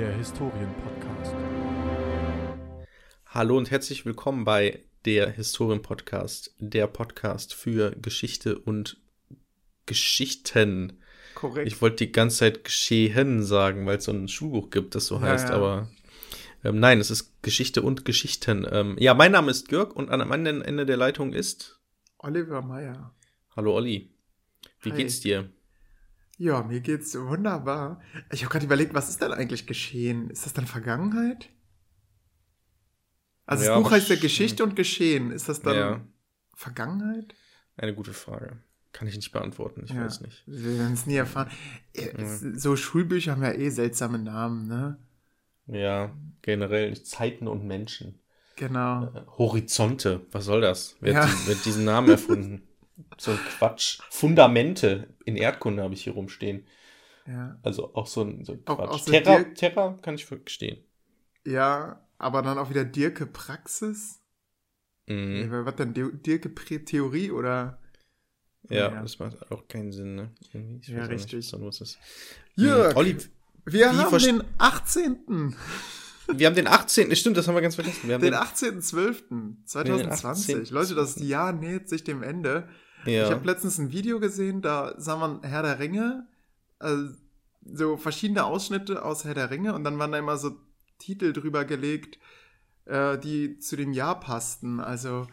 der Historien-Podcast. Hallo und herzlich willkommen bei der Historien-Podcast, der Podcast für Geschichte und Geschichten. Korrekt. Ich wollte die ganze Zeit geschehen sagen, weil es so ein Schulbuch gibt, das so Ja, heißt, ja. aber ähm, nein, es ist Geschichte und Geschichten. Ähm, ja, mein Name ist Jörg und am anderen Ende der Leitung ist. Oliver Meyer. Hallo Olli. Wie Hi. geht's dir? Ja, mir geht's wunderbar. Ich habe gerade überlegt, was ist denn eigentlich geschehen? Ist das dann Vergangenheit? Also Ja, das Buch heißt ja Geschichte und Geschehen. Ist das dann Ja. Vergangenheit? Eine gute Frage. Kann ich nicht beantworten, ich ja. weiß nicht. Wir werden es nie erfahren. Äh, So Schulbücher haben ja eh seltsame Namen, ne? Ja, generell Zeiten und Menschen. Genau. Äh, Horizonte, was soll das? Wer, Ja. hat diesen Namen erfunden? so ein Quatsch. Fundamente in Erdkunde habe ich hier rumstehen. Ja. Also auch so ein, so ein Auch- Quatsch. auch so Terra, Dirk- Terra kann ich verstehen. ja, aber dann auch wieder Dirke Praxis? Mhm. Ja, Was denn? Di- Dirke Theorie oder? Ja, Ja. das macht auch keinen Sinn, ne? Ich Ja, auch richtig. Nicht, was los ist. Jörg, Mhm. Olli, wir haben den 18. wir haben den 18. Stimmt, das haben wir ganz vergessen. Wir haben Den den, 18.12.2020. Den Leute, das Jahr nähert sich dem Ende. Ich ja. habe letztens ein Video gesehen, da sah man Herr der Ringe, äh, so verschiedene Ausschnitte aus Herr der Ringe und dann waren da immer so Titel drüber gelegt, äh, die zu dem Jahr passten. Also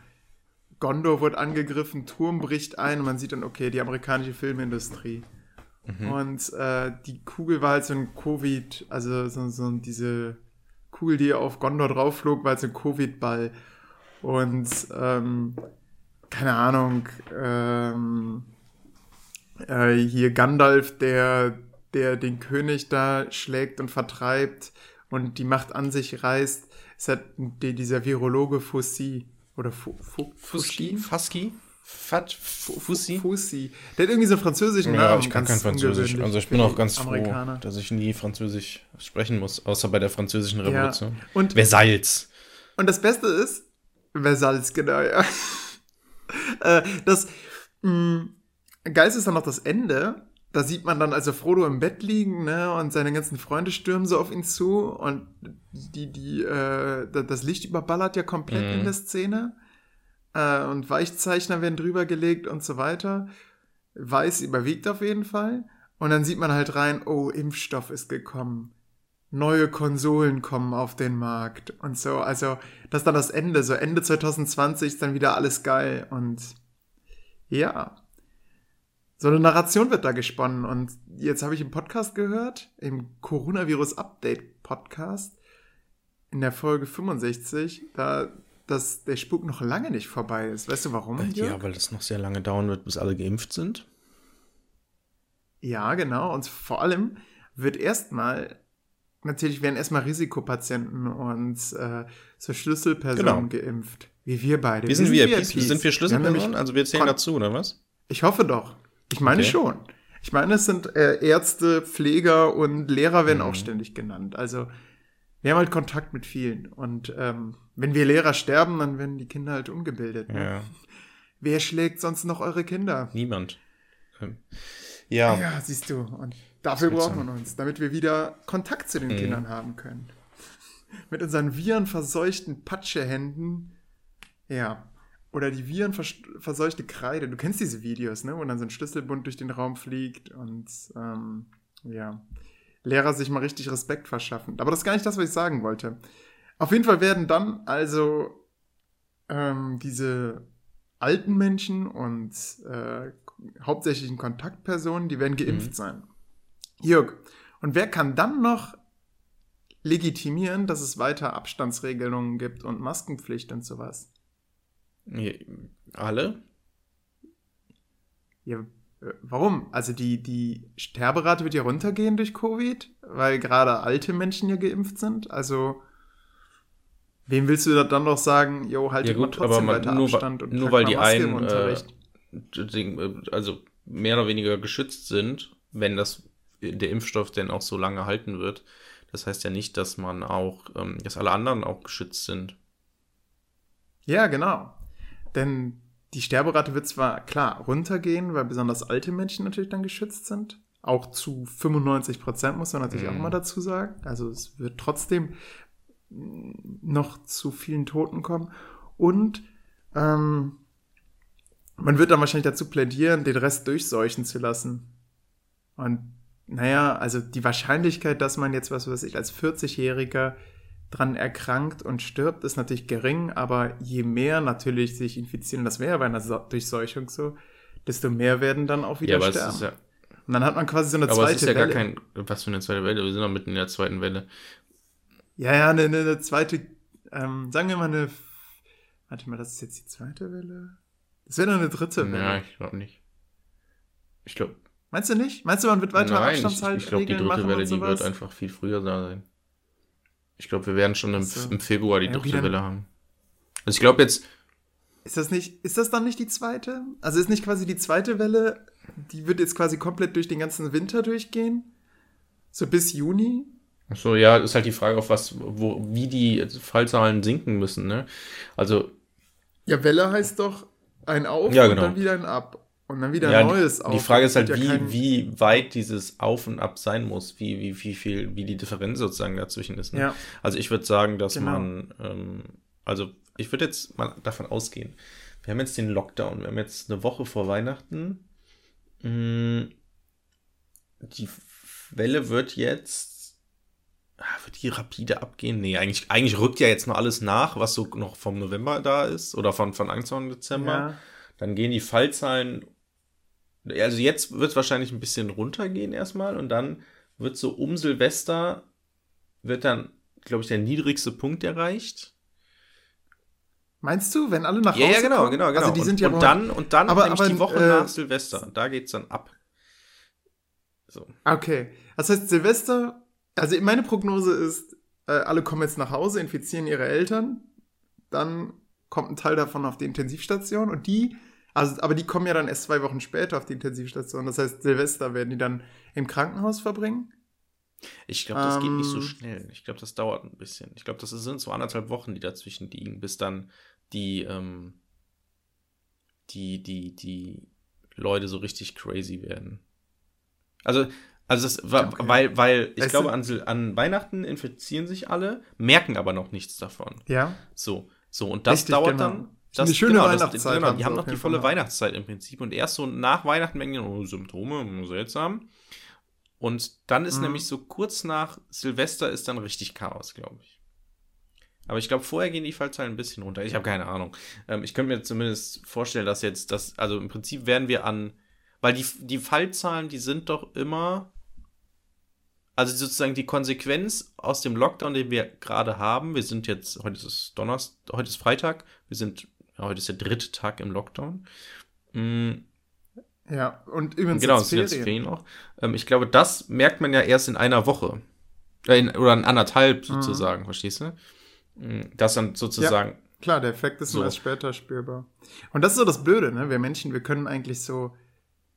Gondor wird angegriffen, Turm bricht ein und man sieht dann, okay, die amerikanische Filmindustrie. Mhm. Und äh, die Kugel war halt so ein Covid, also so, so diese Kugel, die auf Gondor drauf flog, war halt so ein Covid-Ball. Und ähm, keine Ahnung, ähm, äh, hier Gandalf, der, der den König da schlägt und vertreibt und die Macht an sich reißt, ist halt die, dieser Virologe Fussi. Oder Fu, Fu, Fuski? Faski? Fat? Fussi? Fussi. Der hat irgendwie so einen französischen Ja, Namen. ich kann kein Französisch. Also ich bin auch ganz froh, Amerikaner. dass ich nie Französisch sprechen muss, außer bei der französischen Revolution. Und, Versailles. und das Beste ist, Versailles, genau, ja. äh, das mh, Geilste ist dann noch das Ende. Da sieht man dann also Frodo im Bett liegen, ne, und seine ganzen Freunde stürmen so auf ihn zu und die, die, äh, da- das Licht überballert ja komplett Mhm. in der Szene. Äh, und Weichzeichner werden drüber gelegt und so weiter. Weiß überwiegt auf jeden Fall. Und dann sieht man halt rein, oh, Impfstoff ist gekommen. Neue Konsolen kommen auf den Markt und so. Also, das ist dann das Ende. So Ende 2020 ist dann wieder alles geil. Und ja, so eine Narration wird da gesponnen. Und jetzt habe ich im Podcast gehört, im Coronavirus Update Podcast, in der Folge 65, da dass der Spuk noch lange nicht vorbei ist. Weißt du warum? Jörg? Ja, weil das noch sehr lange dauern wird, bis alle geimpft sind. Ja, genau. Und vor allem wird erstmal, natürlich werden erstmal Risikopatienten und äh, so Schlüsselpersonen Genau. geimpft. Wie wir beide. Wir sind VIPs. VIPs. Sind wir Wir Schlüsselpersonen? Also wir zählen dazu, oder was? Ich hoffe doch. Ich meine Okay. schon. Ich meine, es sind äh, Ärzte, Pfleger und Lehrer werden Mhm. auch ständig genannt. Also wir haben halt Kontakt mit vielen. Und ähm, wenn wir Lehrer sterben, dann werden die Kinder halt umgebildet. Ne? Ja, Wer schlägt sonst noch eure Kinder? niemand. Ähm, Ja, Ja, siehst du. Und dafür braucht man uns, damit wir wieder Kontakt zu den Mhm. Kindern haben können. Mit unseren virenverseuchten Patschehänden. Ja. Oder die virenverseuchte Kreide. Du kennst diese Videos, ne? Wo dann so ein Schlüsselbund durch den Raum fliegt und ähm, ja. Lehrer sich mal richtig Respekt verschaffen. Aber das ist gar nicht das, was ich sagen wollte. Auf jeden Fall werden dann also ähm, diese alten Menschen und äh, hauptsächlichen Kontaktpersonen, die werden geimpft Mhm. sein. Jörg, und wer kann dann noch legitimieren, dass es weiter Abstandsregelungen gibt und Maskenpflicht und sowas? Alle? Ja, äh, warum? Also die, die Sterberate wird ja runtergehen durch Covid, weil gerade alte Menschen ja geimpft sind. Also wem willst du da dann noch sagen, jo, haltet Ja mal gut, trotzdem man, weiter nur, Abstand und nur weil die Maske einen äh, äh, also mehr oder weniger geschützt sind, wenn das der Impfstoff denn auch so lange halten wird. Das heißt ja nicht, dass man auch, ähm, dass alle anderen auch geschützt sind. Ja, genau. Denn die Sterberate wird zwar klar runtergehen, weil besonders alte Menschen natürlich dann geschützt sind. auch zu 95 Prozent, muss man natürlich Mhm. auch mal dazu sagen. Also es wird trotzdem noch zu vielen Toten kommen. Und ähm, man wird dann wahrscheinlich dazu plädieren, den Rest durchseuchen zu lassen. Und naja, also die Wahrscheinlichkeit, dass man jetzt, was weiß ich, als 40-Jähriger dran erkrankt und stirbt, ist natürlich gering, aber je mehr natürlich sich infizieren, das wäre bei einer So- Durchseuchung so, desto mehr werden dann auch wieder Ja, aber sterben. ist ja, und dann hat man quasi so eine aber zweite es ist ja Welle. gar kein, was für eine zweite Welle, wir sind noch mitten in der zweiten Welle. Ja, ja, eine, eine, eine zweite, ähm, sagen wir mal eine, warte mal, das ist jetzt die zweite Welle? Das wäre dann eine dritte Welle. Ja, ich glaube nicht. Ich glaube, Meinst du nicht? Meinst du, man wird weiter nein, ich, Abstandshalten ich glaube, die dritte Welle, und die wird einfach viel früher da sein. Ich glaube, wir werden schon im, Ach so. im Februar die dritte Welle haben. Also ich glaube jetzt, Ist das nicht, ist das dann nicht die zweite? Also ist nicht quasi die zweite Welle, die wird jetzt quasi komplett durch den ganzen Winter durchgehen? So bis Juni? so ja, ist halt die Frage, auf was, wo, wie die Fallzahlen sinken müssen, ne? Also Ja, Welle heißt doch ein Auf Ja, und genau. dann wieder ein Ab. Und dann wieder Ja, ein neues Auf. die Frage ist halt, wie, ja kein- wie weit dieses Auf und Ab sein muss, wie, wie, wie viel, wie die Differenz sozusagen dazwischen ist. Ne? Ja. Also ich würde sagen, dass Genau. man, ähm, also ich würde jetzt mal davon ausgehen, wir haben jetzt den Lockdown, wir haben jetzt eine Woche vor Weihnachten. Mm, Die Welle wird jetzt, ah, wird die rapide abgehen? Nee, eigentlich, eigentlich rückt ja jetzt noch alles nach, was so noch vom November da ist oder von, von Anfang Dezember. Ja. Dann gehen die Fallzahlen, also jetzt wird es wahrscheinlich ein bisschen runtergehen erstmal und dann wird so um Silvester, wird dann, glaube ich, der niedrigste Punkt erreicht. Meinst du, wenn alle nach Hause Ja, ja, genau, genau, genau. Also die und, sind ja und dann, und dann Aber- nämlich aber, die Woche äh, nach Silvester, da geht's dann ab. So. Okay. Das heißt, Silvester, also meine Prognose ist, äh, alle kommen jetzt nach Hause, infizieren ihre Eltern, dann kommt ein Teil davon auf die Intensivstation und die, also, aber die kommen ja dann erst zwei Wochen später auf die Intensivstation. Das heißt, Silvester werden die dann im Krankenhaus verbringen. Ich glaube, das geht nicht so Ähm, schnell. Ich glaube, das dauert ein bisschen. Ich glaube, das sind so anderthalb Wochen, die dazwischen liegen, bis dann die, ähm, die, die, die Leute so richtig crazy werden. Also, also das war, Okay. weil, weil ich Es glaube, an, an Weihnachten infizieren sich alle, merken aber noch nichts davon. Ja. So, so, und das Richtig, dauert genau. dann. Eine schöne das- Weihnachtszeit Genau, haben die haben noch die volle. Weihnachtszeit im Prinzip. Und erst so nach Weihnachten merken die, oh, Symptome, seltsam. Und dann ist Mhm. nämlich so kurz nach Silvester ist dann richtig Chaos, glaube ich. Aber ich glaube, vorher gehen die Fallzahlen ein bisschen runter. Ich habe keine Ahnung. Ähm, ich könnte mir zumindest vorstellen, dass jetzt das, also im Prinzip werden wir an, weil die, die Fallzahlen, die sind doch immer, also sozusagen die Konsequenz aus dem Lockdown, den wir gerade haben. Wir sind jetzt, heute ist Donnerstag, heute ist Freitag, wir sind, ja, heute ist der dritte Tag im Lockdown. Mm, Ja. Und übrigens genau, jetzt sind jetzt Ferien. Ferien auch. Ähm, ich glaube, das merkt man ja erst in einer Woche. Äh, in, oder in anderthalb Mhm. sozusagen, verstehst du? Mm, Das dann sozusagen, Klar, der Effekt ist So. erst später spürbar. Und das ist so das Blöde, ne? Wir Menschen, wir können eigentlich so,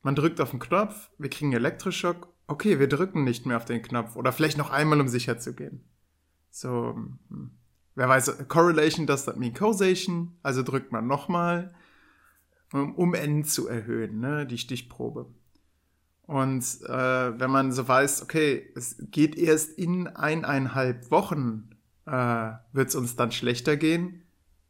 man drückt auf den Knopf, wir kriegen einen Elektroschock, okay, wir drücken nicht mehr auf den Knopf oder vielleicht noch einmal, um sicher zu gehen. So, hm, wer weiß, Correlation does that mean causation, also drückt man nochmal, um, N zu erhöhen, ne? Die Stichprobe. Und äh, wenn man so weiß, okay, es geht erst in eineinhalb Wochen, äh, wird es uns dann schlechter gehen.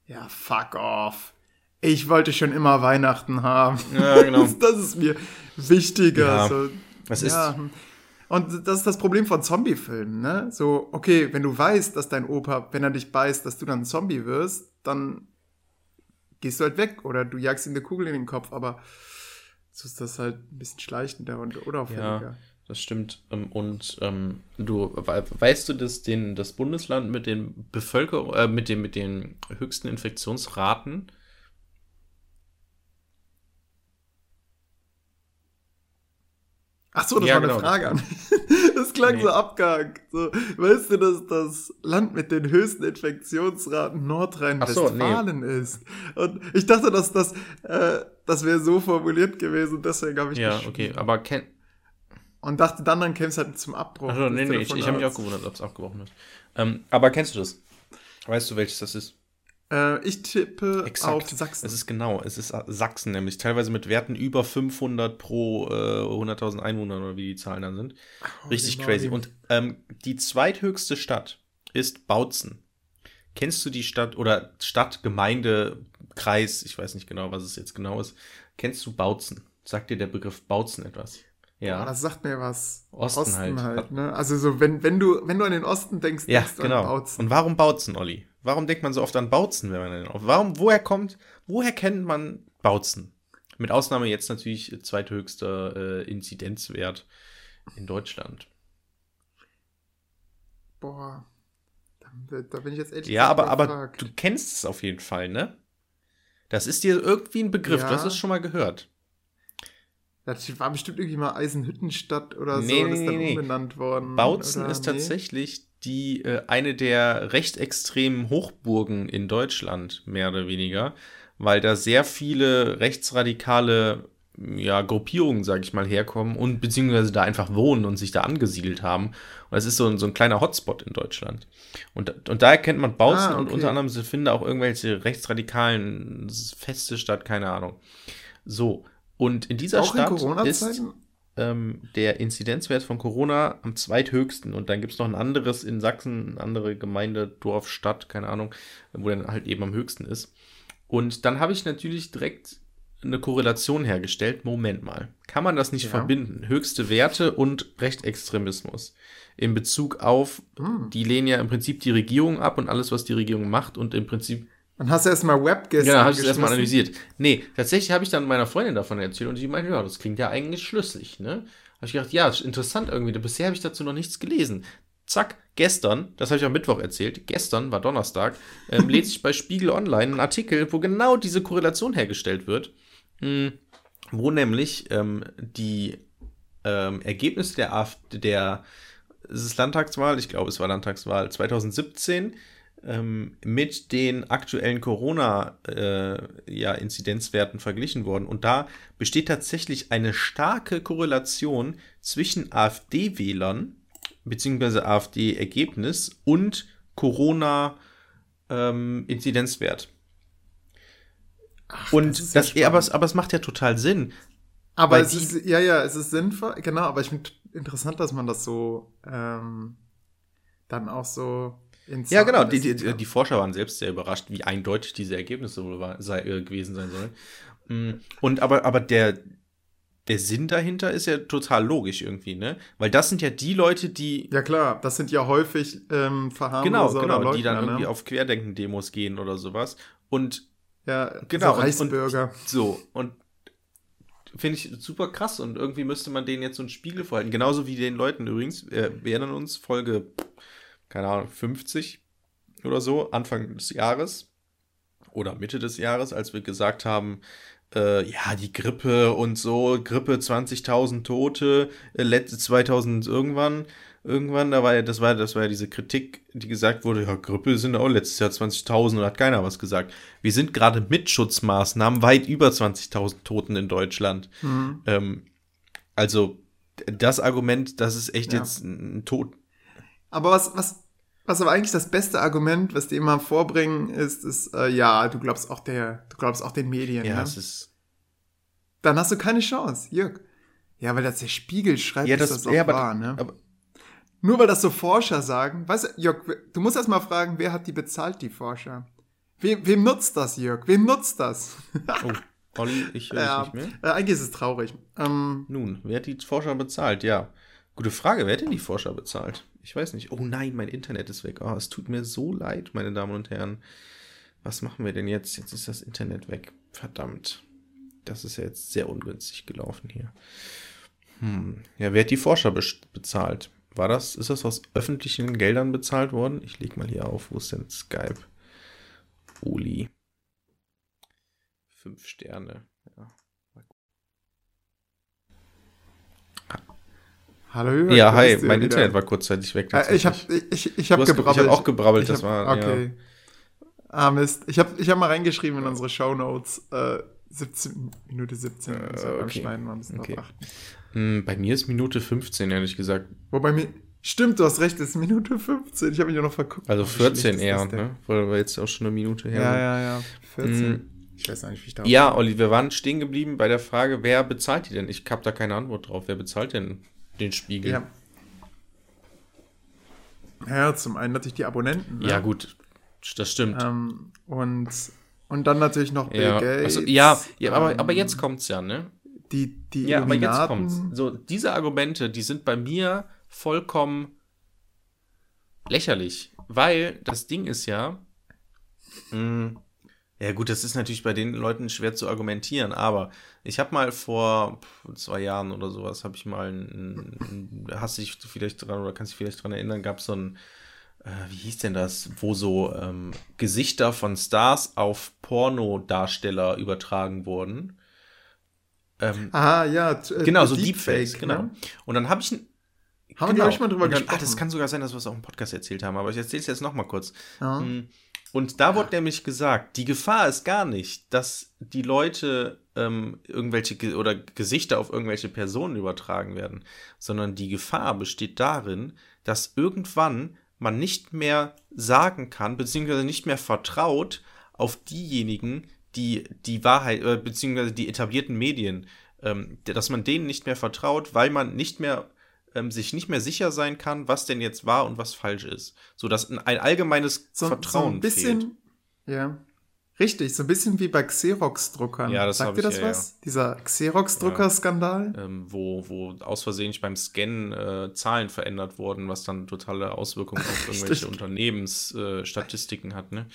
Ja, fuck off. Ich wollte schon immer Weihnachten haben. Ja, genau. das, das ist mir wichtiger. Ja, so, ist- ja. Und das ist das Problem von Zombie-Filmen, ne? So, okay, wenn du weißt, dass dein Opa, wenn er dich beißt, dass du dann ein Zombie wirst, dann gehst du halt weg oder du jagst ihm eine Kugel in den Kopf, aber so ist das halt ein bisschen schleichender und unauffälliger. Ja, das stimmt. Ähm, Und ähm, du we- weißt du, dass den, das Bundesland mit den Bevölkerung, äh, mit dem, mit den höchsten Infektionsraten Ach so, das Ja, war genau, eine Frage an. Das klang Nee. so abgehakt. So, weißt du, dass das Land mit den höchsten Infektionsraten Nordrhein-Westfalen ist? Und ich dachte, dass das, äh, das wäre so formuliert gewesen, deswegen habe ich Ja, okay, aber kenn Und dachte dann, dann käme es halt zum Abbruch. Achso, nee, nee, ich, ich habe mich auch gewundert, ob es abgebrochen ist. Ähm, aber kennst du das? Weißt du, welches das ist? Äh, ich tippe Exakt. auf Sachsen. Es ist genau, es ist Sachsen nämlich, teilweise mit Werten über 500 pro äh, 100.000 Einwohner oder wie die Zahlen dann sind. Richtig genau, crazy. die- Und ähm, die zweithöchste Stadt ist Bautzen. Kennst du die Stadt oder Stadt, Gemeinde, Kreis, ich weiß nicht genau, was es jetzt genau ist. Kennst du Bautzen? Sagt dir der Begriff Bautzen etwas? Ja. Ja. das sagt mir was. Osten halt. ne? Also so, wenn, wenn du, wenn du an den Osten denkst, Ja, denkst du genau. an Bautzen. Und warum Bautzen, Olli? Warum denkt man so oft an Bautzen, wenn man den auf? Warum, woher kommt, woher kennt man Bautzen? Mit Ausnahme jetzt natürlich zweithöchster äh, Inzidenzwert in Deutschland. Boah. Da, da bin ich jetzt echt Ja, aber, aber überfragt. du kennst es auf jeden Fall, ne? Das ist dir irgendwie ein Begriff, Ja. du hast es schon mal gehört. Das war bestimmt irgendwie mal Eisenhüttenstadt oder Nee, so, das ist dann nee, umbenannt worden. Bautzen ist Nee. tatsächlich die äh, eine der rechtsextremen Hochburgen in Deutschland, mehr oder weniger, weil da sehr viele rechtsradikale ja, Gruppierungen, sag ich mal, herkommen und beziehungsweise da einfach wohnen und sich da angesiedelt haben. Und das ist so ein, so ein kleiner Hotspot in Deutschland. Und, und daher kennt man Bautzen Ah, und okay. unter anderem sie finden auch irgendwelche rechtsradikalen Feste statt, keine Ahnung. So. Und in dieser Auch in Stadt ist Corona-Zeiten? Ähm, der Inzidenzwert von Corona am zweithöchsten. Und dann gibt es noch ein anderes in Sachsen, eine andere Gemeinde, Dorf, Stadt, keine Ahnung, wo dann halt eben am höchsten ist. Und dann habe ich natürlich direkt eine Korrelation hergestellt. Moment mal, kann man das nicht Ja. verbinden? Höchste Werte und Rechtsextremismus. In Bezug auf, Hm. die lehnen ja im Prinzip die Regierung ab und alles, was die Regierung macht und im Prinzip Dann hast du erstmal Webgäste Genau, habe ich erstmal analysiert. Nee, tatsächlich habe ich dann meiner Freundin davon erzählt und die meinte, ja, das klingt ja eigentlich schlüssig, ne? Habe ich gedacht, ja, ist interessant irgendwie. Bisher habe ich dazu noch nichts gelesen. Zack, gestern, das habe ich am Mittwoch erzählt, gestern war Donnerstag, ähm, lese ich bei Spiegel Online einen Artikel, wo genau diese Korrelation hergestellt wird, mh, wo nämlich ähm, die ähm, Ergebnisse der AfD, der es ist Landtagswahl, ich glaube, es war Landtagswahl 2017, ähm, mit den aktuellen Corona-Inzidenzwerten verglichen worden. Und da besteht tatsächlich eine starke Korrelation zwischen AfD-Wählern beziehungsweise AfD-Ergebnis und Corona-Inzidenzwert. Ach, und ist das, ja ja, aber, aber es macht ja total Sinn. Aber es ist, ja, ja, es ist sinnvoll, genau, aber ich finde interessant, dass man das so ähm, dann auch so in Ja, genau. Die, die, die Forscher waren selbst sehr überrascht, wie eindeutig diese Ergebnisse wohl war, sei, äh, gewesen sein sollen. Mm, Und aber, aber der, der Sinn dahinter ist ja total logisch irgendwie, ne? Weil das sind ja die Leute, die. Ja, klar, das sind ja häufig ähm, Genau, Verharmloser genau, oder die dann Leugner, irgendwie ne? auf Querdenken-Demos gehen oder sowas. Und ja, genau, so und- Reichsbürger. so, und finde ich super krass und irgendwie müsste man denen jetzt so einen Spiegel vorhalten. Genauso wie den Leuten übrigens, äh, wir erinnern uns, Folge, keine Ahnung, 50 oder so, Anfang des Jahres oder Mitte des Jahres, als wir gesagt haben, äh, ja, die Grippe und so, Grippe 20.000 Tote, äh, letzte 2000 irgendwann, irgendwann, da war ja, das war, das war ja diese Kritik, die gesagt wurde, ja, Grippe sind auch letztes Jahr 20.000 und hat keiner was gesagt. Wir sind gerade mit Schutzmaßnahmen weit über 20.000 Toten in Deutschland. Mhm. Ähm, also, das Argument, das ist echt Ja. jetzt ein Tod. Aber was, was, was aber eigentlich das beste Argument, was die immer vorbringen, ist, ist, äh, ja, du glaubst auch der, du glaubst auch den Medien, Ja, ne? es ist. Dann hast du keine Chance, Jörg. Ja, weil das der Spiegel schreibt, Ja, das, das auch ja, aber, wahr, ne? aber Nur weil das so Forscher sagen, weißt du, Jörg, du musst erst mal fragen, wer hat die bezahlt, die Forscher? Wem, wem nutzt das, Jörg? Wem nutzt das? oh, Olli, ich höre ja, nicht mehr. äh, eigentlich ist es traurig. Ähm, Nun, wer hat die Forscher bezahlt? Ja. Gute Frage, wer hat denn die Forscher bezahlt? Ich weiß nicht. Oh nein, mein Internet ist weg. Oh, es tut mir so leid, meine Damen und Herren. Was machen wir denn jetzt? Jetzt ist das Internet weg. Verdammt. Das ist ja jetzt sehr ungünstig gelaufen hier. Hm. Ja, wer hat die Forscher be bezahlt? War das, ist das aus öffentlichen Geldern bezahlt worden? Ich leg mal hier auf. Wo ist denn Skype? Uli. Fünf Sterne. Hallo, Jörg. Ja, hi, mein wieder? Internet war kurzzeitig weg. Äh, ich habe ich, ich hab hast gebrabbelt. Ich habe auch gebrabbelt, Ich das hab- war. Okay. Ah, Mist. Ich habe ich hab mal reingeschrieben in unsere Shownotes. Äh, 17, Minute 17. Äh, also beim okay. Schneiden mal ein bisschen Okay. Ja. Hm, Bei mir ist Minute 15, ehrlich gesagt. Wobei, mi Stimmt, du hast recht, es ist Minute 15. Ich habe mich auch noch verguckt. Also Oh, wie schlecht 14 ist eher, ne? Weil wir jetzt auch schon eine Minute her Ja, ja, ja. 14. Mm. Ich weiß nicht, wie ich da Ja, Olli, wir waren stehen geblieben bei der Frage, wer bezahlt die denn? Ich habe da keine Antwort drauf. Wer bezahlt denn den Spiegel? Ja. Ja, zum einen natürlich die Abonnenten. Ne? Ja, gut, das stimmt. Ähm, und, und dann natürlich noch Bill ja, Gates. also, ja, ja aber, ähm, aber jetzt kommt's ja, ne? Die, die Ja, aber jetzt kommt's. So, diese Argumente, die sind bei mir vollkommen lächerlich, weil das Ding ist ja, mh, ja gut, das ist natürlich bei den Leuten schwer zu argumentieren, aber ich habe mal vor zwei Jahren oder sowas, habe ich mal, ein, ein, hast dich vielleicht dran oder kannst dich vielleicht dran erinnern, gab es so ein, äh, wie hieß denn das, wo so ähm, Gesichter von Stars auf Pornodarsteller übertragen wurden. Ähm, Ah, ja. äh, Genau, so Deepfake, Deepfakes, genau. Ne? Und dann habe ich. Haben wir, glaube ich, mal drüber dann, gesprochen. Ah, das kann sogar sein, dass wir es auch im Podcast erzählt haben, aber ich erzähle es jetzt nochmal kurz. ja. Und da wurde nämlich gesagt, die Gefahr ist gar nicht, dass die Leute ähm, irgendwelche Ge oder Gesichter auf irgendwelche Personen übertragen werden, sondern die Gefahr besteht darin, dass irgendwann man nicht mehr sagen kann, beziehungsweise nicht mehr vertraut auf diejenigen, die die Wahrheit, äh, beziehungsweise die etablierten Medien, ähm, dass man denen nicht mehr vertraut, weil man nicht mehr ähm, sich nicht mehr sicher sein kann, was denn jetzt wahr und was falsch ist. So dass ein, ein allgemeines so, Vertrauen so ein bisschen, fehlt. ja, richtig, so ein bisschen wie bei Xerox-Druckern. Ja, das Sagt dir das ja, was? Dieser Xerox-Drucker-Skandal? Ähm, wo, wo aus Versehen beim Scannen äh, Zahlen verändert wurden, was dann totale Auswirkungen auf irgendwelche Unternehmensstatistiken äh, hat, ne?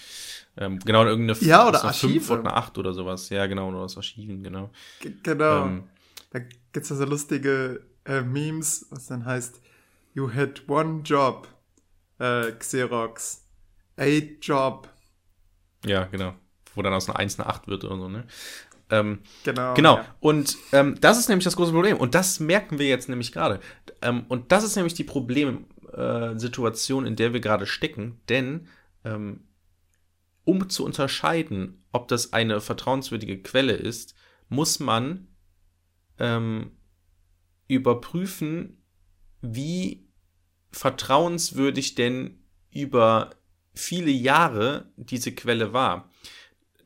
Ähm, genau, irgendeine Ja, oder Archive. oder eine 8 oder sowas. Ja, genau, oder aus Archiven, genau. G- Genau. Ähm, Da gibt's ja so lustige äh, Memes, was dann heißt, you had one job, äh, Xerox, eight job. ja, genau. Wo dann aus einer 1 eine 8 wird oder so, ne? Ähm, Genau. Genau. Ja. Und ähm, das ist nämlich das große Problem. Und das merken wir jetzt nämlich gerade. Ähm, und das ist nämlich die Problemsituation, in der wir gerade stecken. Denn ähm, um zu unterscheiden, ob das eine vertrauenswürdige Quelle ist, muss man ähm, überprüfen, wie vertrauenswürdig denn über viele Jahre diese Quelle war.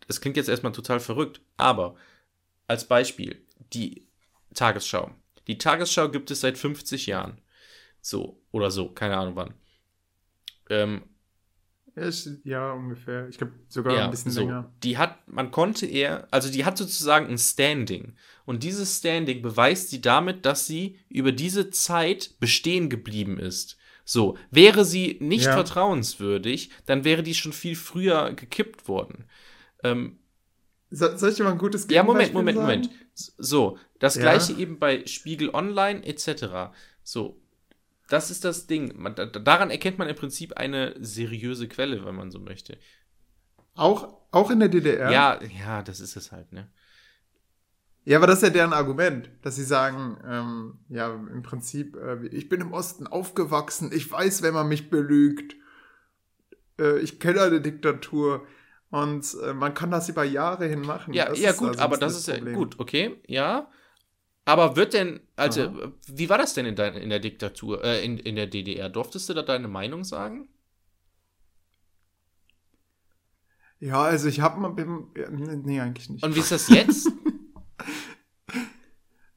Das klingt jetzt erstmal total verrückt, aber als Beispiel die Tagesschau. Die Tagesschau gibt es seit 50 Jahren. So, oder so, keine Ahnung wann. Ähm, Ja, ungefähr. Ich glaube sogar ja, ein bisschen so. länger. Die hat, man konnte eher, also die hat sozusagen ein Standing. Und dieses Standing beweist sie damit, dass sie über diese Zeit bestehen geblieben ist. So, wäre sie nicht Ja. vertrauenswürdig, dann wäre die schon viel früher gekippt worden. Ähm, So, soll ich dir mal ein gutes Ja, Moment, Gegenbeispiel Moment, sagen? Moment. So, das Ja. gleiche eben bei Spiegel Online etc. So, das ist das Ding. Man, da, daran erkennt man im Prinzip eine seriöse Quelle, wenn man so möchte. Auch, auch in der DDR? Ja, ja, das ist es halt, ne? Ja, aber das ist ja deren Argument, dass sie sagen, ähm, ja, im Prinzip, äh, ich bin im Osten aufgewachsen, ich weiß, wenn man mich belügt, äh, ich kenne eine Diktatur und äh, man kann das über Jahre hin machen. Ja, Das ja, gut, aber das bisschen ist ja gut, okay, ja. Aber wird denn, also, Aha. wie war das denn in, dein, in der Diktatur, äh, in, in der DDR? Durftest du da deine Meinung sagen? Ja, also ich habe mal, nee, eigentlich nicht. Und wie ist das jetzt?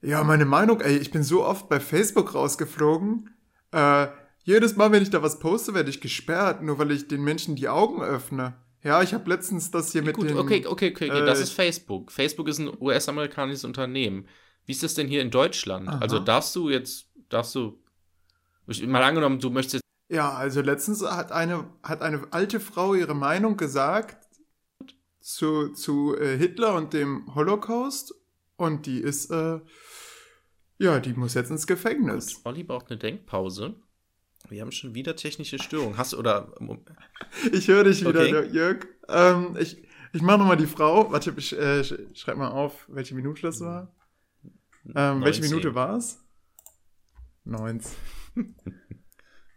Ja, meine Meinung, ey, ich bin so oft bei Facebook rausgeflogen. Äh, jedes Mal, wenn ich da was poste, werde ich gesperrt, nur weil ich den Menschen die Augen öffne. Ja, ich habe letztens das hier mit Gut, den... okay, okay, okay, okay. das äh, ist Facebook. Facebook ist ein US-amerikanisches Unternehmen. Wie ist das denn hier in Deutschland? Aha. Also darfst du jetzt, darfst du, ich, mal angenommen, du möchtest Ja, also letztens hat eine, hat eine alte Frau ihre Meinung gesagt zu, zu äh, Hitler und dem Holocaust und die ist, äh, ja, die muss jetzt ins Gefängnis. Olli braucht eine Denkpause. Wir haben schon wieder technische Störungen. Hast du, oder, Ich höre dich wieder, Okay. Jörg. Ähm, ich ich mache nochmal die Frau. Warte, ich äh, sch- schreib mal auf, welche Minute das war. Ähm, welche 19. Minute war es? 19.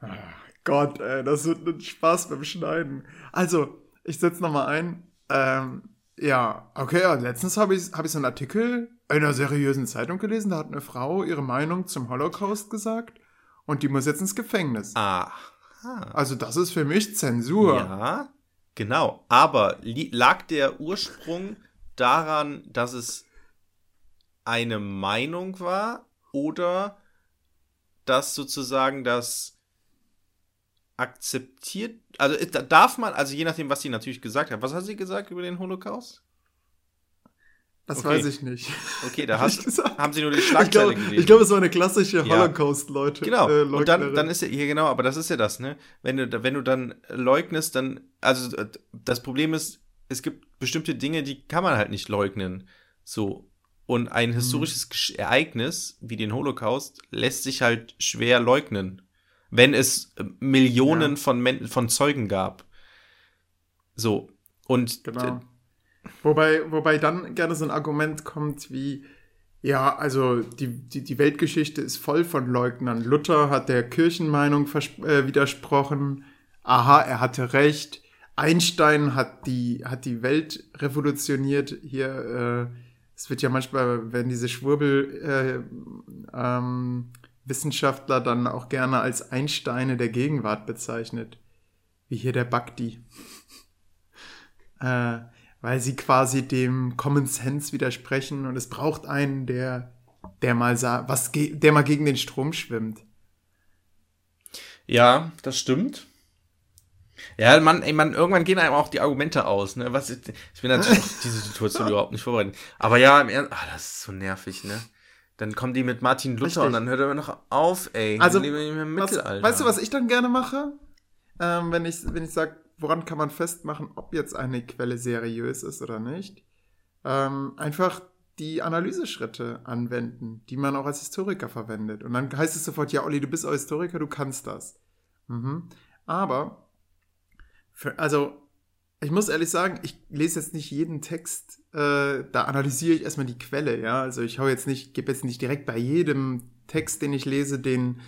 ah, Gott, ey, das wird ein Spaß beim Schneiden. Also, ich setze nochmal ein. Ähm, ja, okay, ja, letztens habe ich, hab ich so einen Artikel in einer seriösen Zeitung gelesen, da hat eine Frau ihre Meinung zum Holocaust gesagt und die muss jetzt ins Gefängnis. Ah. Also das ist für mich Zensur. Ja, genau. Aber lag der Ursprung daran, dass es eine Meinung war oder dass sozusagen das akzeptiert, also äh, da- darf man, also je nachdem, was sie natürlich gesagt hat. Was hat sie gesagt über den Holocaust? Das Okay. weiß ich nicht. Okay, da ich hast, haben sie nur die Ich Schlagzeile gelesen. ich glaube, es war eine klassische Ja. Holocaust-Leute. Genau. Äh, und dann, dann ist ja, hier genau, aber das ist ja das, ne? Wenn du, wenn du dann leugnest, dann, also äh, das Problem ist, es gibt bestimmte Dinge, die kann man halt nicht leugnen. So. Und ein historisches Gesch- Ereignis wie den Holocaust lässt sich halt schwer leugnen, wenn es äh, Millionen Ja. von, Men von Zeugen gab. So. Und Genau. Wobei, wobei dann gerne so ein Argument kommt wie, ja, also die, die, die Weltgeschichte ist voll von Leugnern. Luther hat der Kirchenmeinung äh, widersprochen. Aha, er hatte recht. Einstein hat die, hat die Welt revolutioniert. Hier, äh, es wird ja manchmal, wenn diese Schwurbel äh, ähm, dann auch gerne als Einsteine der Gegenwart bezeichnet. Wie hier der Bhakti äh, weil sie quasi dem Common Sense widersprechen und es braucht einen, der, der mal was der mal gegen den Strom schwimmt. Ja, das stimmt. Ja, man, ey, man, irgendwann gehen einem auch die Argumente aus, ne? Was, ich bin natürlich auf diese Situation überhaupt nicht vorbereitet. Aber ja, im Ernst, ah, das ist so nervig, ne? Dann kommen die mit Martin Luther Richtig. und dann hört er noch auf, ey. Also, Was, weißt du, was ich dann gerne mache? Ähm, wenn ich, wenn ich sage, woran kann man festmachen, ob jetzt eine Quelle seriös ist oder nicht? Ähm, einfach die Analyseschritte anwenden, die man auch als Historiker verwendet. Und dann heißt es sofort, ja, Olli, du bist auch Historiker, du kannst das. Mhm. Aber, also, ich muss ehrlich sagen, ich lese jetzt nicht jeden Text, äh, da analysiere ich erstmal die Quelle, ja. Also ich hau jetzt nicht, gebe jetzt nicht direkt bei jedem Text, den ich lese, den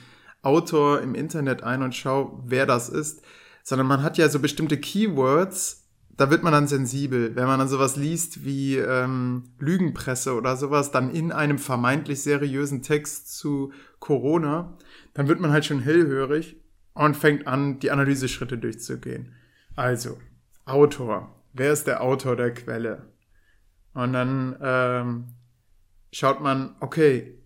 Autor im Internet ein und schau, wer das ist, sondern man hat ja so bestimmte Keywords, da wird man dann sensibel. Wenn man dann sowas liest wie ähm, Lügenpresse oder sowas, dann in einem vermeintlich seriösen Text zu Corona, dann wird man halt schon hellhörig und fängt an, die Analyseschritte durchzugehen. Also, Autor. Wer ist der Autor der Quelle? Und dann ähm, schaut man, okay,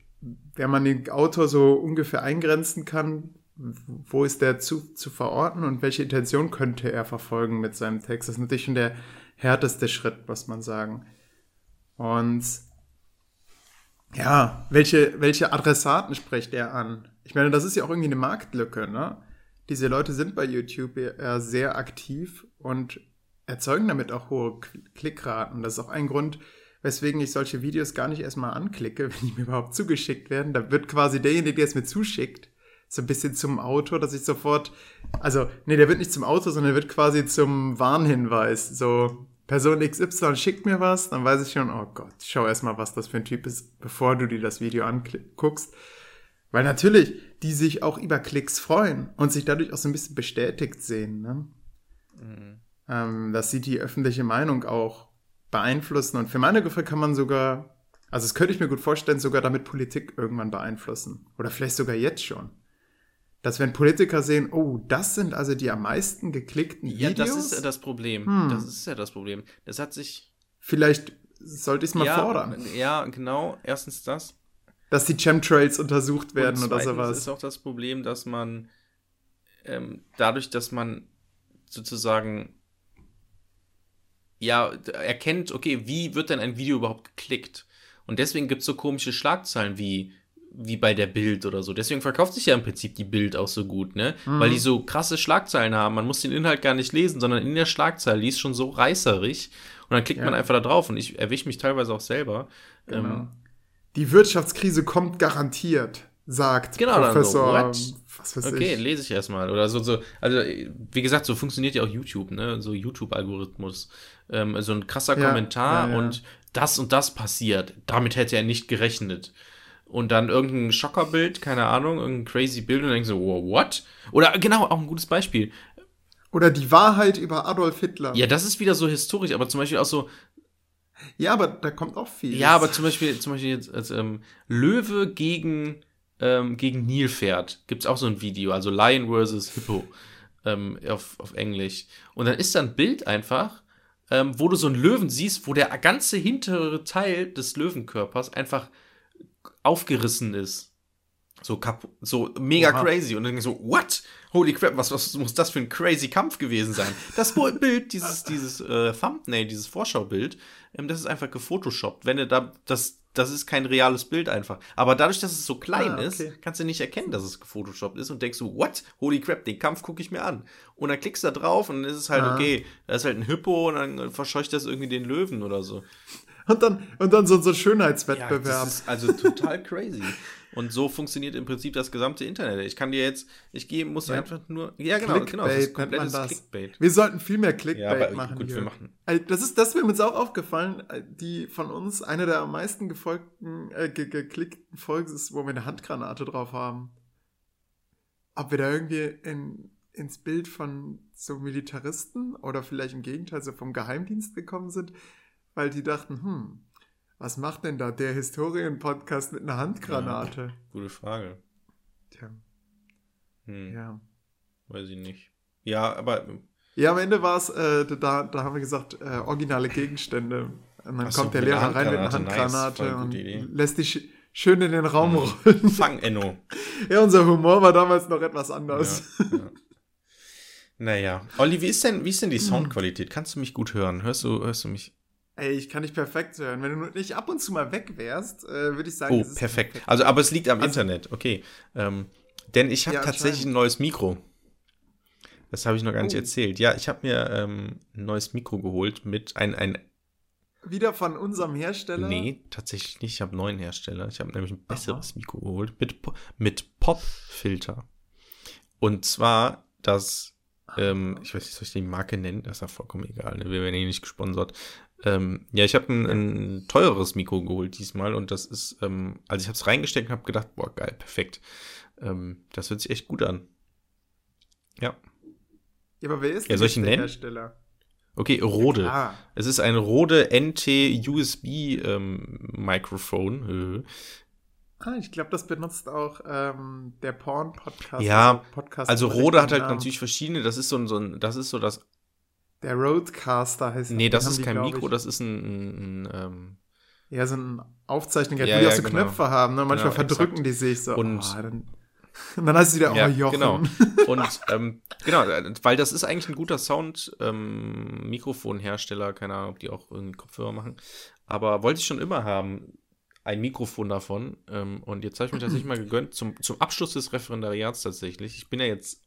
wenn man den Autor so ungefähr eingrenzen kann, wo ist der zu, zu verorten und welche Intention könnte er verfolgen mit seinem Text? Das ist natürlich schon der härteste Schritt, muss man sagen. Und ja, welche, welche Adressaten spricht er an? Ich meine, das ist ja auch irgendwie eine Marktlücke, ne? Diese Leute sind bei YouTube eher sehr aktiv und erzeugen damit auch hohe Klickraten. Das ist auch ein Grund, weswegen ich solche Videos gar nicht erstmal anklicke, wenn die mir überhaupt zugeschickt werden. Da wird quasi derjenige, der es mir zuschickt, so ein bisschen zum Autor, dass ich sofort, also, nee, der wird nicht zum Autor, sondern der wird quasi zum Warnhinweis. So, Person XY schickt mir was, dann weiß ich schon, oh Gott, schau erstmal, was das für ein Typ ist, bevor du dir das Video anguckst. Weil natürlich die sich auch über Klicks freuen und sich dadurch auch so ein bisschen bestätigt sehen. Ne? Ähm, dass sie die öffentliche Meinung auch beeinflussen. Und für meine Begriffe kann man sogar, also das könnte ich mir gut vorstellen, sogar damit Politik irgendwann beeinflussen. Oder vielleicht sogar jetzt schon. Dass wenn Politiker sehen, oh, das sind also die am meisten geklickten ja, Videos, das ist ja das Problem. Hm. Das ist ja das Problem. Das hat sich. vielleicht sollte ich es mal ja, fordern, Ja, genau. Erstens das. Dass die Chemtrails untersucht werden Und oder sowas. ist auch das Problem, dass man ähm, dadurch, dass man sozusagen ja erkennt, okay, wie wird denn ein Video überhaupt geklickt? Und deswegen gibt es so komische Schlagzeilen wie wie bei der Bild oder so. Deswegen verkauft sich ja im Prinzip die Bild auch so gut, ne? Mhm. Weil die so krasse Schlagzeilen haben. Man muss den Inhalt gar nicht lesen, sondern in der Schlagzeile, die ist schon so reißerig. Und dann klickt Ja. man einfach da drauf. Und ich erwische mich teilweise auch selber. Genau. Ähm, Die Wirtschaftskrise kommt garantiert, sagt Genau, dann so, Professor. what? was weiß Okay, ich. lese ich erstmal. Oder so, so, also wie gesagt, so funktioniert ja auch YouTube, ne? So YouTube-Algorithmus. Ähm, so ein krasser Ja, Kommentar ja, ja. und das und das passiert. Damit hätte er nicht gerechnet. Und dann irgendein Schockerbild, keine Ahnung, irgendein crazy Bild und dann denkst du, wow, what? Oder genau, auch ein gutes Beispiel. Oder die Wahrheit über Adolf Hitler. Ja, das ist wieder so historisch, aber zum Beispiel auch so, Ja, aber da kommt auch viel. ja, aber zum Beispiel, zum Beispiel jetzt als ähm, Löwe gegen ähm, gegen Nilpferd. Gibt's auch so ein Video, also Lion versus Hippo ähm, auf, auf Englisch. Und dann ist da ein Bild einfach, ähm, wo du so einen Löwen siehst, wo der ganze hintere Teil des Löwenkörpers einfach aufgerissen ist. So, kap so mega Oha. crazy. Und dann so, what? Holy crap, was, was muss das für ein crazy Kampf gewesen sein? Das Bild, dieses, dieses äh, Thumbnail, dieses Vorschaubild, das ist einfach gefotoshoppt. Wenn du da, das, das ist kein reales Bild einfach. Aber dadurch, dass es so klein Ah, okay. ist, kannst du nicht erkennen, dass es gefotoshoppt ist und denkst so, what? Holy crap, den Kampf gucke ich mir an. Und dann klickst du da drauf und dann ist es halt, Ah. okay, da ist halt ein Hippo und dann verscheucht das irgendwie den Löwen oder so. Und dann, und dann so, so ein Ja, Schönheitswettbewerb. das ist also total crazy. Und so funktioniert im Prinzip das gesamte Internet. Ich kann dir jetzt, ich gehe, muss Ja. einfach nur, ja genau, Clickbait genau, das ist komplettes das. Clickbait. wir sollten viel mehr Ja, Clickbait aber machen. gut, hier. wir machen. Also, Das ist, das ist mir jetzt auch aufgefallen. äh, Die von uns eine der am meisten gefolgten, äh, ge geklickten Folgen ist, wo wir eine Handgranate drauf haben. Ob wir da irgendwie in, ins Bild von so Militaristen oder vielleicht im Gegenteil so vom Geheimdienst gekommen sind, weil die dachten, hm, was macht denn da der Historien-Podcast mit einer Handgranate? Gute Frage. Tja, Hm, ja. Weiß ich nicht. Ja, aber Ja, am Ende war es, äh, da, da haben wir gesagt, äh, originale Gegenstände. Und dann Ach so, kommt der mit einer Lehrer rein mit einer Handgranate, nice, und Idee. lässt die sch schön in den Raum Mhm. rollen. Fang Enno. Ja, unser Humor war damals noch etwas anders. Ja, ja. Naja. Olli, wie ist denn, wie ist denn die Soundqualität? Kannst du mich gut hören? Hörst du, hörst du mich? Ey, ich kann dich perfekt hören. Wenn du nicht ab und zu mal weg wärst, äh, würde ich sagen, Oh, es ist perfekt. Also, aber es liegt am Also- Internet, okay. Ähm, denn ich habe Ja, tatsächlich ein neues Mikro. Das habe ich noch gar nicht Oh. erzählt. Ja, ich habe mir ähm, ein neues Mikro geholt mit ein, ein Wieder von unserem Hersteller. Nee, tatsächlich nicht. Ich habe einen neuen Hersteller. Ich habe nämlich ein besseres Mikro geholt mit, mit Pop-Filter. Und zwar das, ähm, ich weiß nicht, soll ich die Marke nennen? Das ist ja vollkommen egal. Ne? Wir werden hier nicht gesponsert. Ähm, ja, ich habe ein, ein teureres Mikro geholt diesmal und das ist, ähm, also ich habe es reingesteckt und habe gedacht, boah, geil, perfekt. Ähm, das hört sich echt gut an. Ja. Ja, aber wer ist Ja, denn soll ich ihn nennen? Hersteller? Okay, Rode. Ah, Es ist ein Rode NT USB ähm, Mikrofon. Ah, ich glaube, das benutzt auch ähm, der Porn-Podcast. Ja, Podcast Also Rode hat halt Namen. natürlich verschiedene, das ist so ein, so ein das ist so das, Der Roadcaster heißt nee, das haben ist die, kein Mikro, ich. das ist ein, ein, ein ähm, Ja, so ein Aufzeichnungsgerät, Ja, die auch ja, so genau. Knöpfe haben. Ne? Manchmal Genau, verdrücken exakt. die sich so. Und- oh, dann, dann heißt es wieder, oh, ja, Jochen. genau. Und ähm, genau, weil das ist eigentlich ein guter Sound, ähm, Mikrofonhersteller, keine Ahnung, ob die auch irgendwie Kopfhörer machen, aber wollte ich schon immer haben, ein Mikrofon davon. Ähm, und jetzt habe ich mir tatsächlich mal gegönnt, zum, zum Abschluss des Referendariats tatsächlich. Ich bin ja jetzt,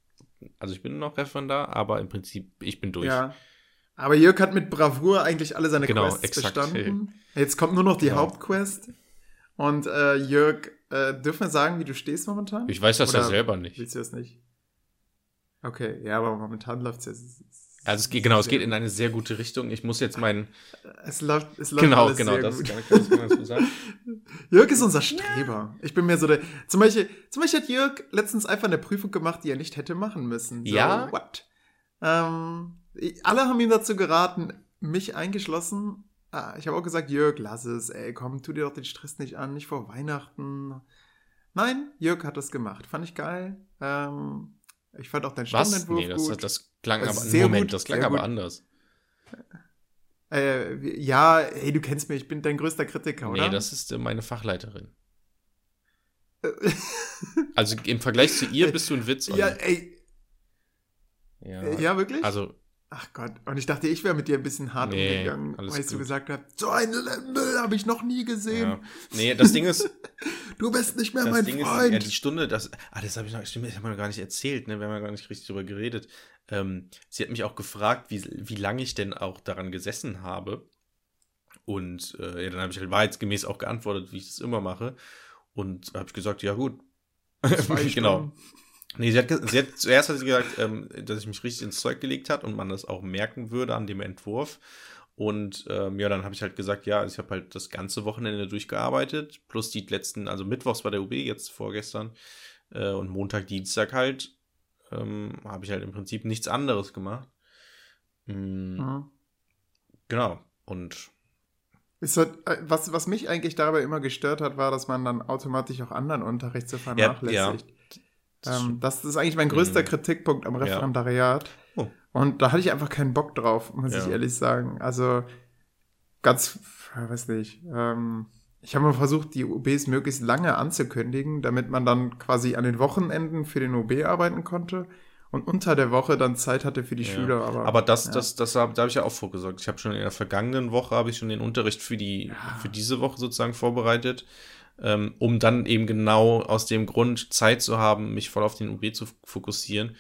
also ich bin noch Referendar, aber im Prinzip, ich bin durch. Ja. Aber Jörg hat mit Bravour eigentlich alle seine Genau, Quests exakt. bestanden. Jetzt kommt nur noch die Genau. Hauptquest. Und äh, Jörg, äh, dürfen wir sagen, wie du stehst momentan? Ich weiß das ja Oder selber nicht. Willst du das nicht? Okay, ja, aber momentan läuft es ja. Also es geht, genau, es geht in eine sehr gute Richtung. Ich muss jetzt meinen. Es läuft, es läuft Genau, alles genau, sehr das gut. kann ich genau so sagen. Jörg ist unser Streber. Ich bin mir so der. Zum Beispiel, zum Beispiel hat Jörg letztens einfach eine Prüfung gemacht, die er nicht hätte machen müssen. So, Ja? What? Ähm, alle haben ihm dazu geraten, mich eingeschlossen. Ah, ich habe auch gesagt, Jörg, lass es, ey, komm, tu dir doch den Stress nicht an, nicht vor Weihnachten. Nein, Jörg hat das gemacht. Fand ich geil. Ähm, ich fand auch deinen Was? Stundenentwurf Nee, das, gut. das klang Das aber. ist sehr Moment, gut, das klang aber gut. anders. äh, wie- ja, hey, du kennst mich, ich bin dein größter Kritiker, oder? Nee, das ist äh, meine Fachleiterin. Also im Vergleich zu ihr bist du ein Witz. ja, Olli. ey, ja. ja, wirklich? Also, Ach Gott, und ich dachte, ich wäre mit dir ein bisschen hart Nee, umgegangen, weil du gut. gesagt hast, so einen Müll habe ich noch nie gesehen. ja. Nee, das Ding ist, Du bist nicht mehr mein Ding ist, Freund. ja, die Stunde, das, ah, das habe ich noch, stimmt, das haben wir noch gar nicht erzählt, ne, wir haben ja gar nicht richtig drüber geredet. Ähm, sie hat mich auch gefragt, wie, wie lange ich denn auch daran gesessen habe. Und äh, ja, dann habe ich halt wahrheitsgemäß auch geantwortet, wie ich das immer mache. Und habe ich gesagt, ja gut. Genau. Nee, sie hat, sie hat zuerst hat sie gesagt, ähm, dass ich mich richtig ins Zeug gelegt hat und man das auch merken würde an dem Entwurf. Und ähm, ja, dann habe ich halt gesagt, ja, ich habe halt das ganze Wochenende durchgearbeitet, plus die letzten, also Mittwochs war der UB, jetzt vorgestern, äh, und Montag, Dienstag halt, ähm, habe ich halt im Prinzip nichts anderes gemacht. Mm, Mhm. Genau. Und Hat, äh, was, was mich eigentlich dabei immer gestört hat, war, dass man dann automatisch auch anderen Unterricht so vernachlässigt. Ja, ja. Ähm, das ist eigentlich mein größter mhm. Kritikpunkt am Referendariat. Ja. Oh. Und da hatte ich einfach keinen Bock drauf, muss ich ehrlich sagen. Also ganz, weiß nicht, ähm, ich habe mal versucht, die OBs möglichst lange anzukündigen, damit man dann quasi an den Wochenenden für den OB arbeiten konnte und unter der Woche dann Zeit hatte für die ja. Schüler. Aber, aber das, ja. das, das, das da habe ich ja auch vorgesorgt. Ich habe schon in der vergangenen Woche habe ich schon den Unterricht für die ja. für diese Woche sozusagen vorbereitet, ähm, um dann eben genau aus dem Grund Zeit zu haben, mich voll auf den UB zu fokussieren.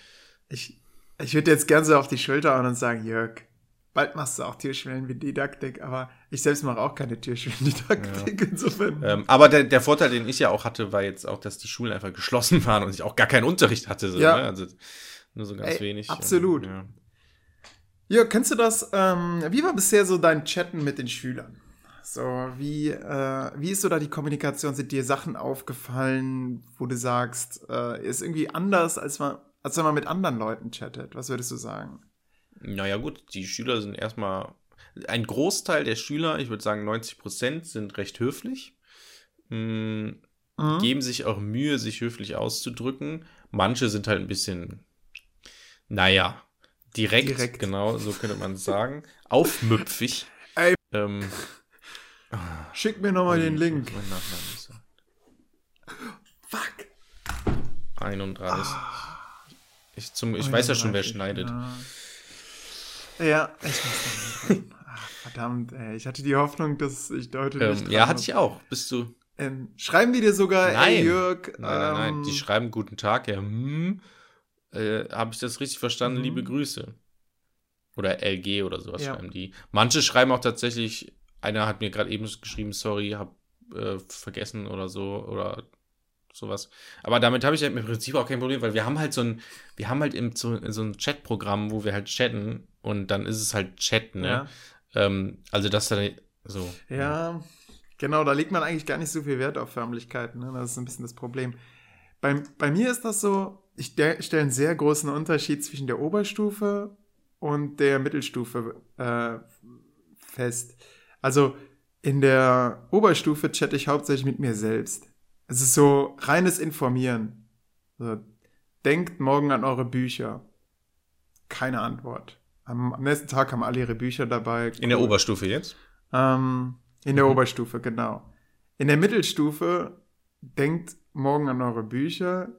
Ich, ich würde jetzt gerne so auf die Schulter hauen und sagen, Jörg, bald machst du auch Türschwellen wie Didaktik, aber ich selbst mache auch keine Türschwellen-Didaktik, ja. insofern. Ähm, aber der, der Vorteil, den ich ja auch hatte, war jetzt auch, dass die Schulen einfach geschlossen waren und ich auch gar keinen Unterricht hatte. So, ja. Ne? Also nur so ganz Ey, wenig. Absolut. Ja. ja, kennst du das? Ähm, wie war bisher so dein Chatten mit den Schülern? So, wie, äh, wie ist so da die Kommunikation? Sind dir Sachen aufgefallen, wo du sagst, äh, ist irgendwie anders, als, man, als wenn man mit anderen Leuten chattet? Was würdest du sagen? Naja, gut, die Schüler sind erstmal. Ein Großteil der Schüler, ich würde sagen 90 Prozent, sind recht höflich. Mh, mhm. Geben sich auch Mühe, sich höflich auszudrücken. Manche sind halt ein bisschen, naja, direkt, direkt. genau, so könnte man sagen. Aufmüpfig. Ähm, Schick mir nochmal den Link. Fuck. 31. Ah. Ich, zum, ich weiß ja schon, wer schneidet. Ja. Ich muss noch Ach, verdammt, ey. Ich hatte die Hoffnung, dass ich deutlich. Ähm, ja, hatte ich auch. Bist du. Ähm, schreiben die dir sogar, nein. ey, Jörg? Nein, nein, nein. Die ähm, schreiben guten Tag, ja. Hm, äh, Habe ich das richtig verstanden? Mhm. Liebe Grüße. Oder LG oder sowas ja. schreiben die. Manche schreiben auch tatsächlich, einer hat mir gerade eben geschrieben, sorry, hab äh, vergessen oder so. Oder sowas. Aber damit habe ich halt im Prinzip auch kein Problem, weil wir haben halt so ein, wir haben halt im, so, so ein Chatprogramm, wo wir halt chatten und dann ist es halt Chat, ne? Ja. Ähm, also das dann so. Ja, ja, genau, da legt man eigentlich gar nicht so viel Wert auf Förmlichkeiten, ne? Das ist ein bisschen das Problem. Bei, bei mir ist das so, ich stelle einen sehr großen Unterschied zwischen der Oberstufe und der Mittelstufe äh, fest. Also in der Oberstufe chatte ich hauptsächlich mit mir selbst. Es ist so reines Informieren. Also, denkt morgen an eure Bücher. Keine Antwort. Am, nächsten Tag haben alle ihre Bücher dabei. In der Oberstufe jetzt? Ähm, in der mhm. Oberstufe, genau. In der Mittelstufe denkt morgen an eure Bücher.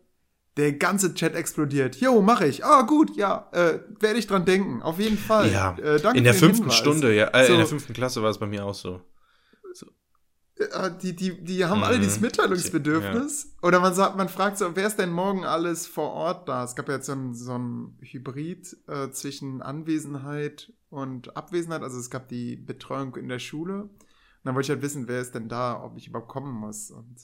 Der ganze Chat explodiert. Jo, mache ich. Ah, gut, ja, äh, werde ich dran denken. Auf jeden Fall. Ja, äh, danke in der fünften Stunde, ja, äh, so. in der fünften Klasse war es bei mir auch so. Äh, die, die, die haben alle dieses mhm. Mitteilungsbedürfnis. Ja. Oder man sagt, man fragt so, wer ist denn morgen alles vor Ort da? Es gab ja jetzt so ein, so ein Hybrid äh, zwischen Anwesenheit und Abwesenheit. Also es gab die Betreuung in der Schule. Und dann wollte ich halt wissen, wer ist denn da, ob ich überhaupt kommen muss. Und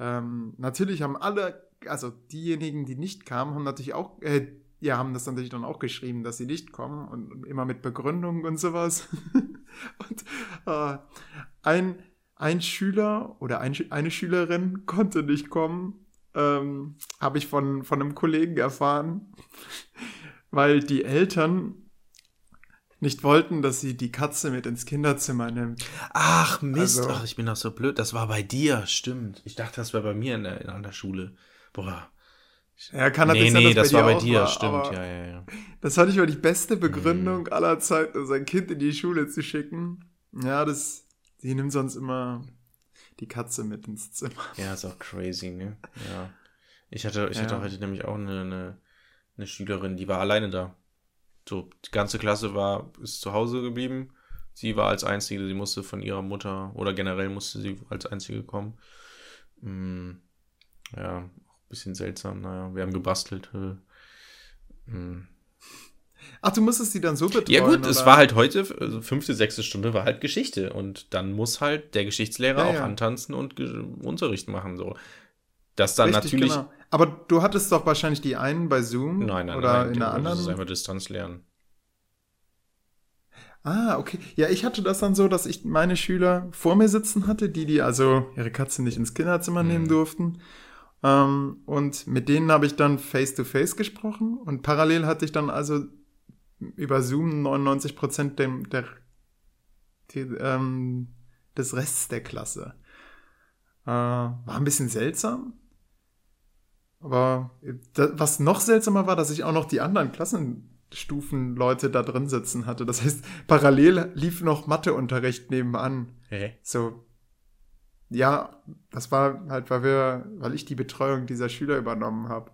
ähm, natürlich haben alle, also diejenigen, die nicht kamen, haben natürlich auch, äh, ja, haben das natürlich dann auch geschrieben, dass sie nicht kommen und immer mit Begründung und sowas. und äh, ein ein Schüler oder ein, eine Schülerin konnte nicht kommen, ähm, habe ich von, von einem Kollegen erfahren, weil die Eltern nicht wollten, dass sie die Katze mit ins Kinderzimmer nimmt. Ach Mist, also, ach, ich bin doch so blöd. Das war bei dir, stimmt. Ich dachte, das war bei mir in der, in der Schule. Boah. Ja, kann nee, nee, das, das war bei dir, war, stimmt, ja, ja, ja. Das fand ich mal die beste Begründung mhm. aller Zeiten, sein Kind in die Schule zu schicken. Ja, das Sie nimmt sonst immer die Katze mit ins Zimmer. Ja, ist auch crazy, ne? Ja. Ich hatte, ich ja. hatte heute nämlich auch eine, eine, eine Schülerin, die war alleine da. So, die ganze Klasse war, ist zu Hause geblieben. Sie war als Einzige, sie musste von ihrer Mutter oder generell musste sie als Einzige kommen. Hm, ja, bisschen seltsam. Naja, wir haben gebastelt. Hm. Ach, du musstest die dann so betreuen? Ja gut, oder? es war halt heute, also fünfte, sechste Stunde war halt Geschichte und dann muss halt der Geschichtslehrer ja, auch ja. antanzen und Unterricht machen so. Das dann Richtig, natürlich. Genau. Aber du hattest doch wahrscheinlich die einen bei Zoom nein, nein, oder nein, in der anderen. Das ist einfach Distanz lernen. Ah, okay. Ja, ich hatte das dann so, dass ich meine Schüler vor mir sitzen hatte, die, die also ihre Katze nicht ins Kinderzimmer mhm. nehmen durften. Ähm, und mit denen habe ich dann face-to-face -face gesprochen. Und parallel hatte ich dann also über Zoom 99 Prozent der, der die, ähm, des Rests der Klasse. Äh, war ein bisschen seltsam. Aber da, was noch seltsamer war, dass ich auch noch die anderen Klassenstufenleute da drin sitzen hatte. Das heißt, parallel lief noch Matheunterricht nebenan. Hä? So, ja, das war halt, weil wir, weil ich die Betreuung dieser Schüler übernommen habe.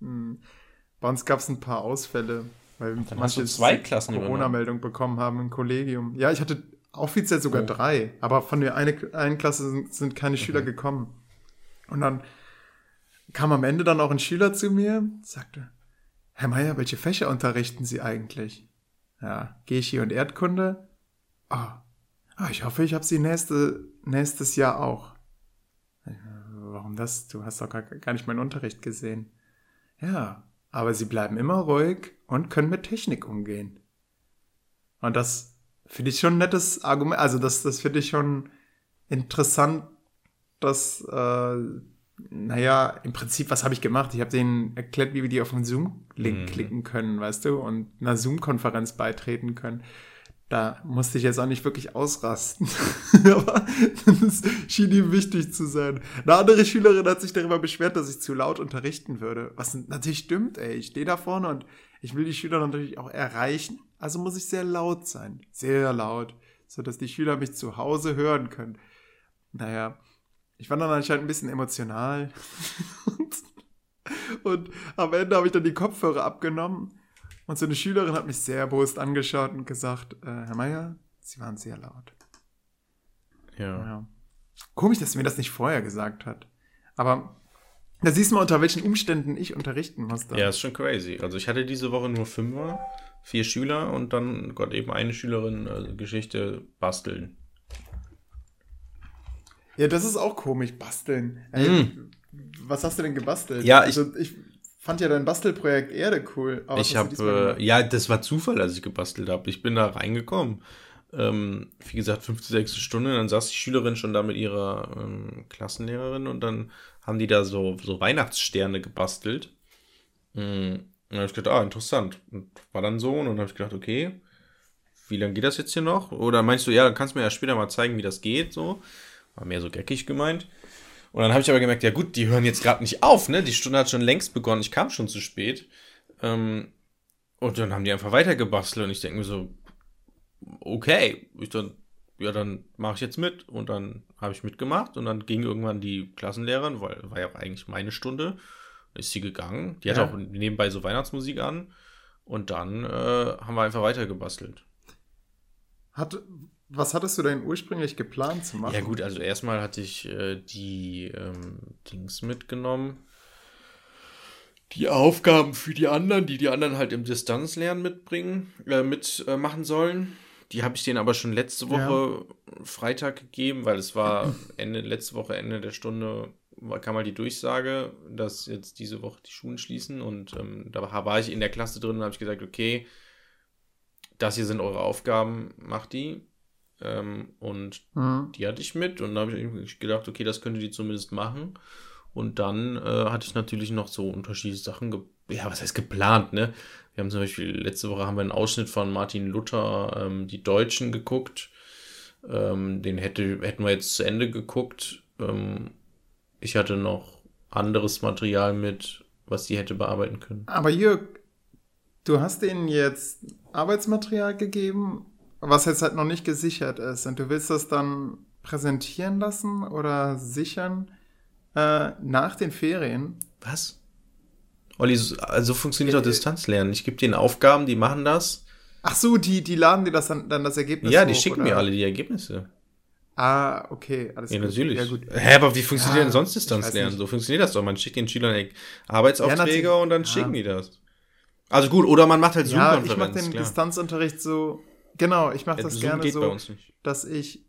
Hm. Bei uns gab es ein paar Ausfälle, weil Dann hast du zwei Klassen. Corona-Meldung bekommen haben im Kollegium. Ja, ich hatte offiziell sogar Oh. drei, aber von der eine, einen Klasse sind, sind keine Schüler gekommen. Und dann kam am Ende dann auch ein Schüler zu mir, sagte, Herr Meier, welche Fächer unterrichten Sie eigentlich? Ja, Geschi und Erdkunde. Ah, ah ich hoffe, ich habe Sie nächste, nächstes Jahr auch. Warum das? Du hast doch gar, gar nicht meinen Unterricht gesehen. Ja, aber Sie bleiben immer ruhig und können mit Technik umgehen. Und das finde ich schon ein nettes Argument. Also das, das finde ich schon interessant, dass, äh, naja, im Prinzip, was habe ich gemacht? Ich habe denen erklärt, wie wir die auf den Zoom-Link Mhm. klicken können, weißt du, und einer Zoom-Konferenz beitreten können. Da musste ich jetzt auch nicht wirklich ausrasten. Aber das schien ihm wichtig zu sein. Eine andere Schülerin hat sich darüber beschwert, dass ich zu laut unterrichten würde. Was natürlich stimmt, ey. Ich stehe da vorne und ich will die Schüler natürlich auch erreichen. Also muss ich sehr laut sein. Sehr laut. Sodass die Schüler mich zu Hause hören können. Naja, ich war dann anscheinend ein bisschen emotional. und, und am Ende habe ich dann die Kopfhörer abgenommen. Und so eine Schülerin hat mich sehr bewusst angeschaut und gesagt, äh, Herr Meier, Sie waren sehr laut. Ja. Ja. Komisch, dass sie mir das nicht vorher gesagt hat. Aber da siehst du mal, unter welchen Umständen ich unterrichten musste. Ja, ist schon crazy. Also ich hatte diese Woche nur Fünfer, vier Schüler und dann, Gott, eben eine Schülerin also Geschichte basteln. Ja, das ist auch komisch, basteln. Ey, Was hast du denn gebastelt? Mm. Ja, also ich fand ja dein Bastelprojekt Erde cool. aber ich habe, äh, ja, das war Zufall, als ich gebastelt habe. Ich bin da reingekommen. Ähm, wie gesagt, fünfte, sechste Stunde, dann saß die Schülerin schon da mit ihrer ähm, Klassenlehrerin und dann haben die da so, so Weihnachtssterne gebastelt. Mm, Und dann habe ich gedacht, ah, interessant. Und war dann so, und dann habe ich gedacht, okay, wie lange geht das jetzt hier noch? Oder meinst du, ja, dann kannst du mir ja später mal zeigen, wie das geht, so. War mehr so geckig gemeint. Und dann habe ich aber gemerkt, ja gut, die hören jetzt gerade nicht auf, ne? Die Stunde hat schon längst begonnen, ich kam schon zu spät. Ähm, und dann haben die einfach weiter gebastelt und ich denke mir so, okay, ich dann, ja, dann mache ich jetzt mit. Und dann habe ich mitgemacht und dann ging irgendwann die Klassenlehrerin, weil war ja auch eigentlich meine Stunde, ist sie gegangen. Die Ja. auch nebenbei so Weihnachtsmusik an. Und dann äh, haben wir einfach weiter gebastelt. Hat, was hattest du denn ursprünglich geplant zu machen? Ja gut, also erstmal hatte ich äh, die ähm, Dings mitgenommen. Die Aufgaben für die anderen, die die anderen halt im Distanzlernen mitbringen, äh, mitmachen äh, sollen. Die habe ich denen aber schon letzte Woche Freitag gegeben, weil es war Ende, letzte Woche Ende der Stunde war- kam mal die Durchsage, dass jetzt diese Woche die Schulen schließen und ähm, da war war ich in der Klasse drin und habe ich gesagt, okay, das hier sind eure Aufgaben, macht die. Ähm, und Mhm. die hatte ich mit und da habe ich gedacht, okay, das könnte die zumindest machen. Und dann äh, hatte ich natürlich noch so unterschiedliche Sachen, ja, was heißt geplant, ne? Wir haben zum Beispiel, letzte Woche haben wir einen Ausschnitt von Martin Luther, ähm, die Deutschen, geguckt. Ähm, den hätte, hätten wir jetzt zu Ende geguckt. Ähm, ich hatte noch anderes Material mit, was die hätte bearbeiten können. Aber Jörg, du hast denen jetzt Arbeitsmaterial gegeben, was jetzt halt noch nicht gesichert ist. Und du willst das dann präsentieren lassen oder sichern äh, nach den Ferien. Was? Olli, so also funktioniert Äh, doch Distanzlernen. Ich gebe denen Aufgaben, die machen das. Ach so, die, die laden dir das dann, dann das Ergebnis ja, die hoch, schicken oder? mir alle die Ergebnisse. Ah, okay, alles Ja, gut. natürlich. Ja, gut. Hä, aber wie funktioniert Ja, denn sonst Distanzlernen? So funktioniert das doch. Man schickt den Schülern Ja, Arbeitsaufträge natürlich. und dann Ja. schicken die das. Also gut, oder man macht halt Ja, ich mache Zoom-Konferenz. den klar. Distanzunterricht so, genau, ich mache das Zoom gerne so, dass ich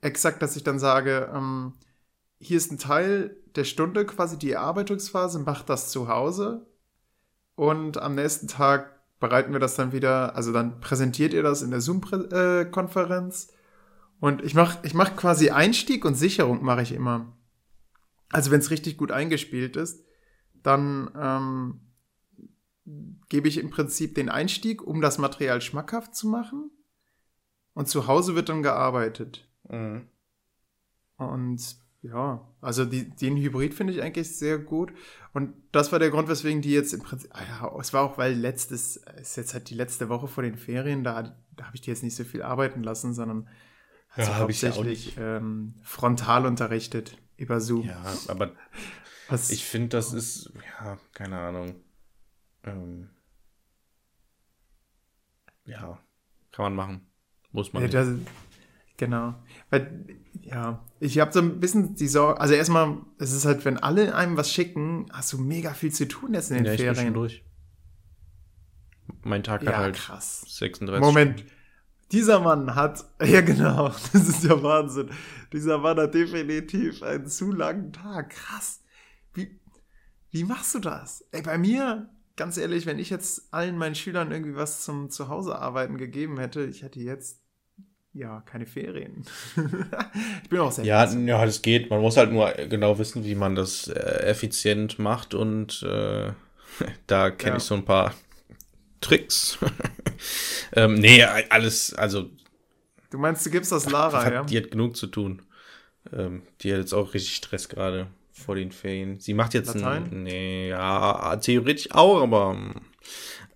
exakt, dass ich dann sage, ähm, hier ist ein Teil der Stunde quasi die Erarbeitungsphase, macht das zu Hause. Und am nächsten Tag bereiten wir das dann wieder, also dann präsentiert ihr das in der Zoom-Konferenz und ich mache ich mach quasi Einstieg und Sicherung mache ich immer. Also wenn es richtig gut eingespielt ist, dann ähm, gebe ich im Prinzip den Einstieg, um das Material schmackhaft zu machen. Und zu Hause wird dann gearbeitet. Mhm. Und ja, also die, den Hybrid finde ich eigentlich sehr gut. Und das war der Grund, weswegen die jetzt im Prinzip, ah ja, es war auch, weil letztes, ist jetzt halt die letzte Woche vor den Ferien, da, da habe ich die jetzt nicht so viel arbeiten lassen, sondern ja, also hauptsächlich ähm, frontal unterrichtet über Zoom. Ja, aber Was? ich finde, das ist, ja, keine Ahnung. Ähm, ja, kann man machen. Muss man. Ja, das, genau. Weil, ja, ich habe so ein bisschen die Sorge, also erstmal, es ist halt, wenn alle einem was schicken, hast du mega viel zu tun jetzt in den ja, Ferien. Ich bin schon durch. Mein Tag ja, hat halt krass. 36 Moment. Stunden. Dieser Mann hat, ja genau, das ist ja Wahnsinn. Dieser Mann hat definitiv einen zu langen Tag. Krass. Wie, wie machst du das? Ey, bei mir, ganz ehrlich, wenn ich jetzt allen meinen Schülern irgendwie was zum Zuhausearbeiten gegeben hätte, ich hätte jetzt ja keine Ferien. ich bin auch sehr ja, ja, das geht. Man muss halt nur genau wissen, wie man das äh, effizient macht und äh, da kenne ja. ich so ein paar Tricks. ähm, nee, alles, also. Du meinst, du gibst das Lara, ja? Die hat genug zu tun. Ähm, die hat jetzt auch richtig Stress gerade vor den Ferien. Sie macht jetzt Latein? ein. Nee, ja, theoretisch auch, aber.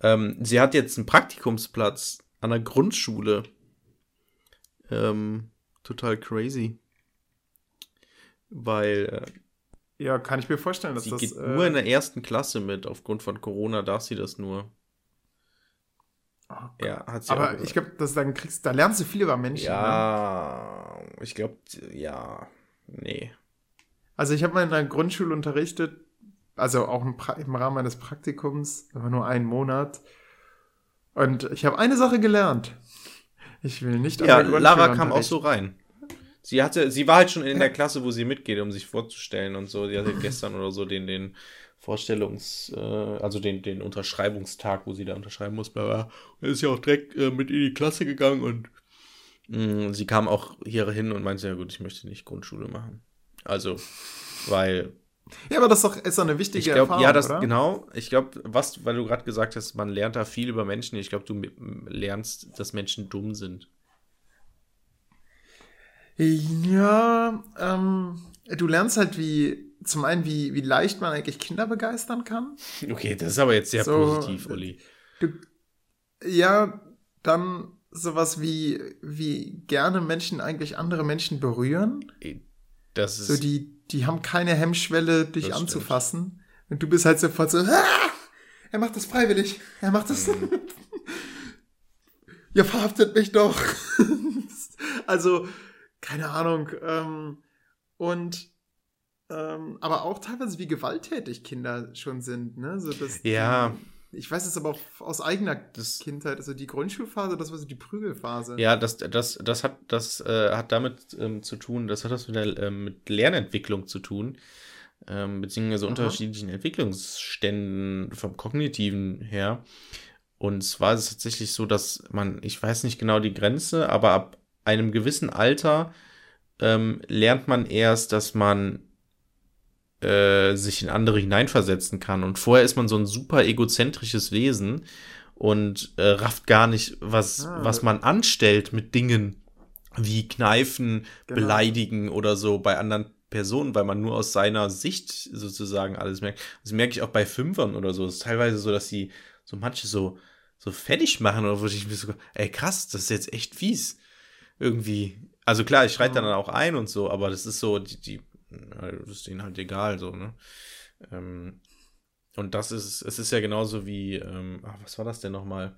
Ähm, sie hat jetzt einen Praktikumsplatz an der Grundschule. Ähm, total crazy. Weil. Äh, ja, kann ich mir vorstellen, dass sie das. Sie geht äh, nur in der ersten Klasse mit. Aufgrund von Corona darf sie das nur. Oh ja, hat sie Aber ich glaube, dass dann kriegst, da lernst du viel über Menschen. Ja, ne? ich glaube, ja, nee. Also ich habe mal in einer Grundschule unterrichtet, also auch im, im Rahmen meines Praktikums, aber nur einen Monat. Und ich habe eine Sache gelernt. Ich will nicht. Ja, Lara kam auch so rein. Sie hatte, sie war halt schon in der Klasse, wo sie mitgeht, um sich vorzustellen und so. Sie hatte gestern oder so den, den Vorstellungs, äh, also den, den Unterschreibungstag, wo sie da unterschreiben muss. Bla bla. Ist ja auch direkt äh, mit in die Klasse gegangen und mh, mm, sie kam auch hier hin und meinte, ja gut, ich möchte nicht Grundschule machen. Also, weil. Ja, aber das ist doch, ist doch eine wichtige glaub, Erfahrung, Ja, das, oder? genau. Ich glaube, was, weil du gerade gesagt hast, man lernt da viel über Menschen. Ich glaube, du lernst, dass Menschen dumm sind. Ja, ähm, du lernst halt, wie zum einen, wie, wie leicht man eigentlich Kinder begeistern kann. Okay, das ist aber jetzt sehr so, positiv, Uli. Du, ja, dann sowas wie, wie gerne Menschen eigentlich andere Menschen berühren. Das ist so, die, die haben keine Hemmschwelle, dich anzufassen. Stimmt. Und du bist halt sofort so, ah, er macht das freiwillig. Er macht das. Mhm. Ihr verhaftet mich doch. also, keine Ahnung. Ähm, und ähm, aber auch teilweise, wie gewalttätig Kinder schon sind, ne? So, dass ja. Die, ich weiß es aber auch aus eigener das, Kindheit, also die Grundschulphase, das war so die Prügelphase. Ja, das, das, das hat, das äh, hat damit ähm, zu tun, das hat das mit, der, ähm, mit Lernentwicklung zu tun, ähm, beziehungsweise Aha. unterschiedlichen Entwicklungsständen vom Kognitiven her. Und zwar ist es tatsächlich so, dass man, ich weiß nicht genau die Grenze, aber ab einem gewissen Alter ähm, lernt man erst, dass man äh, sich in andere hineinversetzen kann. Und vorher ist man so ein super egozentrisches Wesen und äh, rafft gar nicht, was, ah, was man anstellt mit Dingen wie Kneifen, genau. beleidigen oder so bei anderen Personen, weil man nur aus seiner Sicht sozusagen alles merkt. Das merke ich auch bei Fünfern oder so. Es ist teilweise so, dass sie so manche so, so fertig machen oder wo ich mir so, ey krass, das ist jetzt echt fies. Irgendwie. Also klar, ich schreite dann auch ein und so, aber das ist so, die, die das ist ihnen halt egal, so, ne? Ähm, und das ist, es ist ja genauso wie, ähm, ach, was war das denn nochmal?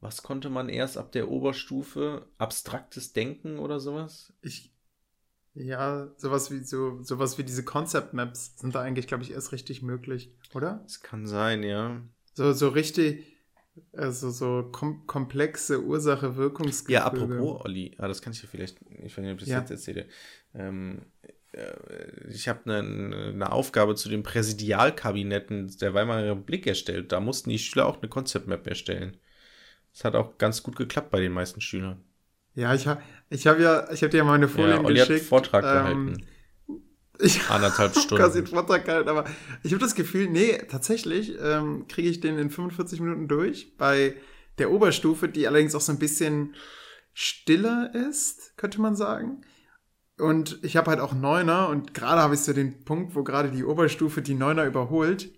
Was konnte man erst ab der Oberstufe? Abstraktes Denken oder sowas? Ich, ja, sowas wie so, sowas wie diese Concept Maps sind da eigentlich, glaube ich, erst richtig möglich, oder? Es kann sein, ja. So, so richtig, also so kom komplexe Ursache-Wirkungsgefüge. Ja, apropos, Olli, ah, das kann ich dir vielleicht, ich weiß nicht, ob ich das ja. jetzt erzähle. Ähm, äh, ich habe eine, eine, Aufgabe zu den Präsidialkabinetten der Weimarer Republik erstellt. Da mussten die Schüler auch eine Concept-Map erstellen. Das hat auch ganz gut geklappt bei den meisten Schülern. Ja, ich habe ich hab ja, ich habe dir ja meine Folien ja, geschickt. Hat einen Vortrag ähm, gehalten. Ich Anderthalb Stunden. quasi einen Vortrag gehalten, aber ich habe das Gefühl, nee, tatsächlich ähm, kriege ich den in 45 Minuten durch. Bei der Oberstufe, die allerdings auch so ein bisschen stiller ist, könnte man sagen. Und ich habe halt auch Neuner und gerade habe ich so den Punkt, wo gerade die Oberstufe die Neuner überholt.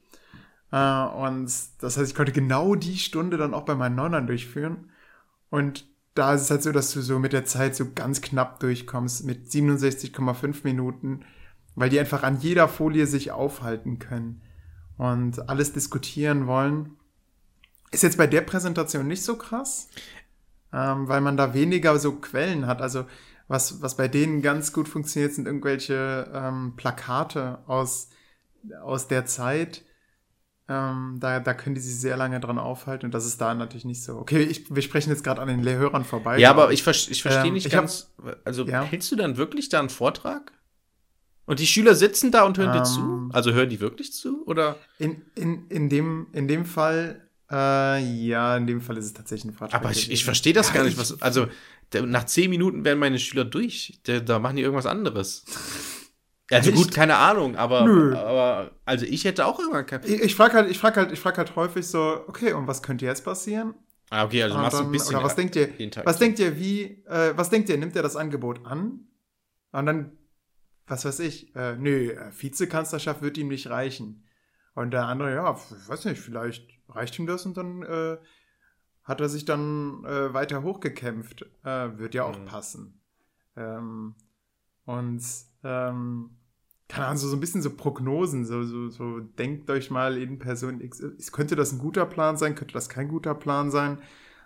Äh, und das heißt, ich konnte genau die Stunde dann auch bei meinen Neunern durchführen. Und da ist es halt so, dass du so mit der Zeit so ganz knapp durchkommst mit 67,5 Minuten, weil die einfach an jeder Folie sich aufhalten können und alles diskutieren wollen. Ist jetzt bei der Präsentation nicht so krass, ähm, weil man da weniger so Quellen hat. Also was, was bei denen ganz gut funktioniert, sind irgendwelche ähm, Plakate aus, aus der Zeit. Ähm, da, da können die sich sehr lange dran aufhalten und das ist da natürlich nicht so. Okay, ich, wir sprechen jetzt gerade an den Hörern vorbei. Ja, aber ich, ich verstehe Ähm, nicht ich ganz. also ja. hältst du dann wirklich da einen Vortrag? Und die Schüler sitzen da und hören dir Ähm. zu? Also hören die wirklich zu? Oder? In, in, in, dem, in dem Fall, äh, ja, in dem Fall ist es tatsächlich ein Vortrag. Aber ich, ich verstehe das Ja, gar nicht. ich- Was, also nach zehn Minuten werden meine Schüler durch. Da, da machen die irgendwas anderes. Also gut, keine Ahnung, aber, Nö. aber also ich hätte auch irgendwann kein. Ich, ich frage halt, ich frage halt, ich frage halt häufig so, okay, und was könnte jetzt passieren? Ah, okay, also Und machst du ein bisschen. Oder was denkt ihr, was denkt ihr, wie, äh, was denkt ihr, nimmt ihr das Angebot an? Und dann, was weiß ich, äh, nö, Vizekanzlerschaft wird ihm nicht reichen. Und der andere, ja, weiß nicht, vielleicht reicht ihm das und dann äh, hat er sich dann äh, weiter hochgekämpft. Äh, wird ja auch Mhm. passen. Ähm, und ähm, keine Ahnung, so, so ein bisschen so Prognosen, so, so, so denkt euch mal in Person X, könnte das ein guter Plan sein, könnte das kein guter Plan sein?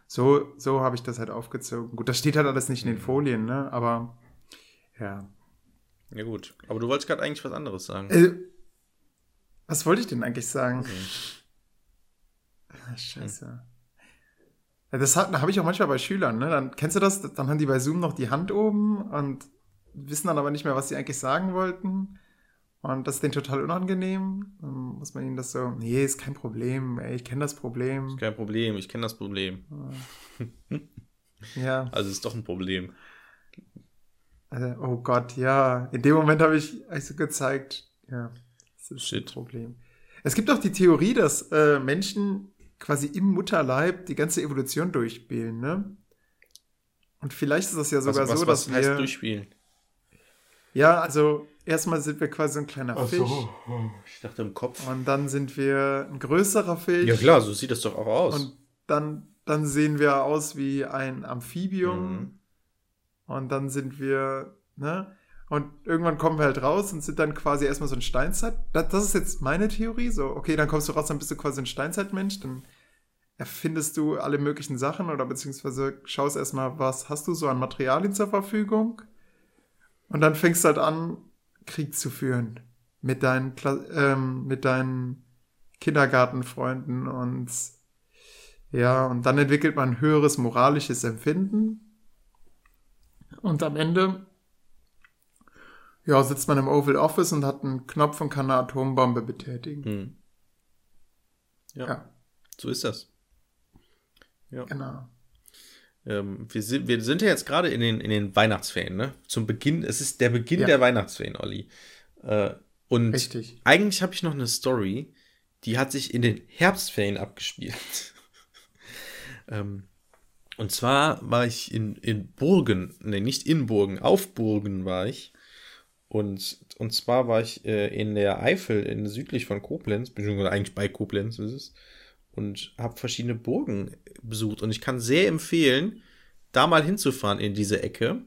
So, so habe ich das halt aufgezogen. Gut, das steht halt alles nicht in den Mhm. Folien, ne? Aber ja. Ja, gut. Aber du wolltest gerade eigentlich was anderes sagen. Äh, was wollte ich denn eigentlich sagen? Okay. Ah, Scheiße. Ja, das habe ich auch manchmal bei Schülern, ne? Dann kennst du das? Dann haben die bei Zoom noch die Hand oben und wissen dann aber nicht mehr, was sie eigentlich sagen wollten. Und das ist denen total unangenehm. Dann muss man ihnen das so, nee, ist kein Problem, ey, ich kenne das Problem. Kein Problem, ich kenne das Problem. Ja, Also ist doch ein Problem. also, oh Gott, ja. In dem Moment habe ich also gezeigt, ja, das ist Shit. ein Problem. Es gibt auch die Theorie, dass äh, Menschen quasi im Mutterleib die ganze Evolution durchspielen, ne? Und vielleicht ist das ja sogar was, was, so, was dass heißt wir, durchspielen? ja, also erstmal sind wir quasi so ein kleiner Fisch Ich dachte im Kopf. und dann sind wir ein größerer Fisch Ja klar, so sieht das doch auch aus. und dann, dann sehen wir aus wie ein Amphibium Mhm. und dann sind wir, ne? Und irgendwann kommen wir halt raus und sind dann quasi erstmal so ein Steinzeit. Das, das ist jetzt meine Theorie. So, okay, dann kommst du raus, dann bist du quasi ein Steinzeitmensch, dann erfindest du alle möglichen Sachen oder beziehungsweise schaust erstmal, was hast du so an Materialien zur Verfügung. Und dann fängst du halt an, Krieg zu führen. Mit deinen, Kla ähm, mit deinen Kindergartenfreunden und ja, und dann entwickelt man höheres moralisches Empfinden. Und am Ende ja, sitzt man im Oval Office und hat einen Knopf und kann eine Atombombe betätigen. Hm. Ja, Ja, so ist das. Genau. Ähm, wir, sind, wir sind ja jetzt gerade in den, in den Weihnachtsferien, ne? Zum Beginn, es ist der Beginn Ja. der Weihnachtsferien, Olli. Äh, und Richtig. eigentlich habe ich noch eine Story, die hat sich in den Herbstferien abgespielt. ähm, und zwar war ich in, in Burgen, ne, nicht in Burgen, auf Burgen war ich. Und, und zwar war ich äh, in der Eifel, in, südlich von Koblenz, beziehungsweise eigentlich bei Koblenz ist es, und habe verschiedene Burgen besucht. Und ich kann sehr empfehlen, da mal hinzufahren in diese Ecke.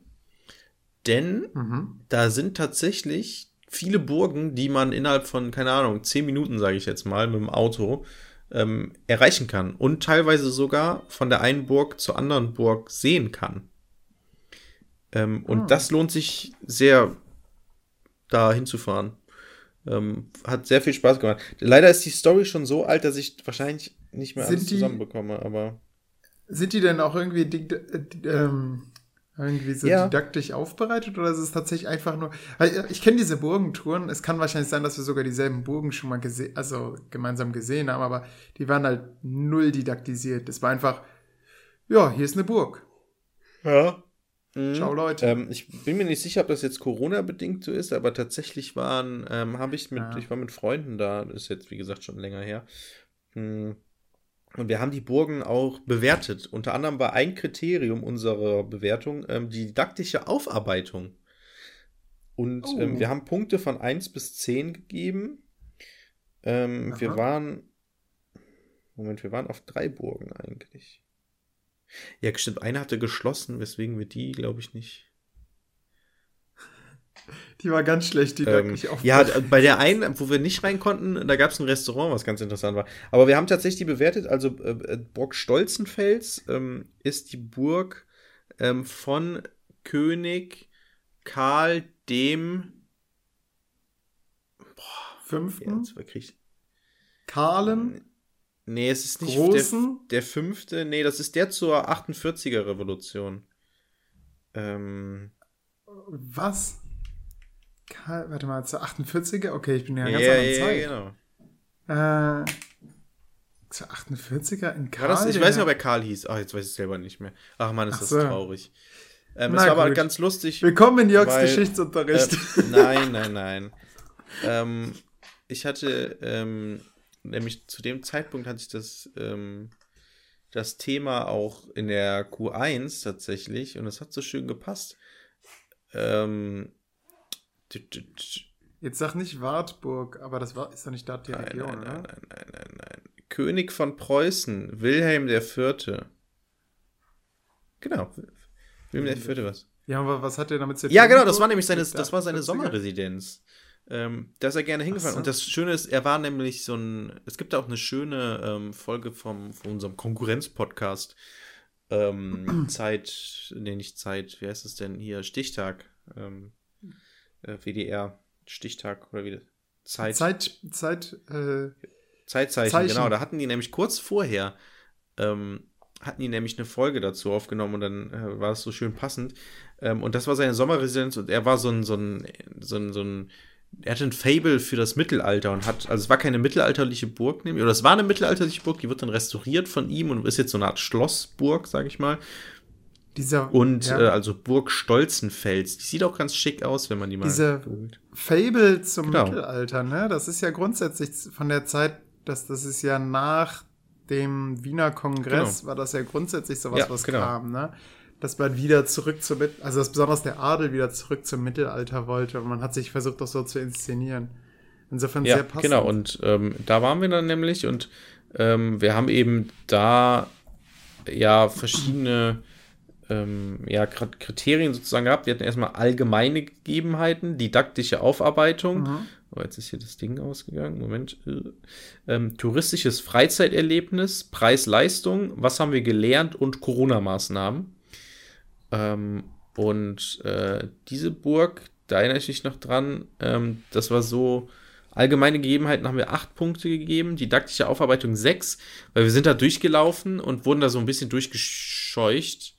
Denn Mhm. da sind tatsächlich viele Burgen, die man innerhalb von, keine Ahnung, zehn Minuten, sage ich jetzt mal, mit dem Auto ähm, erreichen kann. Und teilweise sogar von der einen Burg zur anderen Burg sehen kann. Ähm, und Ah. das lohnt sich sehr, da hinzufahren. Ähm, hat sehr viel Spaß gemacht. Leider ist die Story schon so alt, dass ich wahrscheinlich nicht mehr Sind alles die- zusammenbekomme, aber. Sind die denn auch irgendwie äh, ähm, irgendwie so Ja. didaktisch aufbereitet oder ist es tatsächlich einfach nur. Weil ich kenne diese Burgentouren. Es kann wahrscheinlich sein, dass wir sogar dieselben Burgen schon mal gesehen, also gemeinsam gesehen haben, aber die waren halt null didaktisiert. Es war einfach, ja, hier ist eine Burg. Ja. Ciao, Leute. Ähm, ich bin mir nicht sicher, ob das jetzt Corona-bedingt so ist, aber tatsächlich waren, ähm, habe ich mit, Ja. ich war mit Freunden da, das ist jetzt wie gesagt schon länger her. Hm. Und wir haben die Burgen auch bewertet. Unter anderem war ein Kriterium unserer Bewertung ähm, die didaktische Aufarbeitung. Und oh. ähm, wir haben Punkte von 1 bis 10 gegeben. Ähm, wir waren. Moment, wir waren auf drei Burgen eigentlich. Ja, stimmt. Eine hatte geschlossen, weswegen wir die, glaube ich, nicht. Die war ganz schlecht, die ähm, Ja, bei der einen, wo wir nicht rein konnten, da gab es ein Restaurant, was ganz interessant war. Aber wir haben tatsächlich die bewertet. Also äh, äh, Burg Stolzenfels ähm, ist die Burg ähm, von König Karl dem boah, Fünften? Ja, Karlen? Nee, es ist nicht der, der, fünfte. Nee, das ist der zur 48er Revolution. Ähm. Was? Karl, warte mal, zur 48er? Okay, ich bin ja ganz yeah, anderen yeah, Zeit. Ja, genau. Äh, zur 48er in Karl? Das, ich weiß nicht, ob er Karl hieß. Ach, jetzt weiß ich es selber nicht mehr. Ach man, ist Ach das so. traurig. Ähm, es war gut. aber ganz lustig. Willkommen in Jörgs Geschichtsunterricht. Äh, nein, nein, nein. ähm, ich hatte ähm, nämlich zu dem Zeitpunkt hatte ich das, ähm, das Thema auch in der Q1 tatsächlich und es hat so schön gepasst. Ähm, Jetzt sag nicht Wartburg, aber das war, ist doch nicht da die nein, Region, nein, oder? Nein, nein, nein, nein, nein. König von Preußen, Wilhelm IV. Genau. Wilhelm IV. was? Ja, aber was hat der damit zu tun? Ja, genau, das war nämlich seine, das war seine Sommerresidenz. Ähm, da ist er gerne hingefahren. So. Und das Schöne ist, er war nämlich so ein. Es gibt auch eine schöne ähm, Folge vom, von unserem Konkurrenz-Podcast. Ähm, Zeit, nee, nicht Zeit, wie heißt es denn hier? Stichtag. Ähm, äh, WDR. Stichtag oder wie Zeit. Zeit, Zeit, äh, Zeitzeichen, Zeichen. genau. Da hatten die nämlich kurz vorher, ähm, hatten die nämlich eine Folge dazu aufgenommen und dann äh, war es so schön passend. Ähm, und das war seine Sommerresidenz und er war so ein, so ein, so ein, so ein er hatte ein Fable für das Mittelalter und hat, also es war keine mittelalterliche Burg, nämlich, oder es war eine mittelalterliche Burg, die wird dann restauriert von ihm und ist jetzt so eine Art Schlossburg, sag ich mal. Dieser, und ja. äh, also Burg Stolzenfels, die sieht auch ganz schick aus, wenn man die mal Diese googelt. Fable zum genau. Mittelalter, ne? Das ist ja grundsätzlich von der Zeit, dass das ist ja nach dem Wiener Kongress, genau. war das ja grundsätzlich sowas, ja, was genau. kam, ne? dass man wieder zurück zum Mittelalter, also dass besonders der Adel wieder zurück zum Mittelalter wollte und man hat sich versucht, das so zu inszenieren. Insofern ja, sehr passend. Genau, und ähm, da waren wir dann nämlich und ähm, wir haben eben da ja verschiedene ähm, ja, Kriterien sozusagen gehabt. Wir hatten erstmal allgemeine Gegebenheiten, didaktische Aufarbeitung. Mhm. Oh, jetzt ist hier das Ding ausgegangen. Moment. Ähm, touristisches Freizeiterlebnis, Preis-Leistung, was haben wir gelernt und Corona-Maßnahmen. Ähm, und äh, diese Burg, da erinnere ich mich noch dran, ähm, das war so, allgemeine Gegebenheiten haben wir acht Punkte gegeben, didaktische Aufarbeitung sechs, weil wir sind da durchgelaufen und wurden da so ein bisschen durchgescheucht.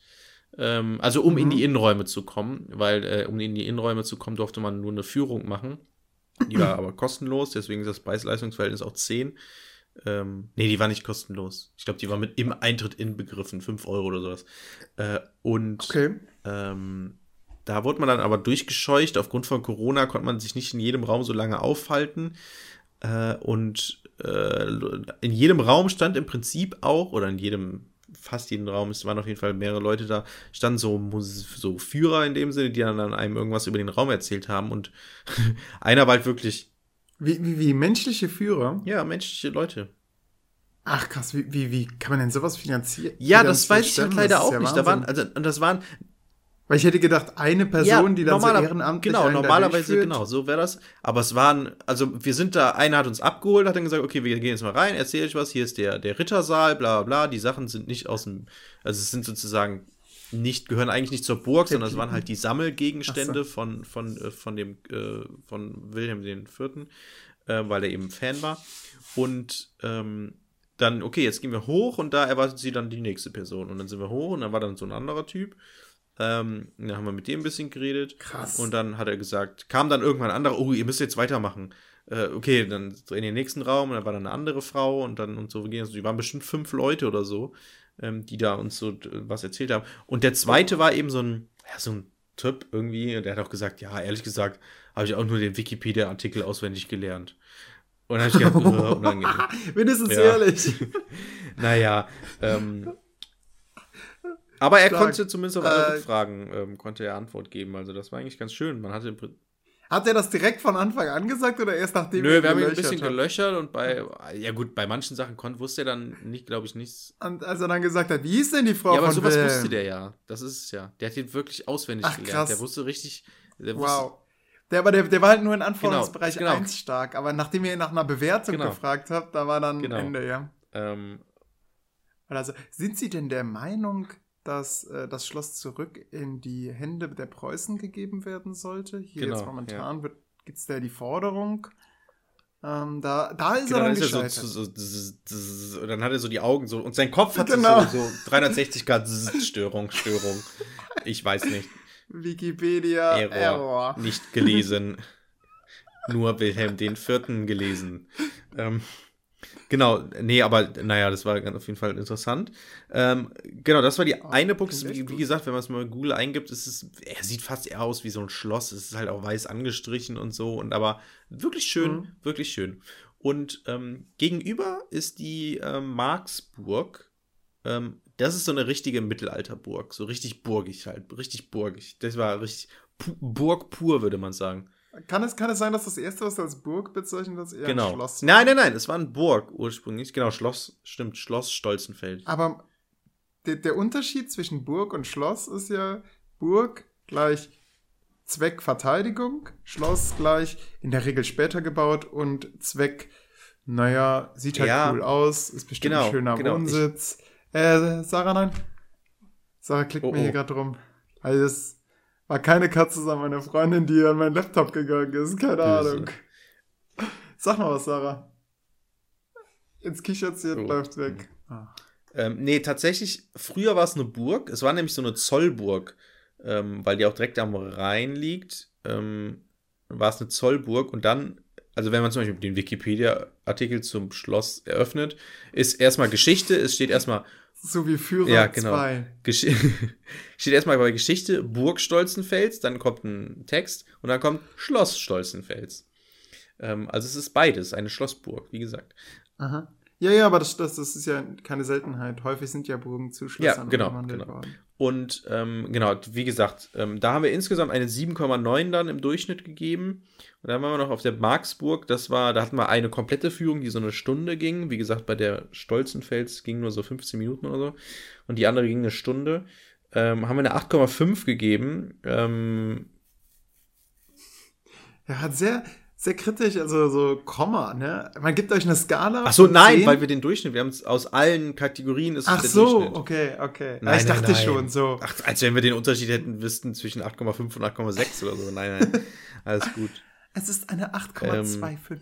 Ähm, also um mhm. in die Innenräume zu kommen, weil äh, um in die Innenräume zu kommen, durfte man nur eine Führung machen. Die war aber kostenlos, deswegen ist das Preis-Leistungsverhältnis auch 10. Ähm, nee, die war nicht kostenlos. Ich glaube, die war mit im Eintritt inbegriffen, 5 Euro oder sowas. Äh, und okay. ähm, da wurde man dann aber durchgescheucht. Aufgrund von Corona konnte man sich nicht in jedem Raum so lange aufhalten. Äh, und äh, in jedem Raum stand im Prinzip auch, oder in jedem, fast jedem Raum, es waren auf jeden Fall mehrere Leute da, standen so, so Führer in dem Sinne, die dann einem irgendwas über den Raum erzählt haben. Und einer war halt wirklich wie, wie, wie menschliche Führer? Ja, menschliche Leute. Ach krass, wie, wie, wie kann man denn sowas finanzieren? Ja, das weiß ich halt leider auch ja nicht. Da waren, also, und das waren. Weil ich hätte gedacht, eine Person, ja, die dann so ehrenamtlich Genau, normalerweise, genau, so wäre das. Aber es waren, also wir sind da, einer hat uns abgeholt, hat dann gesagt, okay, wir gehen jetzt mal rein, erzähle ich was, hier ist der, der Rittersaal, bla bla bla. Die Sachen sind nicht aus dem, also es sind sozusagen nicht, gehören eigentlich nicht zur Burg, sondern es waren halt die Sammelgegenstände so. von, von, äh, von dem, äh, von Wilhelm IV., äh, weil er eben Fan war. Und ähm, dann, okay, jetzt gehen wir hoch und da erwartet sie dann die nächste Person. Und dann sind wir hoch und dann war dann so ein anderer Typ. Ähm, dann haben wir mit dem ein bisschen geredet. Krass. Und dann hat er gesagt, kam dann irgendwann ein anderer, oh, ihr müsst jetzt weitermachen. Äh, okay, dann in den nächsten Raum und dann war dann eine andere Frau und dann und so gehen. Also, die waren bestimmt fünf Leute oder so ähm, die da uns so was erzählt haben. Und der zweite war eben so ein, ja, so ein Typ irgendwie, der hat auch gesagt, ja, ehrlich gesagt, habe ich auch nur den Wikipedia-Artikel auswendig gelernt. Und dann habe ich gedacht, oh, unangenehm. Mindestens ja. ehrlich. naja, ähm, aber er konnte zumindest auf alle äh, Fragen, ähm, konnte er Antwort geben. Also das war eigentlich ganz schön. Man hatte Hat er das direkt von Anfang an gesagt oder erst nachdem Nö, wir haben ihn ein bisschen hat? gelöchert und bei, ja gut, bei manchen Sachen konnte, wusste er dann nicht, glaube ich, nichts. Und als er dann gesagt hat, wie hieß denn die Frau ja, aber von sowas Wilhelm? wusste der ja. Das ist es ja. Der hat ihn wirklich auswendig Ach, gelernt. krass. Der wusste richtig. Der Wow. Der, aber der, der war halt nur in Anforderungsbereich Genau, genau. 1 stark. Aber nachdem ihr ihn nach einer Bewertung Genau. gefragt habt, da war dann Genau. Ende, ja. Wusste, ähm, Also, sind Sie denn der Meinung, dass äh, das Schloss zurück in die Hände der Preußen gegeben werden sollte? Hier Genau, jetzt momentan wird gibt es da die Forderung. Ähm, da, da ist genau, er dann ist er so, so, dann hat er so die Augen so und sein Kopf hat Genau. so, so 360 Grad Störung, Störung. Ich weiß nicht. Wikipedia Error. Error. Nicht gelesen. Nur Wilhelm den Vierten gelesen. Ähm, genau, nee, aber naja, das war ganz auf jeden Fall interessant. Ähm, genau, das war die eine Box. Wie, wie gesagt, wenn man es mal bei Google eingibt, ist es, er sieht fast eher aus wie so ein Schloss. Es ist halt auch weiß angestrichen und so. Und aber wirklich schön, Mhm. wirklich schön. Und ähm, gegenüber ist die ähm, Marksburg. Ähm, das ist so eine richtige Mittelalterburg. So richtig burgig halt. Richtig burgig. Das war richtig Burg pur, würde man sagen. Kann es, kann es sein, dass das erste, was du als Burg bezeichnet hast, eher ein Genau. Schloss war? Nein, nein, nein, es war ein Burg ursprünglich. Genau, Schloss, stimmt, Schloss Stolzenfeld. Aber der, der Unterschied zwischen Burg und Schloss ist ja Burg gleich Zweck Verteidigung, Schloss gleich in der Regel später gebaut und Zweck, naja, sieht halt Ja. cool aus, ist bestimmt Genau, ein schöner genau. Wohnsitz. Äh, Sarah, nein. Sarah klickt Oh, mir hier oh. gerade rum. Also das war keine Katze, sondern meine Freundin, die an meinen Laptop gegangen ist. Keine Böse. Ahnung. Sag mal was, Sarah. Jetzt kichert Oh. läuft weg. Ah. Ähm, nee, tatsächlich, früher war es eine Burg. Es war nämlich so eine Zollburg, ähm, weil die auch direkt am Rhein liegt. Ähm, war es eine Zollburg und dann, also wenn man zum Beispiel den Wikipedia-Artikel zum Schloss eröffnet, ist erstmal Geschichte, es steht erstmal So wie Führer Ja, genau. 2. Gesch steht erstmal bei Geschichte Burg Stolzenfels, dann kommt ein Text und dann kommt Schloss Stolzenfels. Ähm, also es ist beides, eine Schlossburg, wie gesagt. Aha. Ja, ja, aber das, das, das ist ja keine Seltenheit. Häufig sind ja Burgen zu Schlössern Ja, genau, umgewandelt genau. worden. Und ähm, genau, wie gesagt, ähm, da haben wir insgesamt eine 7,9 dann im Durchschnitt gegeben. Und dann waren wir noch auf der Marksburg. Das war, da hatten wir eine komplette Führung, die so eine Stunde ging. Wie gesagt, bei der Stolzenfels ging nur so 15 Minuten oder so. Und die andere ging eine Stunde. Ähm, haben wir eine 8,5 gegeben. Ähm, Ja, hat sehr, sehr kritisch, also so Komma, ne? Man gibt euch eine Skala. ach so, nein, 10. weil wir den Durchschnitt, wir haben es aus allen Kategorien ist es Ach der so, Durchschnitt. okay, okay. Nein, ich nein, dachte nein. schon so. Ach, als wenn wir den Unterschied hätten wüssten zwischen 8,5 und 8,6 oder so. Nein, nein, alles gut. Es ist eine 8,25.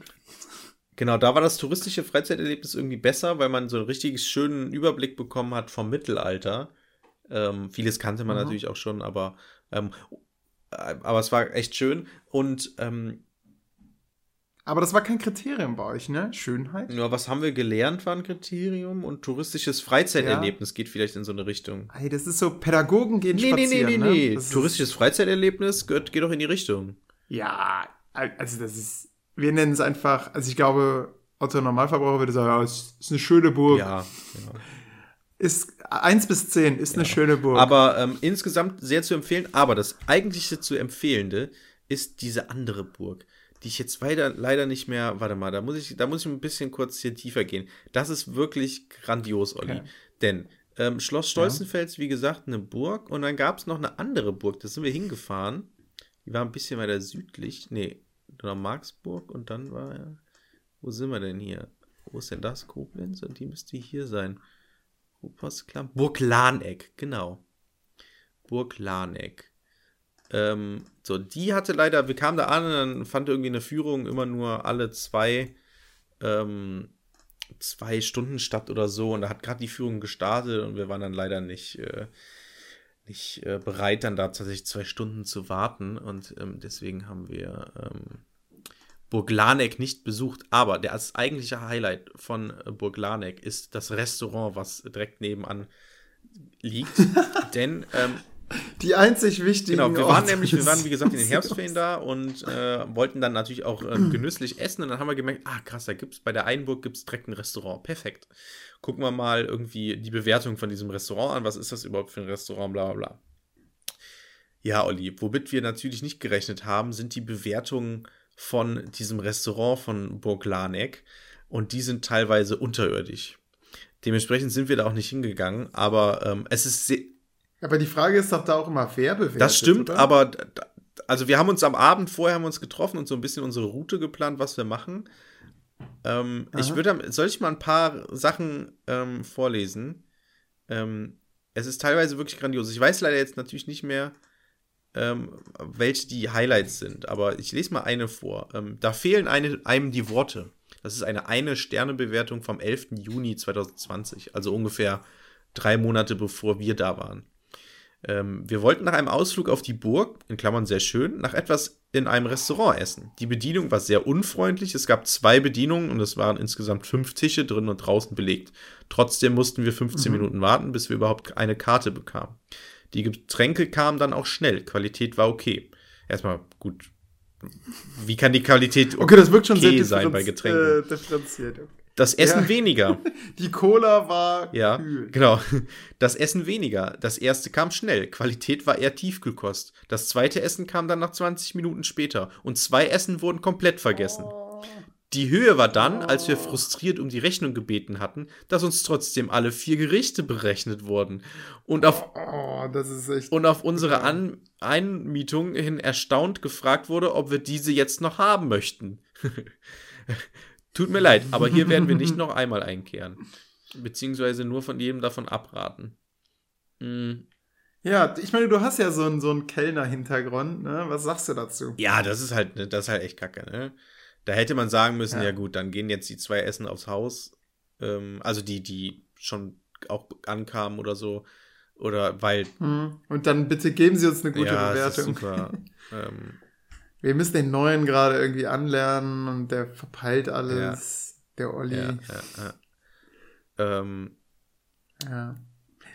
Genau, da war das touristische Freizeiterlebnis irgendwie besser, weil man so einen richtig schönen Überblick bekommen hat vom Mittelalter. Ähm, vieles kannte man Mhm. natürlich auch schon, aber, ähm, äh, aber es war echt schön. Und ähm, Aber das war kein Kriterium bei euch, ne? Schönheit? nur was haben wir gelernt, war ein Kriterium. Und touristisches Freizeiterlebnis geht vielleicht in so eine Richtung. Ey, das ist so, Pädagogen gehen Nee, nee, nee, spazieren, nee, ne? nee. Touristisches Freizeiterlebnis gehört, geht doch in die Richtung. Ja, also das ist, wir nennen es einfach, also ich glaube, Otto Normalverbraucher würde sagen, ja, es ist eine schöne Burg. Ja, ja. Ist 1 bis 10 ist eine schöne Burg. Aber ähm, insgesamt sehr zu empfehlen. Aber das eigentliche zu empfehlende ist diese andere Burg, die ich jetzt weiter, leider nicht mehr. Warte mal, da muss ich, da muss ich ein bisschen kurz hier tiefer gehen. Das ist wirklich grandios, Olli. Okay. Denn ähm, Schloss Stolzenfels, wie gesagt, eine Burg. Und dann gab es noch eine andere Burg. Da sind wir hingefahren. Die war ein bisschen weiter südlich. Nee, da war Marksburg und dann war ja. Wo sind wir denn hier? Wo ist denn das? Koblenz? Und die müsste hier sein. Burg Lahneck, genau. Burg Lahneck. Ähm, so, die hatte leider, wir kamen da an und dann fand irgendwie eine Führung immer nur alle zwei, ähm, zwei Stunden statt oder so. Und da hat gerade die Führung gestartet und wir waren dann leider nicht, äh, nicht äh, bereit, dann da tatsächlich zwei Stunden zu warten. Und ähm, deswegen haben wir ähm, Burg Laneck nicht besucht. Aber der das eigentliche Highlight von äh, Burg Laneck ist das Restaurant, was direkt nebenan liegt. Denn ähm, die einzig wichtigen Genau, wir waren Orte nämlich, wir waren wie gesagt in den. Herbstferien da und äh, wollten dann natürlich auch ähm, genüsslich essen und dann haben wir gemerkt, ah krass, da gibt's bei der Einburg gibt's direkt ein Restaurant, perfekt. Gucken wir mal irgendwie die Bewertung von diesem Restaurant an, was ist das überhaupt für ein Restaurant, bla bla bla. Ja, Olli, womit wir natürlich nicht gerechnet haben, sind die Bewertungen von diesem Restaurant von Burg Laneck und die sind teilweise unterirdisch. Dementsprechend sind wir da auch nicht hingegangen, aber ähm, es ist sehr. Aber die Frage ist doch da auch immer fair bewertet. Das stimmt, oder? aber also wir haben uns am Abend vorher haben uns getroffen und so ein bisschen unsere Route geplant, was wir machen. Ähm, ich würde, soll ich mal ein paar Sachen ähm, vorlesen? Ähm, es ist teilweise wirklich grandios. Ich weiß leider jetzt natürlich nicht mehr, ähm, welche die Highlights sind, aber ich lese mal eine vor. Ähm, da fehlen eine, einem die Worte. Das ist eine Eine-Sterne-Bewertung vom 11. Juni 2020, also ungefähr drei Monate bevor wir da waren. Ähm, wir wollten nach einem Ausflug auf die Burg, in Klammern sehr schön, nach etwas in einem Restaurant essen. Die Bedienung war sehr unfreundlich. Es gab zwei Bedienungen und es waren insgesamt fünf Tische drin und draußen belegt. Trotzdem mussten wir 15 mhm. Minuten warten, bis wir überhaupt eine Karte bekamen. Die Getränke kamen dann auch schnell. Qualität war okay. Erstmal gut. Wie kann die Qualität okay, okay das wirkt schon okay sehr sein bei Getränken? Äh, differenziert. Das Essen ja. weniger. Die Cola war ja, kühl. Genau. Das Essen weniger. Das erste kam schnell. Qualität war eher Tiefkühlkost. Das zweite Essen kam dann nach 20 Minuten später. Und zwei Essen wurden komplett vergessen. Oh. Die Höhe war dann, als wir frustriert um die Rechnung gebeten hatten, dass uns trotzdem alle vier Gerichte berechnet wurden. Und auf, oh, und auf unsere An Einmietung hin erstaunt gefragt wurde, ob wir diese jetzt noch haben möchten. Tut mir leid, aber hier werden wir nicht noch einmal einkehren. Beziehungsweise nur von jedem davon abraten. Mhm. Ja, ich meine, du hast ja so einen, so einen Kellner-Hintergrund, ne? Was sagst du dazu? Ja, das ist halt, das ist halt echt kacke, ne? Da hätte man sagen müssen, ja. ja, gut, dann gehen jetzt die zwei Essen aufs Haus. Ähm, also die, die schon auch ankamen oder so. Oder weil. Hm. Und dann bitte geben Sie uns eine gute ja, Bewertung. Das ist super. ähm, wir müssen den neuen gerade irgendwie anlernen und der verpeilt alles. Ja. Der Olli. Ja, ja, ja. Ähm, ja.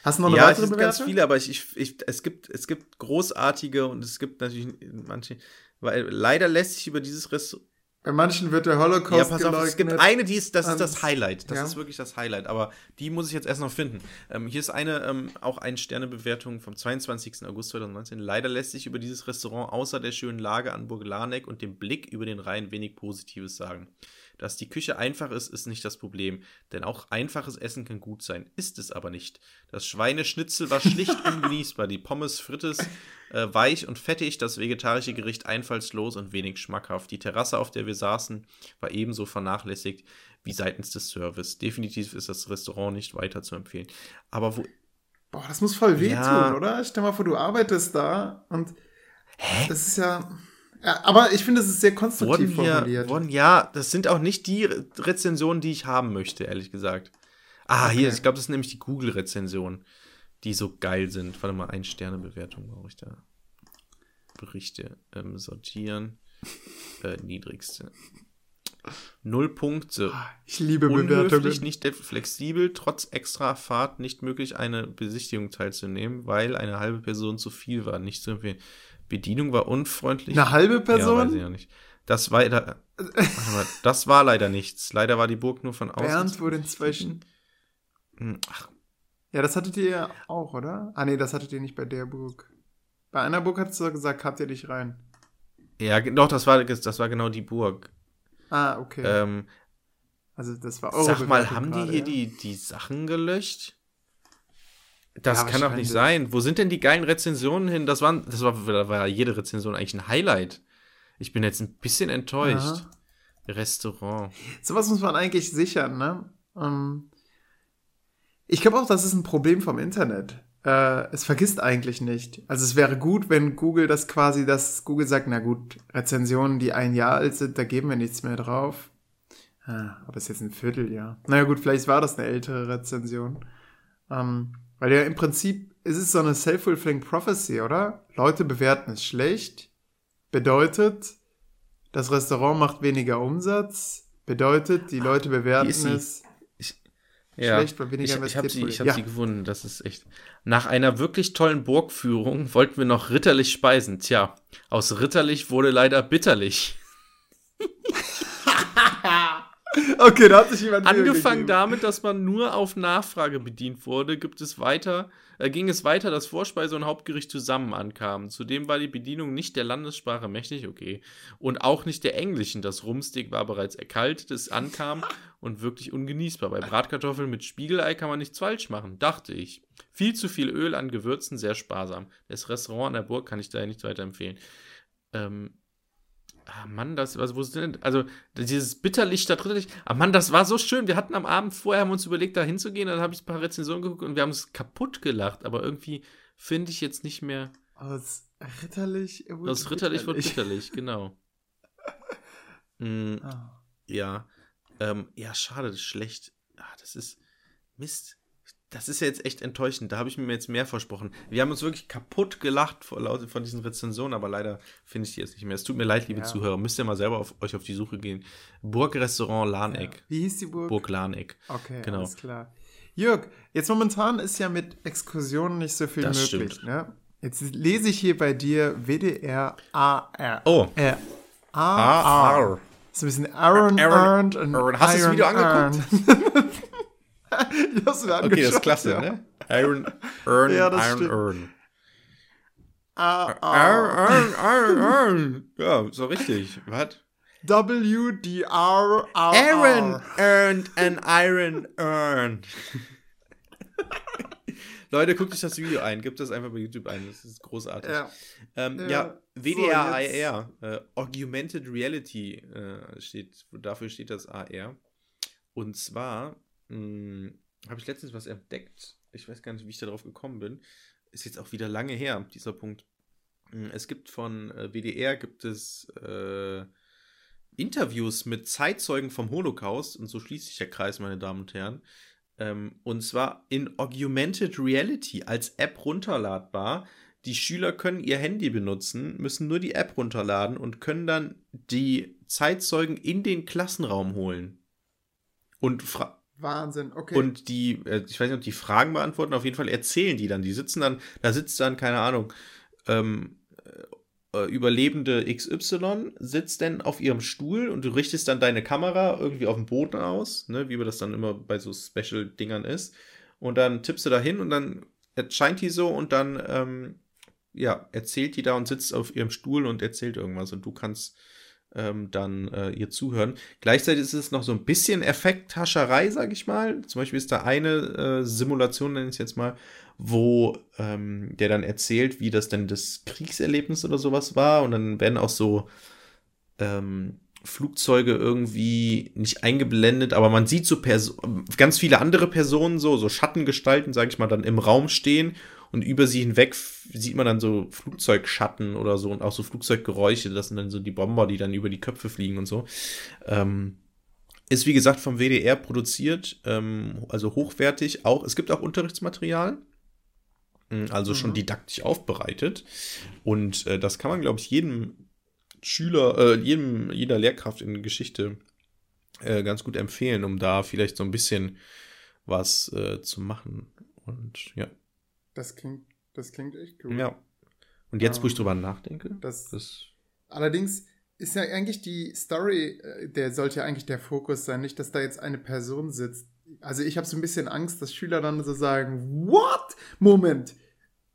Hast du noch eine ja, weitere es Bewertung? ganz viele, aber ich, ich, ich, es, gibt, es gibt großartige und es gibt natürlich manche, weil leider lässt sich über dieses Restaurant bei manchen wird der Holocaust Ja, pass auf, es gibt eine, die ist, das ist das Highlight. Das ja. ist wirklich das Highlight. Aber die muss ich jetzt erst noch finden. Ähm, hier ist eine, ähm, auch eine Sternebewertung vom 22. August 2019. Leider lässt sich über dieses Restaurant außer der schönen Lage an Burg Laneck und dem Blick über den Rhein wenig Positives sagen. Dass die Küche einfach ist, ist nicht das Problem, denn auch einfaches Essen kann gut sein, ist es aber nicht. Das Schweineschnitzel war schlicht ungenießbar, die Pommes frites äh, weich und fettig, das vegetarische Gericht einfallslos und wenig schmackhaft. Die Terrasse, auf der wir saßen, war ebenso vernachlässigt wie seitens des Service. Definitiv ist das Restaurant nicht weiter zu empfehlen. Aber wo. Boah, das muss voll wehtun, ja. oder? Stell mal vor, du arbeitest da und Hä? das ist ja. Ja, aber ich finde, es ist sehr konstruktiv wurden formuliert. Wurden, ja, das sind auch nicht die Rezensionen, die ich haben möchte, ehrlich gesagt. Ah, okay. hier, ich glaube, das sind nämlich die Google-Rezensionen, die so geil sind. Warte mal, ein Sterne-Bewertung brauche ich da. Berichte ähm, sortieren. Äh, niedrigste. Null Punkte. Ah, ich liebe Bewertungen. nicht flexibel, trotz extra Fahrt nicht möglich, eine Besichtigung teilzunehmen, weil eine halbe Person zu viel war. Nicht zu empfehlen. Bedienung war unfreundlich. Eine halbe Person? Ja, weiß ich ja nicht. Das war, da, mal, das war leider nichts. Leider war die Burg nur von außen. Bernd wurde inzwischen. Hm, ach. Ja, das hattet ihr ja auch, oder? Ah, nee, das hattet ihr nicht bei der Burg. Bei einer Burg hattest du gesagt, habt ihr dich rein. Ja, doch, das war, das war genau die Burg. Ah, okay. Ähm, also, das war eure Sag mal, haben die hier ja? die, die Sachen gelöscht? Das ja, kann doch nicht sein. Wo sind denn die geilen Rezensionen hin? Das, waren, das war, da war jede Rezension eigentlich ein Highlight. Ich bin jetzt ein bisschen enttäuscht. Aha. Restaurant. Sowas muss man eigentlich sichern, ne? Ähm, ich glaube auch, das ist ein Problem vom Internet. Äh, es vergisst eigentlich nicht. Also es wäre gut, wenn Google das quasi, dass Google sagt, na gut, Rezensionen, die ein Jahr alt sind, da geben wir nichts mehr drauf. Ah, aber es ist jetzt ein Vierteljahr. Naja gut, vielleicht war das eine ältere Rezension. Ähm, weil ja im Prinzip ist es so eine self-fulfilling prophecy, oder? Leute bewerten es schlecht, bedeutet, das Restaurant macht weniger Umsatz, bedeutet, die Leute bewerten es ich, ja, schlecht, weil weniger ich, ich habe sie, ich hab ja. sie gefunden, das ist echt. Nach einer wirklich tollen Burgführung wollten wir noch ritterlich speisen. Tja, aus ritterlich wurde leider bitterlich. Okay, da hat sich jemand Angefangen damit, dass man nur auf Nachfrage bedient wurde, gibt es weiter, äh, ging es weiter, dass Vorspeise und Hauptgericht zusammen ankamen. Zudem war die Bedienung nicht der Landessprache mächtig, okay, und auch nicht der englischen. Das Rumsteak war bereits erkaltet, es ankam und wirklich ungenießbar. Bei Bratkartoffeln mit Spiegelei kann man nichts falsch machen, dachte ich. Viel zu viel Öl an Gewürzen, sehr sparsam. Das Restaurant an der Burg kann ich daher nicht weiterempfehlen. Ähm, Ah, Mann, das, also, wo sind, also, dieses Bitterlicht, da Licht. Ah, Mann, das war so schön. Wir hatten am Abend vorher, haben uns überlegt, da hinzugehen, dann habe ich ein paar Rezensionen geguckt und wir haben es kaputt gelacht, aber irgendwie finde ich jetzt nicht mehr. Aus ritterlich. wurde Das ritterlich wird bitterlich, genau. mm, Ah. ja. Ähm, ja, schade, das ist schlecht. Ah, das ist Mist. Das ist ja jetzt echt enttäuschend. Da habe ich mir jetzt mehr versprochen. Wir haben uns wirklich kaputt gelacht vor von diesen Rezensionen, aber leider finde ich die jetzt nicht mehr. Es tut mir leid, liebe Ja. Zuhörer. Müsst ihr mal selber auf, euch auf die Suche gehen. Burgrestaurant Lahneck. Wie hieß die Burg? Burg Lahneck. Okay, Genau. alles klar. Jörg, jetzt momentan ist ja mit Exkursionen nicht so viel Das möglich. stimmt. Ne? Jetzt lese ich hier bei dir WDR AR. Oh. Äh, Ah, AR. So ein bisschen Aaron Aaron- earned Aaron. Hast du das Video angeguckt? ich hab's mir Okay, das ist klasse, ja. ne? Iron, Earn, Ja, das Iron, stimmt. Earn. AR. Iron, Iron, Iron. Ja, so richtig. Was? WDR Aaron earned an Iron Earn. Leute, guckt euch das Video ein. Gebt das einfach bei YouTube ein. Das ist großartig. Ja. Ähm, Ja. ja, So, WDR-AR, äh, Augmented Reality äh, steht, dafür steht das AR. Und zwar habe ich letztens was entdeckt. Ich weiß gar nicht, wie ich darauf gekommen bin. Ist jetzt auch wieder lange her, dieser Punkt. Mm, Es gibt von äh, WDR gibt es äh, Interviews mit Zeitzeugen vom Holocaust und so schließt sich der Kreis, meine Damen und Herren. Ähm, und zwar in Augmented Reality als App runterladbar. Die Schüler können ihr Handy benutzen, müssen nur die App runterladen und können dann die Zeitzeugen in den Klassenraum holen. Und, fra Wahnsinn, okay. und die, äh, ich weiß nicht, ob die Fragen beantworten, auf jeden Fall erzählen die dann. Die sitzen dann, da sitzt dann, keine Ahnung, ähm, äh, Überlebende XY sitzt dann auf ihrem Stuhl und du richtest dann deine Kamera irgendwie auf dem Boden aus, ne, wie das dann immer bei so Special-Dingern ist. Und dann tippst du da hin und dann erscheint die so und dann, ähm, ja, erzählt die da und sitzt auf ihrem Stuhl und erzählt irgendwas und du kannst ähm, dann äh, ihr zuhören. Gleichzeitig ist es noch so ein bisschen Effekthascherei, sag ich mal. Zum Beispiel ist da eine äh, Simulation, nenne ich es jetzt mal, wo ähm, der dann erzählt, wie das denn das Kriegserlebnis oder sowas war. Und dann werden auch so ähm, Flugzeuge irgendwie nicht eingeblendet, aber man sieht so Perso ganz viele andere Personen, so, so Schattengestalten, sag ich mal, dann im Raum stehen und über sie hinweg sieht man dann so Flugzeugschatten oder so und auch so Flugzeuggeräusche. Das sind dann so die Bomber, die dann über die Köpfe fliegen und so. Ähm, ist wie gesagt vom WDR produziert, ähm, also hochwertig. Auch es gibt auch Unterrichtsmaterial, Mm, also schon Mhm. didaktisch aufbereitet. Und äh, das kann man, glaube ich, jedem Schüler, äh, jedem, jeder Lehrkraft in Geschichte äh, ganz gut empfehlen, um da vielleicht so ein bisschen was äh, zu machen. Und ja. Das klingt, das klingt echt cool. Ja. Und jetzt, wo ich Ähm, drüber nachdenke, Das, das. allerdings ist ja eigentlich die Story, äh, der sollte ja eigentlich der Fokus sein, nicht, dass da jetzt eine Person sitzt. Also ich habe so ein bisschen Angst, dass Schüler dann so sagen, what? Moment,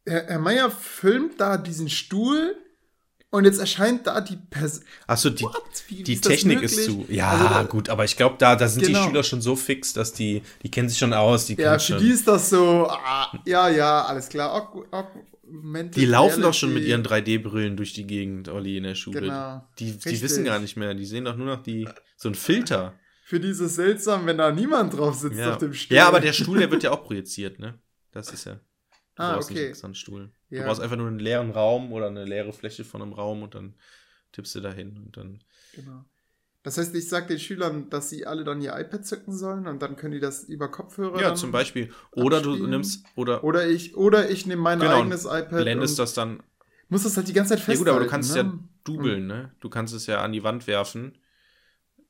Herr, Herr Meier filmt da diesen Stuhl und jetzt erscheint da die Person. Achso, die? Wie die ist Technik ist zu. Ja, Also da- gut, aber ich glaube, da, da sind Genau. die Schüler schon so fix, dass die, die kennen sich schon aus. Die, Ja, für schon. die ist das so, ah, ja, ja, alles klar. Aug- Augmented Die laufen doch schon mit ihren 3D-Brillen durch die Gegend, Olli, in der Schule. Genau. Die, die Richtig. wissen gar nicht mehr. Die sehen doch nur noch die, so ein Filter. Für dieses seltsam, wenn da niemand drauf sitzt Ja. auf dem Stuhl. ja, aber der Stuhl, der wird ja auch projiziert, ne? Das ist ja. Du Ah, okay. nicht extra Stuhl. Du Ja. brauchst einfach nur einen leeren Raum oder eine leere Fläche von einem Raum und dann tippst du da hin und dann. Genau. Das heißt, ich sage den Schülern, dass sie alle dann ihr iPad zücken sollen und dann können die das über Kopfhörer. Ja, zum Beispiel. Oder du abspielen. nimmst, oder, Oder ich, oder ich nehme mein Genau, eigenes iPad blendest und das dann. muss das halt die ganze Zeit Ja festhalten. gut, aber du kannst es ne? ja dubeln, ne? Du kannst es ja an die Wand werfen.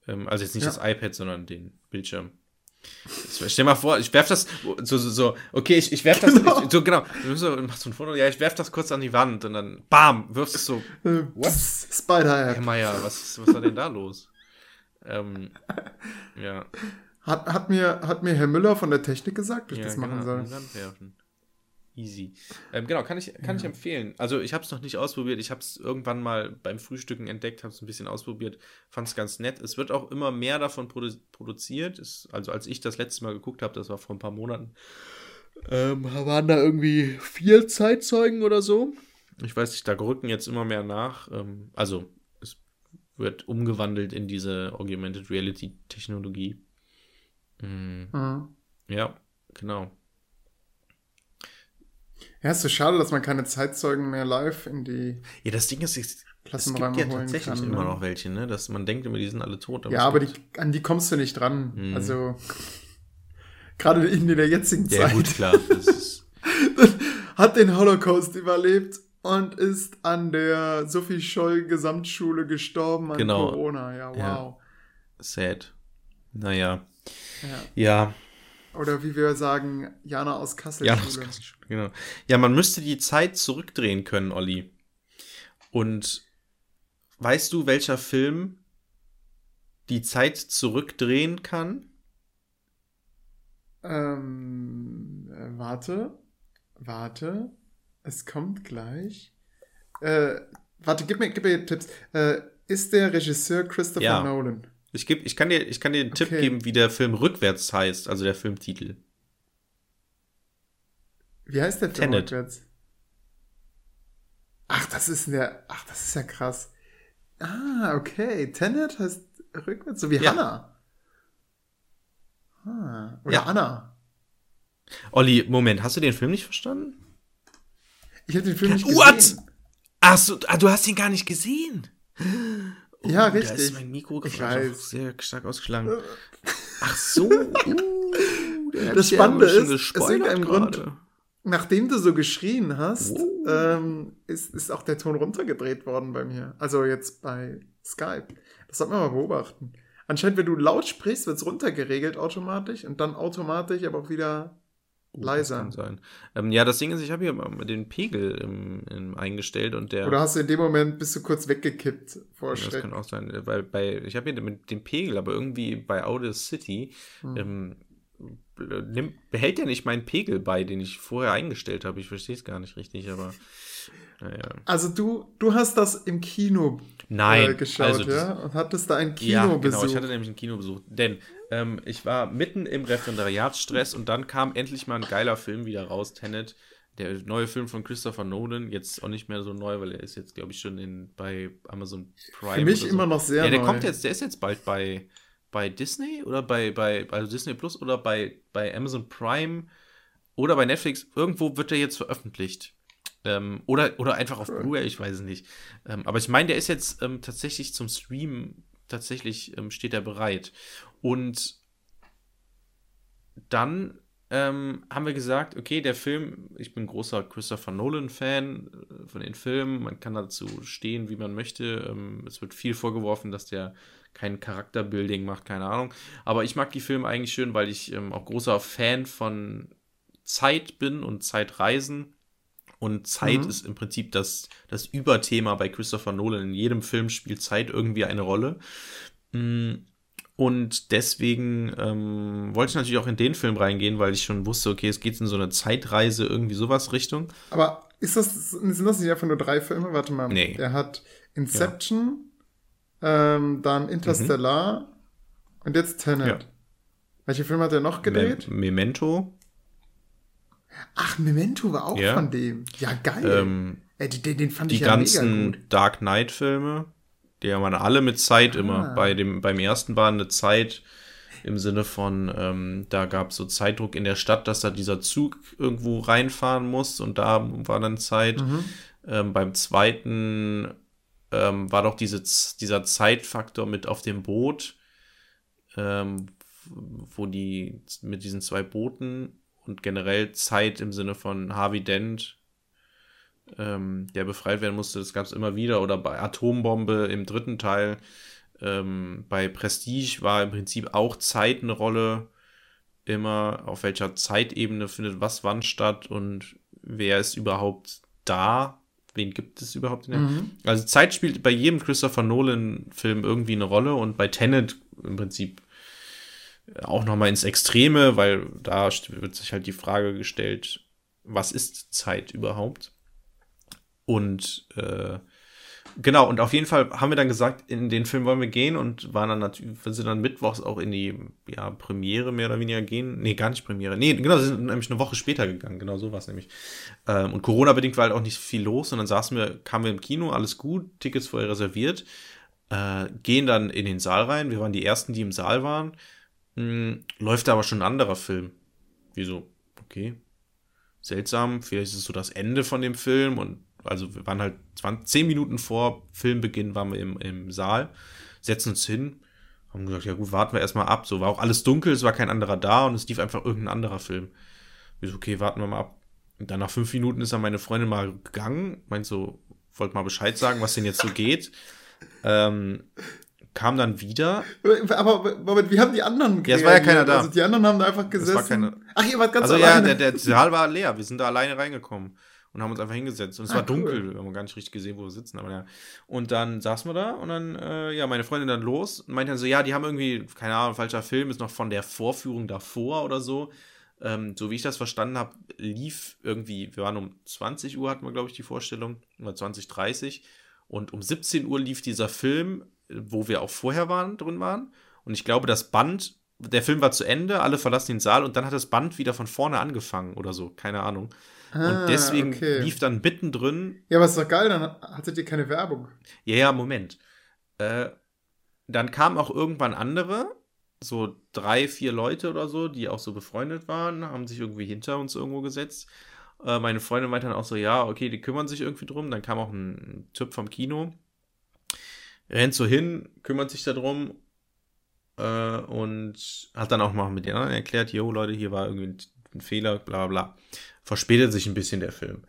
Ähm, also jetzt nicht Ja. das iPad, sondern den Bildschirm. Stell mal vor, ich werf das so, so, so okay, ich, ich werf das, ich, so genau, du machst so- machst so ein Foto, ja, ich werf das kurz an die Wand und dann, bam, wirfst es so, Äh, What? pss, Spider-App. Herr Meier, was, was war denn da los? ähm, ja. Hat, hat, mir, hat mir Herr Müller von der Technik gesagt, dass ich ja, das machen genau, soll. in den Sand werfen. Easy. Ähm, genau, kann ich, kann ich empfehlen. Also ich habe es noch nicht ausprobiert. Ich habe es irgendwann mal beim Frühstücken entdeckt, habe es ein bisschen ausprobiert, fand es ganz nett. Es wird auch immer mehr davon produ produziert. Es, also als ich das letzte Mal geguckt habe, das war vor ein paar Monaten, ähm, waren da irgendwie vier Zeitzeugen oder so. Ich weiß nicht, da rücken jetzt immer mehr nach. Ähm, also es wird umgewandelt in diese Augmented Reality Technologie. Mhm. Mhm. Ja, genau. Ja, ist so schade, dass man keine Zeitzeugen mehr live in die Ja, das Ding ist, es, es gibt ja tatsächlich kann. immer ne? noch welche, ne? Dass man denkt immer, die sind alle tot. Ja, es aber die, an die kommst du nicht dran. Mhm. Also gerade in der jetzigen Ja, Zeit gut, klar. Hat den Holocaust überlebt und ist an der Sophie Scholl Gesamtschule gestorben an Genau. Corona. Ja, Ja. wow. sad. Naja. Ja. Ja, Oder wie wir sagen, Jana aus Kassel. ja, Schule. das genau. Ja, man müsste die Zeit zurückdrehen können, Olli. Und weißt du, welcher Film die Zeit zurückdrehen kann? Ähm, äh, warte, warte, es kommt gleich. Äh, warte, gib mir, gib mir Tipps. Äh, ist der Regisseur Christopher Ja. Nolan? Ich, geb, ich, kann dir, ich kann dir einen Tipp Okay. geben, wie der Film rückwärts heißt, also der Filmtitel. Wie heißt der Film Tenet. rückwärts? Ach, das ist der. Ach, das ist ja krass. Ah, okay. Tenet heißt rückwärts, so wie Ja. Hannah. Ah, oder Ja. Anna. Olli, Moment, hast du den Film nicht verstanden? Ich habe den Film nicht What? gesehen. Ach so, ah, du hast ihn gar nicht gesehen. Oh, Ja, Da ist richtig. mein Mikro Ich weiß. sehr stark ausgeschlagen. Ach so. Uh, Das ja Spannende ist, es liegt einem Grund-. Nachdem du so geschrien hast, Oh. ähm, ist, ist auch der Ton runtergedreht worden bei mir. Also jetzt bei Skype. Das sollte man mal beobachten. Anscheinend, wenn du laut sprichst, wird es runtergeregelt automatisch und dann automatisch aber auch wieder leiser. kann sein. Ähm, ja, das Ding ist, ich habe hier den Pegel im, im eingestellt und der. Oder hast du in dem Moment, bist du kurz weggekippt vor das Schreck? kann auch sein, weil bei, ich habe hier mit dem Pegel, aber irgendwie bei Audacity Hm. ähm, nimmt, behält er nicht meinen Pegel bei, den ich vorher eingestellt habe. Ich verstehe es gar nicht richtig, aber naja. Also du, du hast das im Kino Nein, äh, geschaut, also das- ja? Und hattest da einen Ja, Kinobesuch. genau, ich hatte nämlich einen Kinobesuch. Denn ähm, ich war mitten im Referendariatsstress und dann kam endlich mal ein geiler Film wieder raus, Tenet. Der neue Film von Christopher Nolan, jetzt auch nicht mehr so neu, weil er ist jetzt, glaube ich, schon in, bei Amazon Prime. Für mich so. immer noch sehr Ja, der neu. kommt jetzt, der ist jetzt bald bei, bei Disney oder bei, bei also Disney Plus oder bei, bei Amazon Prime oder bei Netflix. Irgendwo wird der jetzt veröffentlicht. Ähm, oder, oder einfach auf. Blu-ray, ich weiß es nicht. Ähm, aber ich meine, der ist jetzt ähm, tatsächlich zum Stream, tatsächlich ähm, steht er bereit. Und dann ähm, haben wir gesagt, okay, der Film, ich bin großer Christopher Nolan-Fan äh, von den Filmen, man kann dazu stehen, wie man möchte. Ähm, es wird viel vorgeworfen, dass der kein Charakterbuilding macht, keine Ahnung. Aber ich mag die Filme eigentlich schön, weil ich auch großer Fan von Zeit bin und Zeitreisen. Und Zeit Mhm. ist im Prinzip das, das Überthema bei Christopher Nolan. In jedem Film spielt Zeit irgendwie eine Rolle. Mm, Und deswegen ähm, wollte ich natürlich auch in den Film reingehen, weil ich schon wusste, okay, es geht in so eine Zeitreise, irgendwie sowas Richtung. Aber ist das, sind das nicht einfach nur drei Filme? Warte mal. Nee. Der hat Inception, ähm, dann Interstellar und jetzt Tenet. Mhm. Ja. Welche Filme hat er noch gedreht? Me Memento. Ach, Memento war auch Ja. von dem. Ja, geil. Ähm, Ey, den, den fand die ich ja mega ganzen gut. Dark Knight-Filme, die waren alle mit Zeit Ah. immer. Bei dem, beim ersten war eine Zeit im Sinne von, ähm, da gab es so Zeitdruck in der Stadt, dass da dieser Zug irgendwo reinfahren muss und da war dann Zeit. Mhm. Ähm, beim zweiten ähm, war doch diese, dieser Zeitfaktor mit auf dem Boot, ähm, wo die mit diesen zwei Booten und generell Zeit im Sinne von Harvey Dent, ähm, der befreit werden musste, das gab es immer wieder. Oder bei Atombombe im dritten Teil. Ähm, bei Prestige war im Prinzip auch Zeit eine Rolle. Immer auf welcher Zeitebene findet was wann statt und wer ist überhaupt da? Wen gibt es überhaupt in der Mhm. Also Zeit spielt bei jedem Christopher Nolan-Film irgendwie eine Rolle und bei Tenet im Prinzip auch nochmal ins Extreme, weil da wird sich halt die Frage gestellt, was ist Zeit überhaupt? Und äh, genau, und auf jeden Fall haben wir dann gesagt, in den Film wollen wir gehen und waren dann natürlich, sind dann mittwochs auch in die ja, Premiere mehr oder weniger gehen. Nee, gar nicht Premiere. Nee, genau, sind nämlich eine Woche später gegangen, genau so war es nämlich. Ähm, und Corona-bedingt war halt auch nicht viel los, und dann saßen wir, kamen wir im Kino, alles gut, Tickets vorher reserviert, äh, gehen dann in den Saal rein. Wir waren die ersten, die im Saal waren. Hm, läuft da aber schon ein anderer Film. Wieso? Okay. Seltsam, vielleicht ist es so das Ende von dem Film und also wir waren halt 20, 10 Minuten vor Filmbeginn waren wir im, im Saal, setzen uns hin, haben gesagt, ja gut, warten wir erstmal ab. So war auch alles dunkel, es war kein anderer da und es lief einfach irgendein anderer Film. Ich so, okay, warten wir mal ab. Und dann nach fünf Minuten ist dann meine Freundin mal gegangen, meint so, wollte mal Bescheid sagen, was denn jetzt so geht. Ähm, kam dann wieder. Aber Moment, wie haben die anderen Ja, es war ja keiner da. Also die anderen haben da einfach gesessen. Es war keine, Ach, ihr wart ganz also alleine. ja, der, der Saal war leer. Wir sind da alleine reingekommen und haben uns einfach hingesetzt. Und es Ah, war cool. dunkel. Wir haben gar nicht richtig gesehen, wo wir sitzen. Aber ja. Und dann saßen wir da und dann, äh, ja, meine Freundin dann los und meinte dann so, ja, die haben irgendwie, keine Ahnung, falscher Film, ist noch von der Vorführung davor oder so. Ähm, so wie ich das verstanden habe, lief irgendwie, wir waren um 20 Uhr, hatten wir, glaube ich, die Vorstellung, oder 20, 30. Und um 17 Uhr lief dieser Film, wo wir auch vorher waren, drin waren. Und ich glaube, das Band, der Film war zu Ende, alle verlassen den Saal und dann hat das Band wieder von vorne angefangen oder so, keine Ahnung. Ah, und deswegen okay. lief dann mittendrin, Ja, aber ist doch geil, dann hattet ihr keine Werbung. ja, ja, Moment. Äh, dann kamen auch irgendwann andere, so drei, vier Leute oder so, die auch so befreundet waren, haben sich irgendwie hinter uns irgendwo gesetzt. Äh, meine Freundin meinte dann auch so, ja, okay, die kümmern sich irgendwie drum. Dann kam auch ein Typ vom Kino, rennt so hin, kümmert sich darum äh, und hat dann auch mal mit den anderen erklärt, jo Leute, hier war irgendwie ein, ein Fehler, bla bla. Verspätet sich ein bisschen der Film.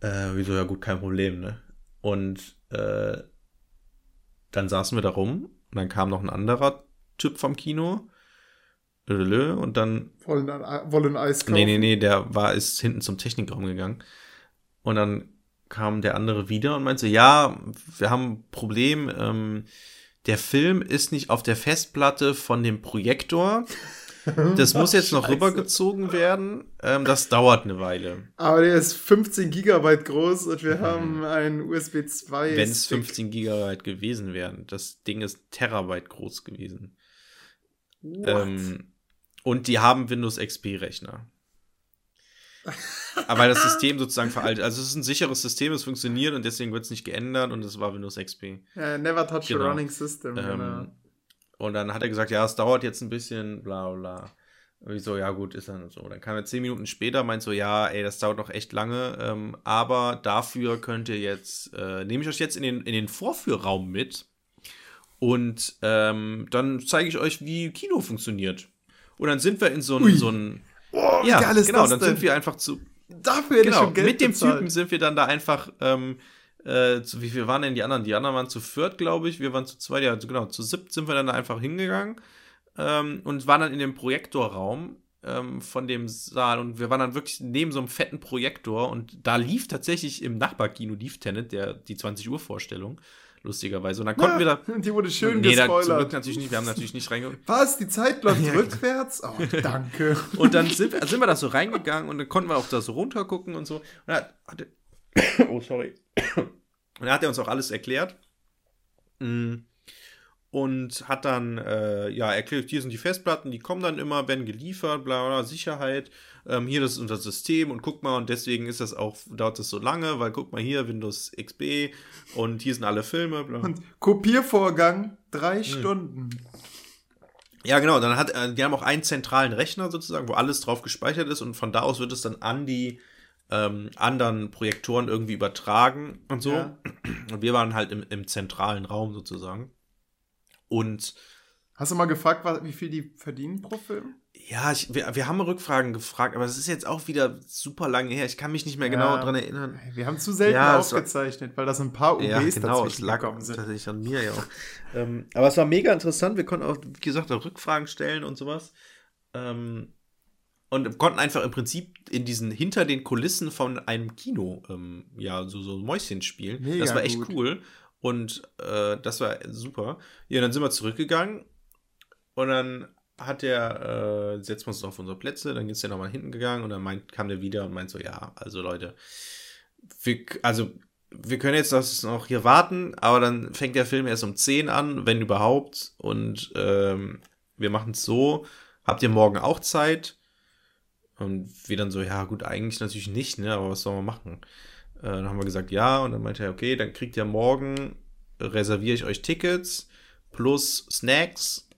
Äh, wieso, ja gut, kein Problem, ne? Und äh, dann saßen wir da rum und dann kam noch ein anderer Typ vom Kino. Und dann Wollen, ein- wollen Eis kaufen. Nee, nee, nee, der war, ist hinten zum Technikraum gegangen. Und dann kam der andere wieder und meinte, ja, wir haben ein Problem. Ähm, der Film ist nicht auf der Festplatte von dem Projektor. Das muss jetzt noch Scheiße. rübergezogen werden. Ähm, das dauert eine Weile. Aber der ist 15 Gigabyte groß und wir haben einen USB 2. Wenn es 15 Gigabyte gewesen wären. Das Ding ist Terabyte groß gewesen. Ähm, und die haben Windows XP-Rechner. Aber weil das System sozusagen veraltet. Also es ist ein sicheres System, es funktioniert und deswegen wird es nicht geändert und es war Windows XP. äh, never touch Genau. a running system. Ähm, genau. Und dann hat er gesagt, ja, es dauert jetzt ein bisschen, bla bla. Und ich so, ja gut, ist dann so. Dann kam er zehn Minuten später, meint so, ja, ey, das dauert noch echt lange, ähm, aber dafür könnt ihr jetzt, äh, nehme ich euch jetzt in den, in den Vorführraum mit und ähm, dann zeige ich euch, wie Kino funktioniert. Und dann sind wir in so Ui. ein, so ein Oh, ja, genau, dann sind wir einfach zu, Dafür hätte ich genau, schon Geld mit dem bezahlt. Typen sind wir dann da einfach, ähm, äh, zu, wie viel waren denn die anderen? Die anderen waren zu viert, glaube ich. Wir waren zu zweit, ja, genau, zu siebt sind wir dann da einfach hingegangen ähm, und waren dann in dem Projektorraum ähm, von dem Saal und wir waren dann wirklich neben so einem fetten Projektor und da lief tatsächlich im Nachbarkino lief Tenet, der, die 20 Uhr Vorstellung, lustigerweise. Und dann konnten wir da. Die wurde schön nee, da, zum Glück gespoilert. natürlich nicht, wir haben natürlich nicht reingeguckt. Was? Die Zeit läuft Ja. rückwärts? Oh, danke. Und dann sind wir, sind wir da so reingegangen und dann konnten wir auch da so runtergucken und so. Und hat, hat oh, sorry. Und dann hat er uns auch alles erklärt. Mm. Und hat dann, äh, ja, erklärt, hier sind die Festplatten, die kommen dann immer, werden geliefert, bla bla, Sicherheit. Ähm, hier, das ist unser System und guck mal, und deswegen ist das auch, dauert das so lange, weil guck mal hier, Windows XP und hier sind alle Filme, bla. Und Kopiervorgang drei Hm. Stunden. Ja, genau. Dann hat, äh, die haben auch einen zentralen Rechner sozusagen, wo alles drauf gespeichert ist und von da aus wird es dann an die ähm, anderen Projektoren irgendwie übertragen und so. Ja. Und wir waren halt im, im zentralen Raum sozusagen. Und Hast du mal gefragt, wie viel die verdienen pro Film? ja, ich, wir, wir haben Rückfragen gefragt, aber es ist jetzt auch wieder super lange her. Ich kann mich nicht mehr genau Ja. dran erinnern. Wir haben zu selten Ja, es war- aufgezeichnet, weil das ein paar UBs Ja, genau, dazwischen lag gekommen sind. tatsächlich an mir ja auch. ähm, aber es war mega interessant. Wir konnten auch, wie gesagt, auch Rückfragen stellen und sowas. Ähm, und konnten einfach im Prinzip in diesen, hinter den Kulissen von einem Kino, ähm, ja, so, so Mäuschen spielen. Mega das war echt gut. cool. Und äh, das war super. Ja, dann sind wir zurückgegangen. Und dann hat der, äh, setzen wir uns auf unsere Plätze, dann ist der nochmal hinten gegangen und dann meint, kam der wieder und meint so, ja, also Leute, wir, also wir können jetzt das noch hier warten, aber dann fängt der Film erst um 10 an, wenn überhaupt. Und ähm, wir machen es so. Habt ihr morgen auch Zeit? Und wir dann so, ja, gut, eigentlich natürlich nicht, ne? Aber was sollen wir machen? Äh, dann haben wir gesagt, ja, und dann meinte er, okay, dann kriegt ihr morgen, reserviere ich euch Tickets plus Snacks.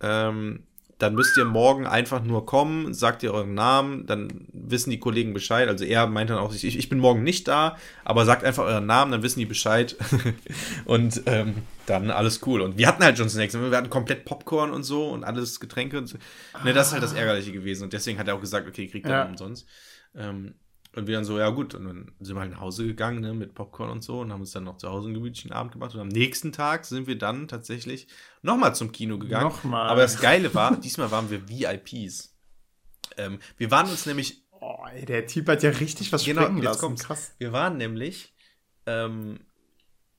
Ähm, dann müsst ihr morgen einfach nur kommen, sagt ihr euren Namen, dann wissen die Kollegen Bescheid. Also er meint dann auch, ich, ich bin morgen nicht da, aber sagt einfach euren Namen, dann wissen die Bescheid. und ähm, dann alles cool. Und wir hatten halt schon Snacks. Wir hatten komplett Popcorn und so und alles Getränke und so. Ah. Ne, das ist halt das Ärgerliche gewesen. Und deswegen hat er auch gesagt, okay, kriegt er ja. umsonst. Ähm, und wir dann so, ja gut, und dann sind wir halt nach Hause gegangen, ne, mit Popcorn und so und haben uns dann noch zu Hause einen gemütlichen Abend gemacht. Und am nächsten Tag sind wir dann tatsächlich nochmal zum Kino gegangen. Nochmal. Aber das Geile war, diesmal waren wir VIPs. Ähm, wir waren uns nämlich. Oh, ey, der Typ hat ja richtig was genau, springen lassen. Kommt's. Krass. Wir waren nämlich, ähm,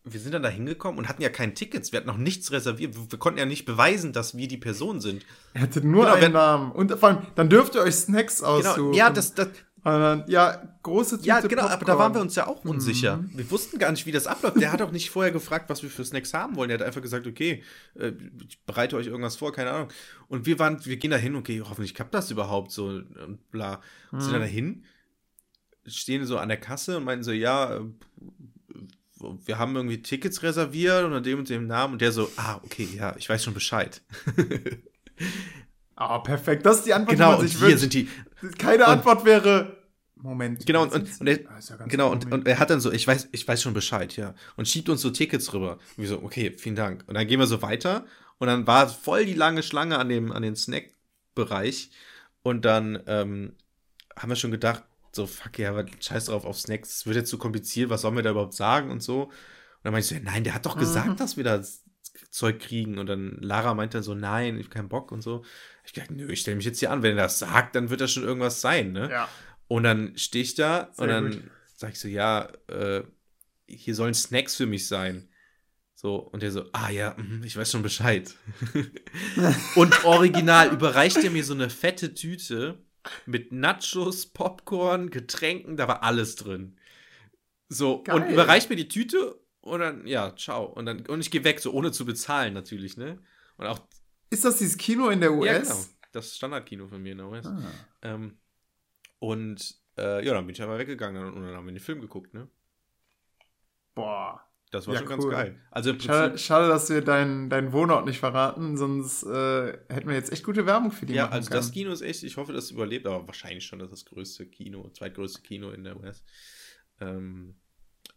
wir sind dann da hingekommen und hatten ja keine Tickets. Wir hatten noch nichts reserviert. Wir, wir konnten ja nicht beweisen, dass wir die Person sind. Er hatte nur genau, einen Namen. Und vor allem, dann dürft ihr euch Snacks aussuchen. Genau, ja, das, das, dann, ja, große Tüte Ja, genau, Popcorn. aber da waren wir uns ja auch unsicher. Mhm. Wir wussten gar nicht, wie das abläuft. Der hat auch nicht vorher gefragt, was wir für Snacks haben wollen. Der hat einfach gesagt, okay, äh, ich bereite euch irgendwas vor, keine Ahnung. Und wir waren, wir gehen da hin, okay, hoffentlich klappt das überhaupt so und bla. Mhm. Sind dann da hin, stehen so an der Kasse und meinten so, ja, äh, wir haben irgendwie Tickets reserviert unter dem und dem Namen. Und der so, ah, okay, ja, ich weiß schon Bescheid. Ah, oh, perfekt. Das ist die Antwort, genau, die man sich und hier sind die. Keine und, Antwort wäre. Moment. Genau, und, und, und, er, ah, ja genau und, und er hat dann so, ich weiß, ich weiß schon Bescheid, ja. Und schiebt uns so Tickets rüber. Und wir so, okay, vielen Dank. Und dann gehen wir so weiter. Und dann war voll die lange Schlange an dem, an den Snack-Bereich. Und dann ähm, haben wir schon gedacht, so, fuck ja, aber scheiß drauf auf Snacks, das wird jetzt zu so kompliziert, was sollen wir da überhaupt sagen und so. Und dann meinte ich so, ja, nein, der hat doch gesagt, mhm. dass wir das Zeug kriegen. Und dann Lara meinte dann so, nein, ich hab keinen Bock und so. Ich dachte, nö, ich stelle mich jetzt hier an. Wenn er das sagt, dann wird das schon irgendwas sein, ne? Ja. Und dann stehe ich da Sehr und dann gut. sag ich so, ja, äh, hier sollen Snacks für mich sein. So, und der so, ah ja, mhm, ich weiß schon Bescheid. und original überreicht er mir so eine fette Tüte mit Nachos, Popcorn, Getränken, da war alles drin. So, Geil. und überreicht mir die Tüte und dann, ja, ciao. Und dann, und ich gehe weg, so ohne zu bezahlen natürlich, ne? Und auch. Ist das dieses Kino in der US? Ja, genau. Das Standardkino von mir in der US. Ah. Ähm, und äh, ja, dann bin ich aber weggegangen und dann haben wir den Film geguckt, ne? Boah. Das war ja, schon cool. ganz geil. Also schade, schade, dass wir deinen dein Wohnort nicht verraten, sonst äh, hätten wir jetzt echt gute Werbung für die Ja, also können. das Kino ist echt, ich hoffe, das überlebt, aber wahrscheinlich schon das ist das größte Kino, zweitgrößte Kino in der US. Ähm,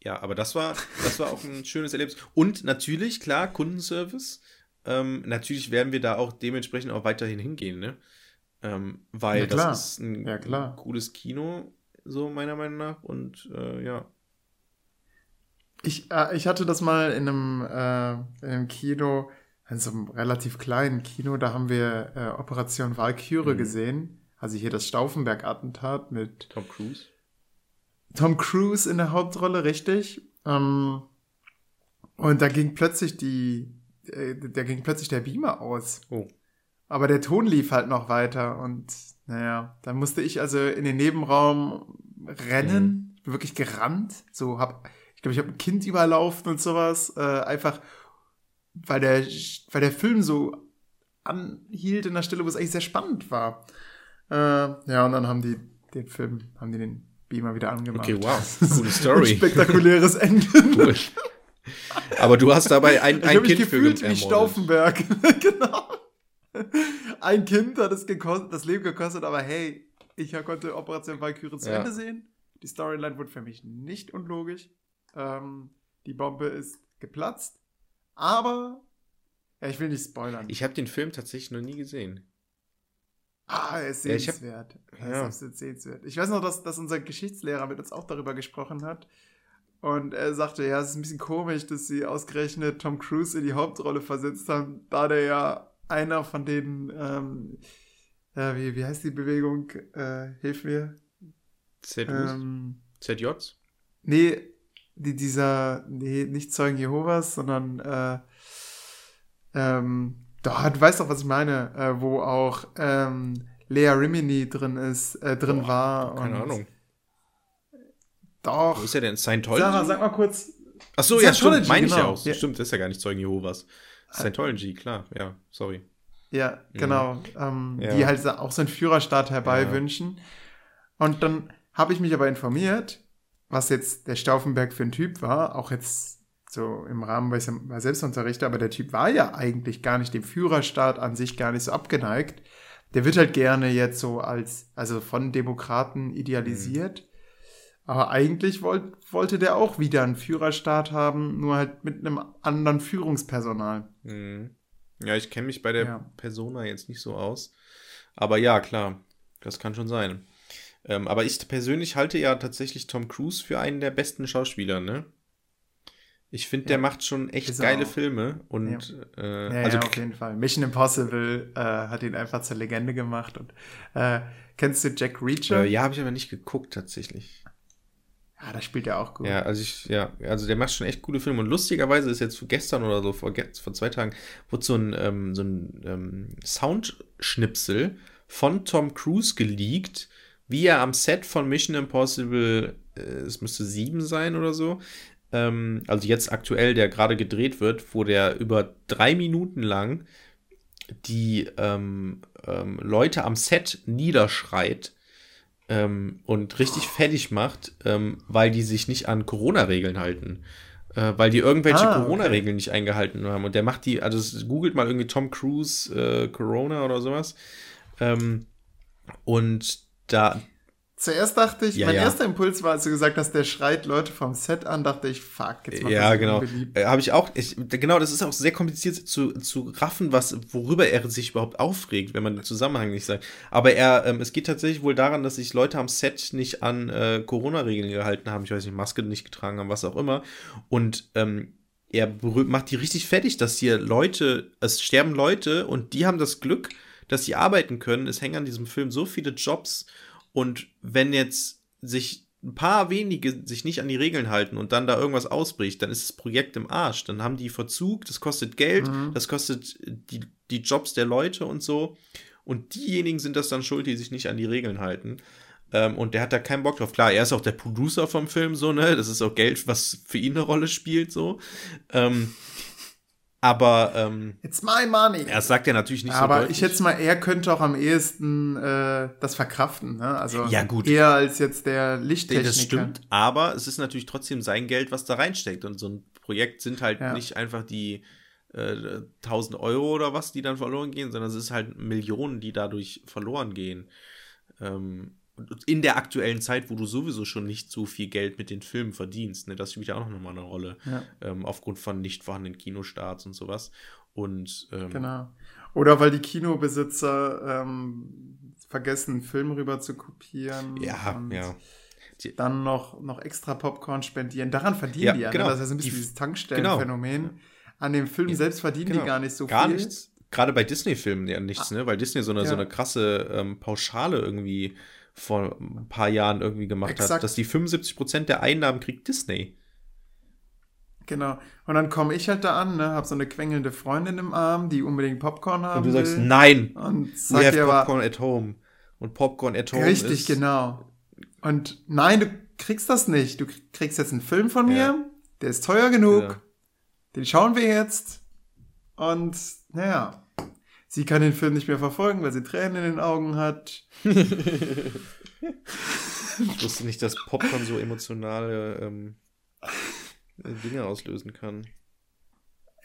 ja, aber das war, das war auch ein schönes Erlebnis. Und natürlich, klar, Kundenservice. Ähm, natürlich werden wir da auch dementsprechend auch weiterhin hingehen, ne? Ähm, weil ja, das ist ein, ja, ein, cooles Kino, so meiner Meinung nach. Und äh, ja. Ich, äh, ich hatte das mal in einem, äh, in einem Kino, in so einem relativ kleinen Kino, da haben wir äh, Operation Valkyrie mhm. gesehen. Also hier das Stauffenberg-Attentat mit Tom Cruise. Tom Cruise in der Hauptrolle, richtig. Ähm, und da ging plötzlich die, äh, da ging plötzlich der Beamer aus. Oh. Aber der Ton lief halt noch weiter und naja, dann musste ich also in den Nebenraum rennen, mhm. wirklich gerannt, so hab, ich glaube, ich habe ein Kind überlaufen und sowas, äh, einfach, weil der, weil der Film so anhielt in der Stelle, wo es eigentlich sehr spannend war. Äh, ja, und dann haben die den Film, haben die den Beamer wieder angemacht. Okay, wow. Coole Story. Ein spektakuläres Ende. cool. Aber du hast dabei ein, ein Kind mich gefühlt für wie Stauffenberg. genau. Ein Kind hat es gekostet, das Leben gekostet, aber hey, ich konnte Operation Valkyrie zu ja. Ende sehen. Die Storyline wurde für mich nicht unlogisch. Ähm, die Bombe ist geplatzt. Aber ja, ich will nicht spoilern. Ich habe den Film tatsächlich noch nie gesehen. Ah, er ist sehenswert. Ja, hab, er ist ja. sehenswert. Ich weiß noch, dass, dass unser Geschichtslehrer mit uns auch darüber gesprochen hat. Und er sagte, ja, es ist ein bisschen komisch, dass sie ausgerechnet Tom Cruise in die Hauptrolle versetzt haben, da der ja einer von den, ähm, ja, wie, wie heißt die Bewegung? Äh, hilf mir. ZUs? Ähm, ZJs? Nee, die, dieser, nee, nicht Zeugen Jehovas, sondern äh, ähm, Doch, du weißt doch, was ich meine, äh, wo auch ähm, Lea Rimini drin ist, äh, drin Boah, war. Keine Ahnung. Doch. Wo ist er denn? Scientology? Sarah, sag mal kurz. Ach so, ja, stimmt, meine ich ja genau. auch. Ja. Stimmt, das ist ja gar nicht Zeugen Jehovas. Scientology, klar, ja, sorry. Ja, genau. Ähm, Ja. Die halt auch so einen Führerstaat herbeiwünschen. Und dann habe ich mich aber informiert, was jetzt der Stauffenberg für ein Typ war, auch jetzt so im Rahmen, weil ich ja mal selbst unterrichte, aber der Typ war ja eigentlich gar nicht dem Führerstaat an sich gar nicht so abgeneigt. Der wird halt gerne jetzt so als, also von Demokraten idealisiert. Aber eigentlich wollt, wollte der auch wieder einen Führerstaat haben, nur halt mit einem anderen Führungspersonal. Mhm. Ja, ich kenne mich bei der Ja. Persona jetzt nicht so aus. Aber ja, klar, das kann schon sein. Ähm, aber ich persönlich halte ja tatsächlich Tom Cruise für einen der besten Schauspieler, ne? Ich finde, der Ja. macht schon echt Ist geile. Filme und äh, Ja, also ja, auf jeden Fall. Mission Impossible äh, hat ihn einfach zur Legende gemacht. Und äh, kennst du Jack Reacher? äh, ja, habe ich aber nicht geguckt tatsächlich. Ja, da spielt er auch gut. Ja, also ich, ja, also der macht schon echt coole Filme. Und lustigerweise ist jetzt gestern oder so, vor, vor zwei Tagen, wurde so ein, ähm, so ein ähm, Soundschnipsel von Tom Cruise geleakt, wie er am Set von Mission Impossible, äh, es müsste sieben sein oder so, ähm, also jetzt aktuell, der gerade gedreht wird, wo der über drei Minuten lang die ähm, ähm, Leute am Set niederschreit ähm, und richtig fertig macht, ähm, weil die sich nicht an Corona-Regeln halten. Äh, weil die irgendwelche Ah, okay. Corona-Regeln nicht eingehalten haben. Und der macht die, also googelt mal irgendwie Tom Cruise äh, Corona oder sowas. Ähm, und da, Zuerst dachte ich, Ja, mein ja. erster Impuls war, als du gesagt hast, der schreit Leute vom Set an, dachte ich, fuck, jetzt macht ja, das genau. Äh, Habe ich auch, ich, genau, das ist auch sehr kompliziert zu, zu raffen, was, worüber er sich überhaupt aufregt, wenn man den Zusammenhang nicht sagt. Aber er, ähm, es geht tatsächlich wohl daran, dass sich Leute am Set nicht an äh, Corona-Regeln gehalten haben, ich weiß nicht, Maske nicht getragen haben, was auch immer. Und ähm, er macht die richtig fertig, dass hier Leute, es sterben Leute und die haben das Glück, dass sie arbeiten können. Es hängen an diesem Film so viele Jobs und wenn jetzt sich ein paar wenige sich nicht an die Regeln halten und dann da irgendwas ausbricht, dann ist das Projekt im Arsch. Dann haben die Verzug, das kostet Geld, Mhm. das kostet die, die Jobs der Leute und so. Und diejenigen sind das dann schuld, die sich nicht an die Regeln halten. Ähm, und der hat da keinen Bock drauf. Klar, er ist auch der Producer vom Film, so, ne? Das ist auch Geld, was für ihn eine Rolle spielt, so. Ähm, aber ähm, It's my money. er sagt ja natürlich nicht so Aber deutlich. ich schätze mal, er könnte auch am ehesten äh, das verkraften. Ne? Also Ja, gut. eher als jetzt der Lichttechniker. Das stimmt, aber es ist natürlich trotzdem sein Geld, was da reinsteckt. Und so ein Projekt sind halt Ja. nicht einfach die äh, 1000 Euro oder was, die dann verloren gehen, sondern es ist halt Millionen, die dadurch verloren gehen. Ähm, in der aktuellen Zeit, wo du sowieso schon nicht so viel Geld mit den Filmen verdienst, ne, das spielt ja auch nochmal eine Rolle, Ja. ähm, aufgrund von nicht vorhandenen Kinostarts und sowas. Und ähm, Genau. Oder weil die Kinobesitzer ähm, vergessen, einen Film rüber zu kopieren. ja, und ja. Dann noch, noch extra Popcorn spendieren. Daran verdienen Ja, die ja. genau. Ne? Das ist so ein bisschen Die- dieses Tankstellenphänomen. An dem Film Ja, selbst verdienen genau. die gar nicht so Gar viel. nichts. Gerade bei Disney-Filmen ja nichts, ne? Weil Disney so eine, so eine krasse ähm, Pauschale irgendwie vor ein paar Jahren irgendwie gemacht hat, Exakt. dass die 75% der Einnahmen kriegt Disney. Genau. Und dann komme ich halt da an, ne, hab so eine quengelnde Freundin im Arm, die unbedingt Popcorn haben Und du sagst, will. nein, Und we sag have ihr aber, Popcorn at home. Und Popcorn at home richtig, genau. Und nein, du kriegst das nicht. Du kriegst jetzt einen Film von mir, Ja. der ist teuer genug, Ja. den schauen wir jetzt. Und naja, sie kann den Film nicht mehr verfolgen, weil sie Tränen in den Augen hat. Ich wusste nicht, dass Popcorn so emotionale ähm, Dinge auslösen kann.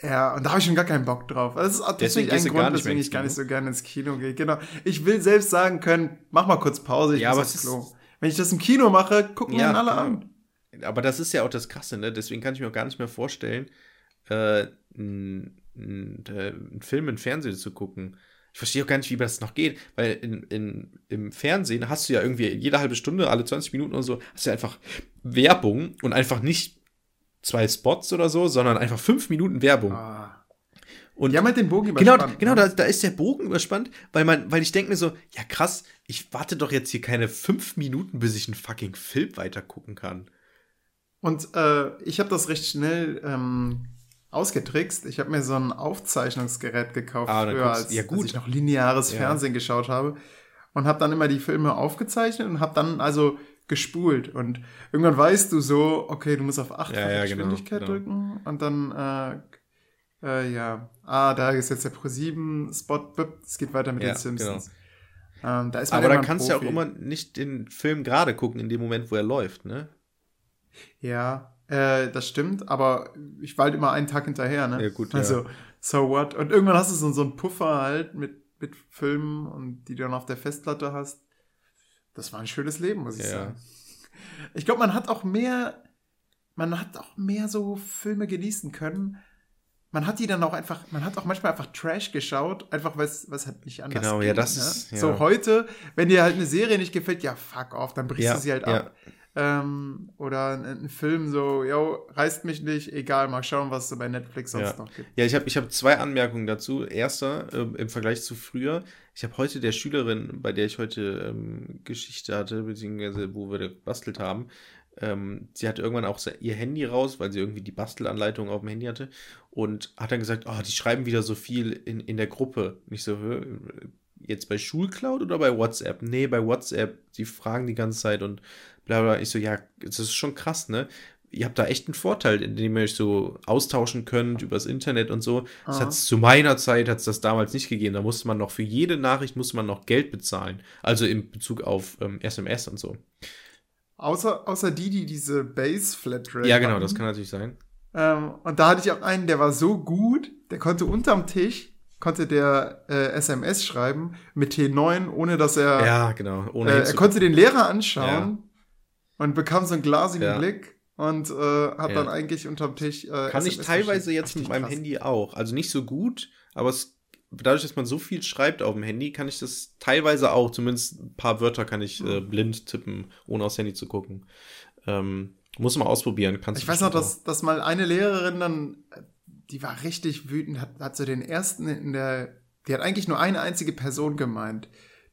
Ja, und da habe ich schon gar keinen Bock drauf. Das ist gehst ein Grund, weswegen ich gar nicht so gerne ins Kino gehe. Genau. Ich will selbst sagen können, mach mal kurz Pause, ich Ja, muss aber aufs Klo. Wenn ich das im Kino mache, gucken Ja, ja, alle an. Aber das ist ja auch das Krasse, ne? Deswegen kann ich mir auch gar nicht mehr vorstellen, äh, einen einen Film im Fernsehen zu gucken. Ich verstehe auch gar nicht, wie das noch geht, weil in, in, im Fernsehen hast du ja irgendwie jede halbe Stunde, alle 20 Minuten oder so, hast du ja einfach Werbung und einfach nicht zwei Spots oder so, sondern einfach fünf Minuten Werbung. Ah. Und Die haben halt den Bogen Genau, überspannt. genau ne? da, da ist der Bogen überspannt, weil man, weil ich denke mir so, ja krass, ich warte doch jetzt hier keine fünf Minuten, bis ich einen fucking Film weiter gucken kann. Und äh, ich habe das recht schnell ähm, ausgetrickst. Ich habe mir so ein Aufzeichnungsgerät gekauft, ah, früher, als, ja, als, ich noch lineares ja. Fernsehen geschaut habe. Und habe dann immer die Filme aufgezeichnet und habe dann also gespult. Und irgendwann weißt du so, okay, du musst auf 8 ja, ja, genau, Geschwindigkeit genau, drücken. Und dann, äh, äh, ja, ah, da ist jetzt der Pro 7 Spot, es geht weiter mit den Simpsons. Genau. Ähm, da Aber da kannst du ja auch immer nicht den Film gerade gucken in dem Moment, wo er läuft, ne? Ja, äh, das stimmt, aber ich war halt immer einen Tag hinterher, ne? Ja, gut, Also, so what? Und irgendwann hast du so, so einen Puffer halt mit, mit Filmen und die du dann auf der Festplatte hast. Das war ein schönes Leben, muss ich ja. sagen. Ich glaube, man hat auch mehr, man hat auch mehr so Filme genießen können. Man hat die dann auch einfach, man hat auch manchmal einfach Trash geschaut, einfach weil es halt nicht anders Genau, ging, ja, das ne? ja. So heute, wenn dir halt eine Serie nicht gefällt, ja, fuck off, dann brichst ja, du sie halt ab. Ähm, oder ein, Film so, yo, reißt mich nicht, egal, mal schauen, was es bei Netflix sonst ja. noch gibt. Ja, ich habe ich hab zwei Anmerkungen dazu. Erster, äh, im Vergleich zu früher, ich habe heute der Schülerin, bei der ich heute ähm, Geschichte hatte, beziehungsweise wo wir gebastelt haben, ähm, sie hatte irgendwann auch ihr Handy raus, weil sie irgendwie die Bastelanleitung auf dem Handy hatte und hat dann gesagt, oh, die schreiben wieder so viel in, in der Gruppe. Nicht so, jetzt bei Schulcloud oder bei WhatsApp? Nee, bei WhatsApp. Die fragen die ganze Zeit und bla bla. Ich so, ja, das ist schon krass, ne? Ihr habt da echt einen Vorteil, indem ihr euch so austauschen könnt übers Internet und so. Das hat zu meiner Zeit hat es das damals nicht gegeben. Da musste man noch für jede Nachricht musste man noch Geld bezahlen. Also in Bezug auf ähm, SMS und so. Außer, außer die, die diese Base Flatrate. Ja, genau, hatten. das kann natürlich sein. Ähm, und da hatte ich auch einen, der war so gut, der konnte unterm Tisch konnte der äh, SMS schreiben mit T9, ohne dass er. Ja, genau. Ohne äh, er konnte den Lehrer anschauen ja. Und bekam so einen glasigen ja. Blick und äh, hat ja. dann eigentlich unterm Tisch. Äh, Kann SMS ich teilweise jetzt mit meinem krass. Handy auch. Also nicht so gut, aber es, dadurch, dass man so viel schreibt auf dem Handy, kann ich das teilweise auch. Zumindest ein paar Wörter kann ich äh, blind tippen, ohne aufs Handy zu gucken. Ähm, muss man ausprobieren. Kannst ich weiß noch, dass, dass mal eine Lehrerin dann die war richtig wütend, hat, hat so den ersten in der, die hat eigentlich nur eine einzige Person gemeint.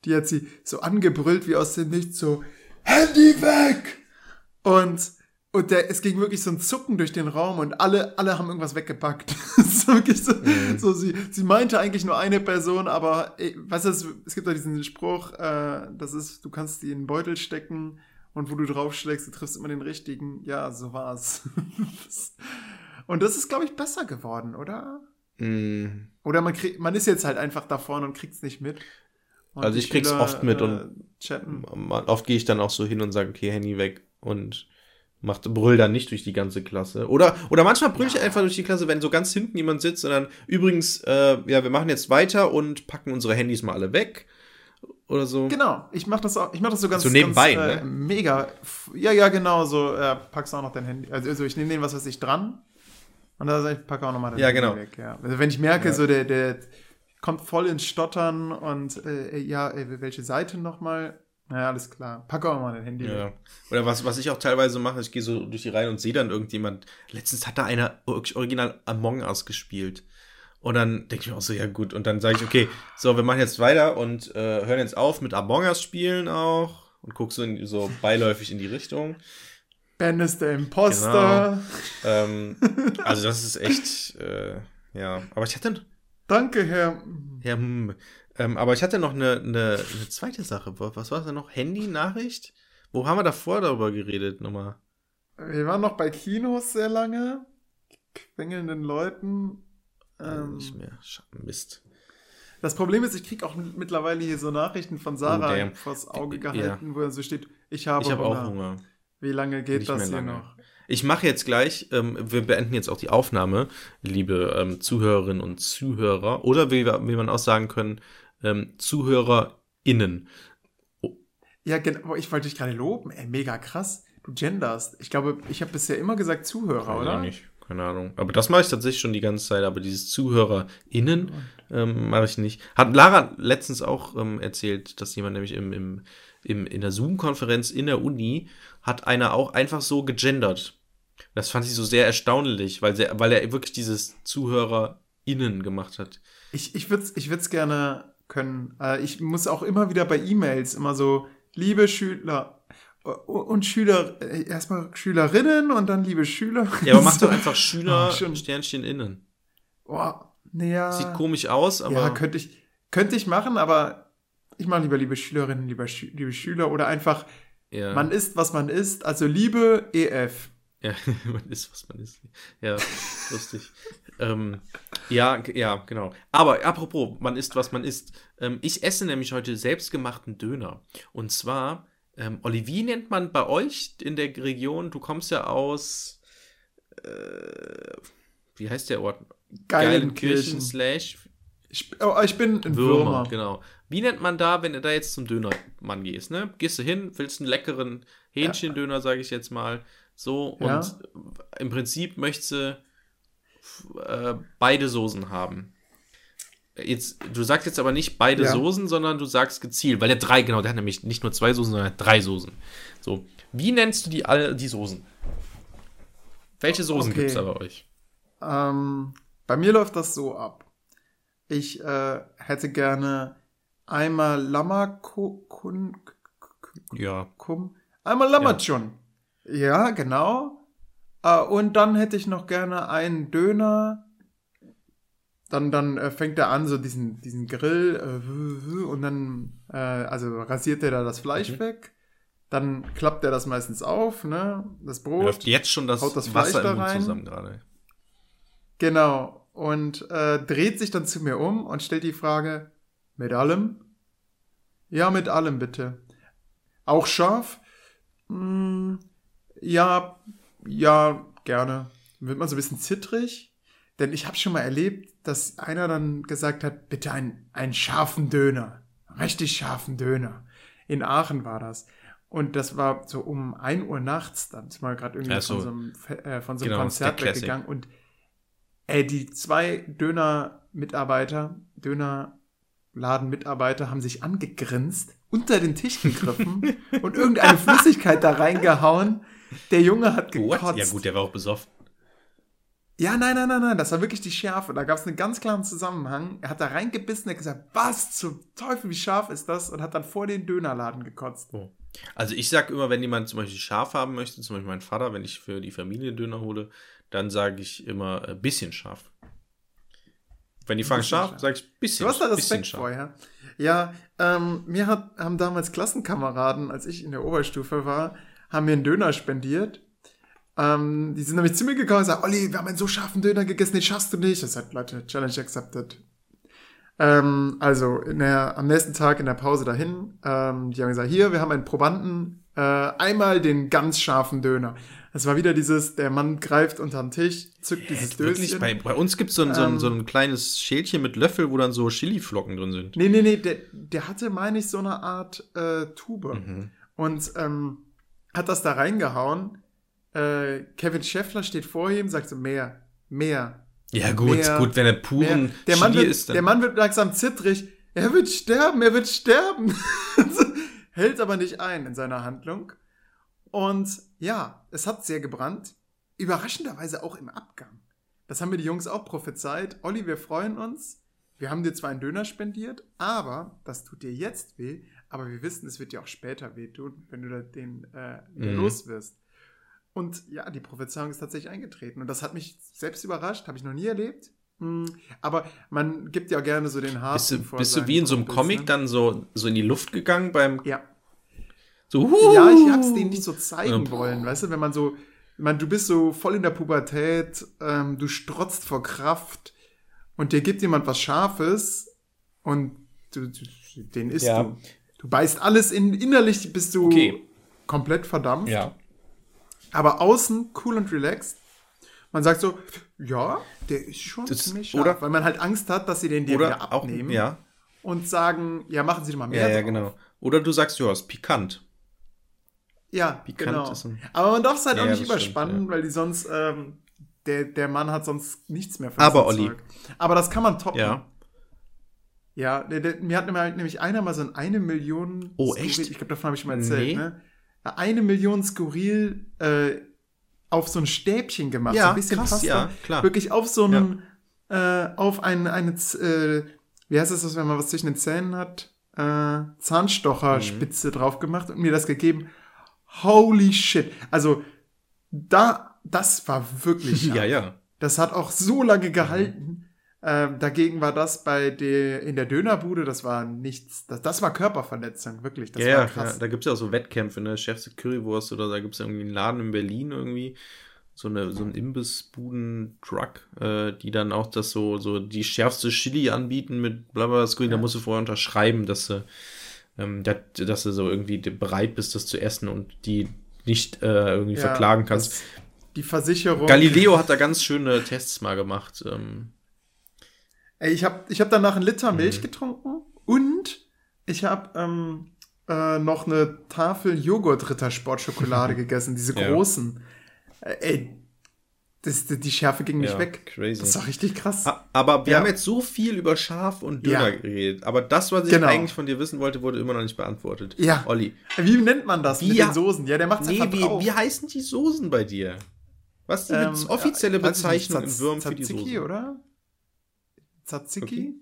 Die hat sie so angebrüllt wie aus dem Nichts, so, Handy weg! Und, und der, es ging wirklich so ein Zucken durch den Raum und alle, alle haben irgendwas weggepackt. so, so, mhm. so, sie, sie meinte eigentlich nur eine Person, aber, ey, weißt du, es gibt doch diesen Spruch, äh, das ist, du kannst die in einen Beutel stecken und wo du draufschlägst, du triffst immer den richtigen. Ja, so war's. Und das ist, glaube ich, besser geworden, oder? Mm. Oder man, krieg, man ist jetzt halt einfach da vorne und kriegt es nicht mit. Und also ich krieg's Spieler, oft mit äh, und chatten. oft gehe ich dann auch so hin und sage, okay, Handy weg und macht brüll dann nicht durch die ganze Klasse. Oder, oder manchmal brüll ich ja. einfach durch die Klasse, wenn so ganz hinten jemand sitzt und dann, übrigens, äh, ja, wir machen jetzt weiter und packen unsere Handys mal alle weg. Oder so. Genau, ich mach das auch, ich mach das so ganz, so nebenbei, ganz, äh, ne? mega. Ja, ja, genau, so, äh, packst auch noch dein Handy. Also, also ich nehme den, was weiß ich, dran und da sage ich, packe auch nochmal den ja, genau. weg. Ja. Also wenn ich merke, ja. so der, der kommt voll ins Stottern und äh, ja, ey, welche Seite nochmal? Naja, alles klar. Packe auch mal dein Handy. Ja. Oder was, was ich auch teilweise mache, ich gehe so durch die Reihe und sehe dann irgendjemand. Letztens hat da einer original Among Us gespielt. Und dann denke ich mir auch so, ja gut. Und dann sage ich, okay, so, wir machen jetzt weiter und äh, hören jetzt auf mit Among Us spielen auch. Und guckst so, in, so beiläufig in die Richtung. Ben ist der Imposter. Genau. ähm, also das ist echt, äh, ja. Aber ich hatte... Danke, Herr... Herr ähm, aber ich hatte noch eine, eine, eine zweite Sache. Was war das denn noch? Handy-Nachricht? Wo haben wir davor darüber geredet nochmal? Wir waren noch bei Kinos sehr lange. Quengelnden Leuten. Ähm, nicht mehr. Mist. Das Problem ist, ich kriege auch mittlerweile hier so Nachrichten von Sarah oh, vors Auge gehalten, ja. wo er so steht, ich habe ich hab Hunger. auch Hunger. Wie lange geht Nicht das hier noch? Ich mache jetzt gleich, ähm, wir beenden jetzt auch die Aufnahme, liebe ähm, Zuhörerinnen und Zuhörer, oder wie, wie man auch sagen können, ähm, ZuhörerInnen. Oh. Ja, genau, ich wollte dich gerade loben, ey, mega krass. Du genderst. Ich glaube, ich habe bisher immer gesagt Zuhörer, Keine oder? Nicht. Keine Ahnung. Aber das mache ich tatsächlich schon die ganze Zeit, aber dieses ZuhörerInnen ähm, mache ich nicht. Hat Lara letztens auch ähm, erzählt, dass jemand nämlich im, im im, in der Zoom-Konferenz in der Uni hat einer auch einfach so gegendert. Das fand ich so sehr erstaunlich, weil, sehr, weil er wirklich dieses ZuhörerInnen gemacht hat. Ich, ich würde es ich würd's gerne können. Äh, ich muss auch immer wieder bei E-Mails immer so, liebe Schüler. Und Schüler, äh, erstmal Schülerinnen und dann liebe Schüler. Ja, aber mach doch einfach Schüler Oh. Sternchen innen. Boah, naja. Sieht komisch aus, aber. Ja, könnte ich, könnte ich machen, aber ich mache lieber liebe Schülerinnen, lieber Schü liebe Schüler oder einfach, ja. man ist, was man ist. Also Liebe EF. Ja, man ist, was man ist. Ja, lustig. ähm, ja, ja, genau. Aber apropos, man isst, was man isst. Ähm, ich esse nämlich heute selbstgemachten Döner. Und zwar, ähm, Olli, wie nennt man bei euch in der Region? Du kommst ja aus, äh, wie heißt der Ort? Geilenkirchen. slash Ich, oh, ich bin ein Würmer, Würmer. genau. Wie nennt man da, wenn du da jetzt zum Dönermann gehst, ne? Gehst du hin, willst einen leckeren Hähnchendöner, sage ich jetzt mal, so und Ja. im Prinzip möchtest du äh, beide Soßen haben. Jetzt, du sagst jetzt aber nicht beide Ja. Soßen, sondern du sagst gezielt, weil der drei, genau, der hat nämlich nicht nur zwei Soßen, sondern er hat drei Soßen. So, wie nennst du die alle die Soßen? Welche Soßen Okay. gibt's da bei euch? Ähm, bei mir läuft das so ab. Ich äh, hätte gerne einmal Lamakun, Ja, Kum, einmal Lamachun. Ja. genau. Äh, und dann hätte ich noch gerne einen Döner. Dann, dann äh, fängt er an, so diesen, diesen Grill, äh, und dann, äh, also rasiert er da das Fleisch Mhm. weg. Dann klappt er das meistens auf, ne, das Brot. läuft jetzt schon das, Haut das Fleisch Wasser da rein. zusammen gerade. Genau. Und äh, dreht sich dann zu mir um und stellt die Frage, mit allem? Ja, mit allem bitte. Auch scharf? Hm, ja, ja, gerne. Dann wird man so ein bisschen zittrig. Denn ich habe schon mal erlebt, dass einer dann gesagt hat, bitte einen, einen scharfen Döner. Richtig scharfen Döner. In Aachen war das. Und das war so um 1 Uhr nachts, dann ist mal gerade irgendwie so. von so einem, äh, von so einem Genau, Konzert weggegangen. Und ey, die zwei Döner-Mitarbeiter, Dönerladen-Mitarbeiter haben sich angegrinst, unter den Tisch gegriffen und irgendeine Flüssigkeit da reingehauen. Der Junge hat gekotzt. What? Ja gut, der war auch besoffen. Ja, nein, nein, nein, nein, das war wirklich die Schärfe. Da gab es einen ganz klaren Zusammenhang. Er hat da reingebissen und hat gesagt, was zum Teufel, wie scharf ist das? Und hat dann vor den Dönerladen gekotzt. Oh. Also ich sag immer, wenn jemand zum Beispiel scharf haben möchte, zum Beispiel mein Vater, wenn ich für die Familie Döner hole, dann sage ich immer äh, bisschen scharf. Wenn die fragen scharf, scharf. sage ich bisschen, Du hast da Respekt vorher. Ja, ähm, mir hat, haben damals Klassenkameraden, als ich in der Oberstufe war, haben mir einen Döner spendiert. Ähm, die sind nämlich zu mir gekommen und sagen, Olli, wir haben einen so scharfen Döner gegessen, den schaffst du nicht. Das hat Leute, Challenge accepted. Ähm, also der, am nächsten Tag in der Pause dahin, ähm, die haben gesagt, hier, wir haben einen Probanden, äh, einmal den ganz scharfen Döner. Es war wieder dieses, der Mann greift unter den Tisch, zückt dieses Wirklich, Döschen. bei, bei uns gibt so es so, ein- Ähm. so ein kleines Schälchen mit Löffel, wo dann so Chiliflocken drin sind. Nee, nee, nee, der, der hatte, meine ich, so eine Art äh, Tube. Mhm. Und ähm, hat das da reingehauen. Äh, Kevin Scheffler steht vor ihm, sagt so, mehr, mehr, Ja gut, Mehr- gut, wenn er mehr. puren Der Mann, Chili wird, ist, dann der Mann wird langsam zittrig. Er wird sterben, er wird sterben. Hält aber nicht ein in seiner Handlung. Und ja, es hat sehr gebrannt. Überraschenderweise auch im Abgang. Das haben mir die Jungs auch prophezeit. Olli, wir freuen uns. Wir haben dir zwar einen Döner spendiert, aber das tut dir jetzt weh. Aber wir wissen, es wird dir auch später wehtun, wenn du da den äh, Mhm. los wirst. Und ja, die Prophezeiung ist tatsächlich eingetreten. Und das hat mich selbst überrascht, habe ich noch nie erlebt. Hm, Aber man gibt ja gerne so den bist du, bist du wie in so einem Comic ne? dann so, so in die Luft gegangen beim Ja. so Ja, ich hab's denen nicht so zeigen Ja. wollen, weißt du, wenn man so, man, du bist so voll in der Pubertät, ähm, du strotzt vor Kraft und dir gibt jemand was Scharfes und du, du den isst Ja. du. Du beißt alles in, innerlich bist du Okay. komplett verdampft, Ja. aber außen cool und relaxed. Man sagt so, ja, der ist schon Das- ziemlich scharf, oder- weil man halt Angst hat, dass sie den dir wieder Oder auch abnehmen ja. und sagen, ja, machen Sie doch mal mehr Ja, ja, drauf. genau. Oder du sagst, ja, ist pikant. Ja, Pikant genau. ist ein- Aber man darf es halt Ja, auch ja, nicht das stimmt, überspannen, weil die sonst, ähm, der, der Mann hat sonst nichts mehr von Aber, Olli. Zeug. Aber das kann man toppen. Ja. Ja, der, der, mir hat nämlich- einer mal so ein eine Million. Oh, Skurril- echt? Ich glaube, davon habe ich mal erzählt, Nee. ne? Eine Million Skurril äh, auf so ein Stäbchen gemacht. Ja, so ein bisschen krass, Pasta. ja, klar. Wirklich auf so einen, äh, auf ein, eine, äh, wie heißt das, wenn man was zwischen den Zähnen hat? Äh, Mhm. Zahnstocherspitze drauf gemacht und mir das gegeben. Holy shit. Also, da, das war wirklich. Ja, ja. Das hat auch so lange gehalten. Ähm, dagegen war das bei der in der Dönerbude, das war nichts, das, das war Körperverletzung, wirklich. Das ja, war ja, krass. ja, da gibt es ja auch so Wettkämpfe, ne? Chefs Currywurst oder da gibt es irgendwie einen Laden in Berlin irgendwie, so, eine, so ein Imbissbuden-Truck, äh, die dann auch das so, so die schärfste Chili anbieten mit blablabla Screen. Da musst du vorher unterschreiben, dass du, ähm, dass, dass du so irgendwie bereit bist, das zu essen und die nicht äh, irgendwie Ja, verklagen kannst. Die Versicherung. Galileo hat da ganz schöne Tests mal gemacht. Ähm, Ey, ich habe ich hab danach einen Liter Mhm. Milch getrunken und ich habe ähm, äh, noch eine Tafel Joghurt-Ritter-Sportschokolade gegessen, diese Ja. großen. Äh, ey, das, die Schärfe ging nicht Ja, weg. crazy. Das war richtig krass. Aber wir Ja. haben jetzt so viel über Schaf und Döner Ja. geredet. Aber das, was ich Genau. eigentlich von dir wissen wollte, wurde immer noch nicht beantwortet. Ja. Olli. Wie nennt man das Wie mit den Soßen? Ja, der macht's Nee, einfach wie, wie heißen die Soßen bei dir? Was ist die Ähm, offizielle äh, ich nicht, Bezeichnung in Würm für die Tzatziki, Soße? oder? Tzatziki? Okay.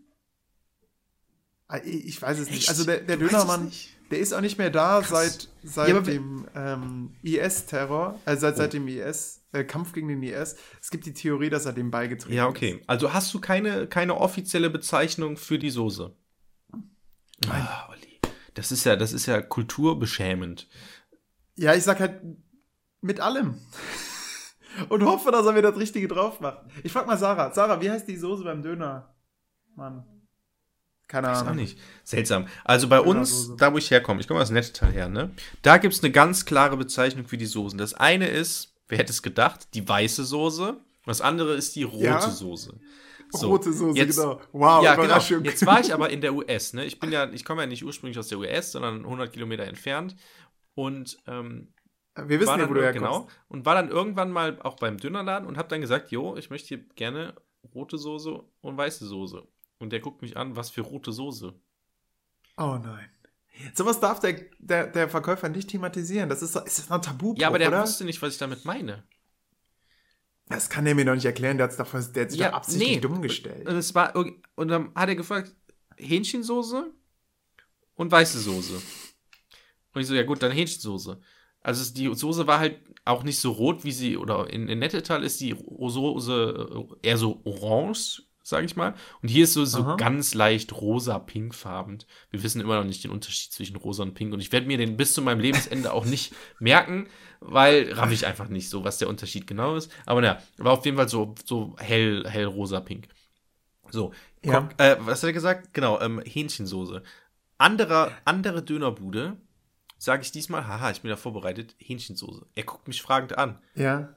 Ah, Ich weiß es nicht. Echt? Also der, der Dönermann, der ist auch nicht mehr da seit, seit Ja, dem ähm, IS-Terror, also seit, Oh. seit dem IS, äh, Kampf gegen den IS. Es gibt die Theorie, dass er dem beigetreten Ja, ist. okay. Also hast du keine, keine offizielle Bezeichnung für die Soße? Ah, Olli. Das ist ja, das ist ja kulturbeschämend. Ja, ich sag halt mit allem. Und hoffe, dass er mir das Richtige drauf macht. Ich frag mal Sarah. Sarah, wie heißt die Soße beim Döner? Mann. Keine Weiß Ahnung. auch nicht. Seltsam. Also bei uns, Dönersoße. da wo ich herkomme, ich komme aus Nettetal her, ne? Da gibt es eine ganz klare Bezeichnung für die Soßen. Das eine ist, wer hätte es gedacht, die weiße Soße. Das andere ist die rote Ja. Soße. So, Rote Soße, jetzt- genau. Wow, ja, genau. Überraschung. Jetzt war ich aber in der US, ne? Ich bin ja, ich komme ja nicht ursprünglich aus der US, sondern 100 Kilometer entfernt. Und ähm, Wir wissen ja, wo du herkommst. genau, und war dann irgendwann mal auch beim Dönerladen und habe dann gesagt, jo, ich möchte hier gerne rote Soße und weiße Soße. Und der guckt mich an, was für rote Soße. Oh nein. Sowas darf der, der, der Verkäufer nicht thematisieren. Das ist, doch- ist das ein Tabu, Ja, aber der oder? wusste nicht, was ich damit meine. Das kann er mir noch nicht erklären. Der, hat's doch, der hat sich Ja, doch absichtlich nee. dumm gestellt. Und es war und dann hat er gefragt, Hähnchensoße und weiße Soße. Und ich so, ja gut, dann Hähnchensoße. Also die Soße war halt auch nicht so rot, wie sie, oder in, in Nettetal ist die Soße äh, eher so orange, sage ich mal. Und hier ist so, so Aha. ganz leicht rosa-pinkfarben. Wir wissen immer noch nicht den Unterschied zwischen rosa und pink. Und ich werde mir den bis zu meinem Lebensende auch nicht merken, weil raff ich einfach nicht so, was der Unterschied genau ist. Aber naja, war auf jeden Fall so, so hell, hell rosa-pink. So, Ja. Äh, was hat er gesagt? Genau, ähm, Hähnchensoße. Anderer, andere Dönerbude, sage ich diesmal, haha, ich bin da vorbereitet, Hähnchensoße. Er guckt mich fragend an. Ja.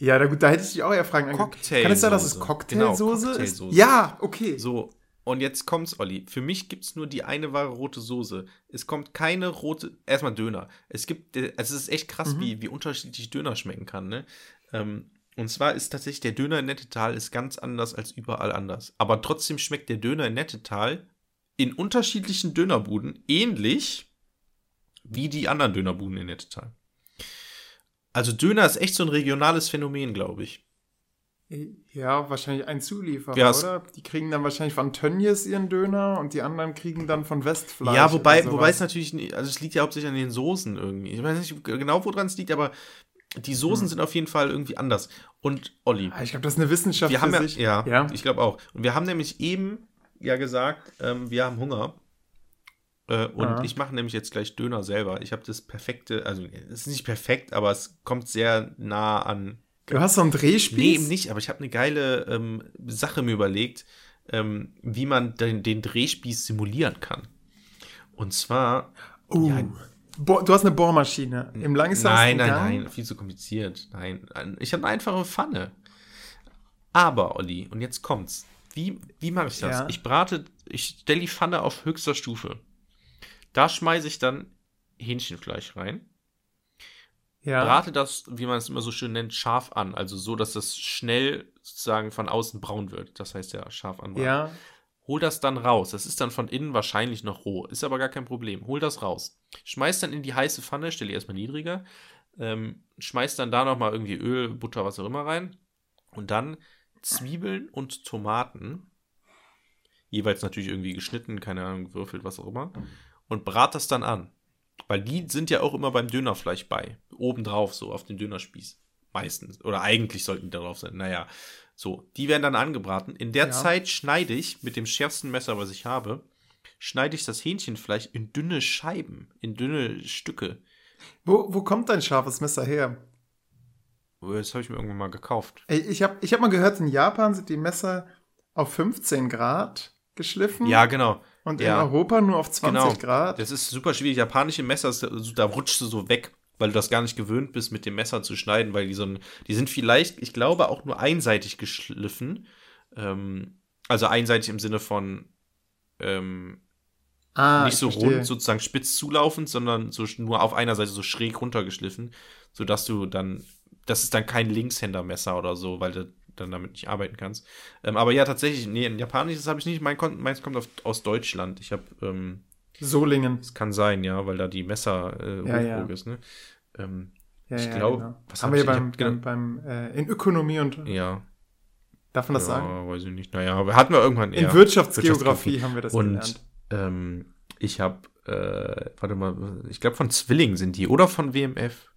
Ja, da, gut, da hätte ich dich auch eher fragen. Cocktailsoße. Kann es sein, dass es Genau, Cocktailsoße ist? Cocktailsoße. Ja, okay. So, und jetzt kommt's, Olli. Für mich gibt's nur die eine wahre rote Soße. Es kommt keine rote, erstmal Döner. Es gibt, äh, also es ist echt krass, Mhm. wie, wie unterschiedlich Döner schmecken kann, ne? Ähm, und zwar ist tatsächlich der Döner in Nettetal ist ganz anders als überall anders. Aber trotzdem schmeckt der Döner in Nettetal in unterschiedlichen Dönerbuden ähnlich wie die anderen Dönerbuden in Nettetal. Also Döner ist echt so ein regionales Phänomen, glaube ich. Ja, wahrscheinlich ein Zulieferer, Ja, oder? Die kriegen dann wahrscheinlich von Tönnies ihren Döner und die anderen kriegen dann von Westfleisch. ja, wobei, wobei es natürlich, nie- also es liegt ja hauptsächlich an den Soßen irgendwie. Ich weiß nicht genau, woran es liegt, aber die Soßen Hm. sind auf jeden Fall irgendwie anders. Und Olli, Ah, Ich glaube, das ist eine Wissenschaft wir haben ja, sich. ja, ja. ich glaube auch. Und wir haben nämlich eben ja gesagt, ähm, wir haben Hunger. Äh, und Ja. ich mache nämlich jetzt gleich Döner selber. Ich habe das perfekte, also es ist nicht perfekt, aber es kommt sehr nah an Du hast so einen Drehspieß? Nee, eben nicht, aber ich habe eine geile ähm, Sache mir überlegt, ähm, wie man den, den Drehspieß simulieren kann. Und zwar. Uh, Ja. Du hast eine Bohrmaschine im langsamsten Nein, nein, Gang. nein, viel zu kompliziert. Nein, ein- ich habe eine einfache Pfanne. Aber, Olli, und jetzt kommt's. Wie, wie mache ich das? Ja. Ich brate, ich stelle die Pfanne auf höchster Stufe. Da schmeiße ich dann Hähnchenfleisch rein. Ja. brate das, wie man es immer so schön nennt, scharf an. Also so, dass das schnell sozusagen von außen braun wird. Das heißt ja scharf anbraten. ja. Hol das dann raus. Das ist dann von innen wahrscheinlich noch roh. Ist aber gar kein Problem. Hol das raus. Schmeiß dann in die heiße Pfanne, stell die erstmal niedriger. Ähm, schmeiß dann da nochmal irgendwie Öl, Butter, was auch immer rein. Und dann Zwiebeln und Tomaten. Jeweils natürlich irgendwie geschnitten, keine Ahnung, gewürfelt, was auch immer. Und brat das dann an. Weil die sind ja auch immer beim Dönerfleisch bei. Obendrauf, so auf dem Dönerspieß. Meistens. Oder eigentlich sollten die darauf sein. Naja. So, die werden dann angebraten. In der Ja. Zeit schneide ich mit dem schärfsten Messer, was ich habe, schneide ich das Hähnchenfleisch in dünne Scheiben, in dünne Stücke. Wo, wo kommt dein scharfes Messer her? Oh, Das habe ich mir irgendwann mal gekauft. Ey, ich habe ich hab mal gehört, in Japan sind die Messer auf 15 Grad geschliffen. Ja, genau. Und ja. in Europa nur auf 20 Genau. Grad. Das ist super schwierig. Japanische Messer, ist- da rutschst du so weg, weil du das gar nicht gewöhnt bist, mit dem Messer zu schneiden, weil die so ein, die sind vielleicht, ich glaube, auch nur einseitig geschliffen. Ähm, also einseitig im Sinne von ähm, ah, nicht ich so rund, sozusagen spitz zulaufend, sondern so nur auf einer Seite so schräg runtergeschliffen, sodass du dann, das ist dann kein Linkshändermesser oder so, weil du dann damit nicht arbeiten kannst. Ähm, aber ja, tatsächlich, nee, ein japanisches habe ich nicht. Mein, meins kommt auf, aus Deutschland. Ich habe ähm, Solingen. das kann sein, ja, weil da die Messer äh, Ja, ja. ist, ne? Ähm, Ja, Ich ja, glaub, genau. was haben hab wir ich- beim, hab- genau. beim, beim äh, in Ökonomie und ja. darf man das ja, sagen? weiß ich nicht. Naja, aber hatten wir irgendwann In. Wirtschaftsgeografie haben wir das Und gelernt. ähm, ich habe, äh, warte mal, ich glaube von Zwilling sind die oder von WMF.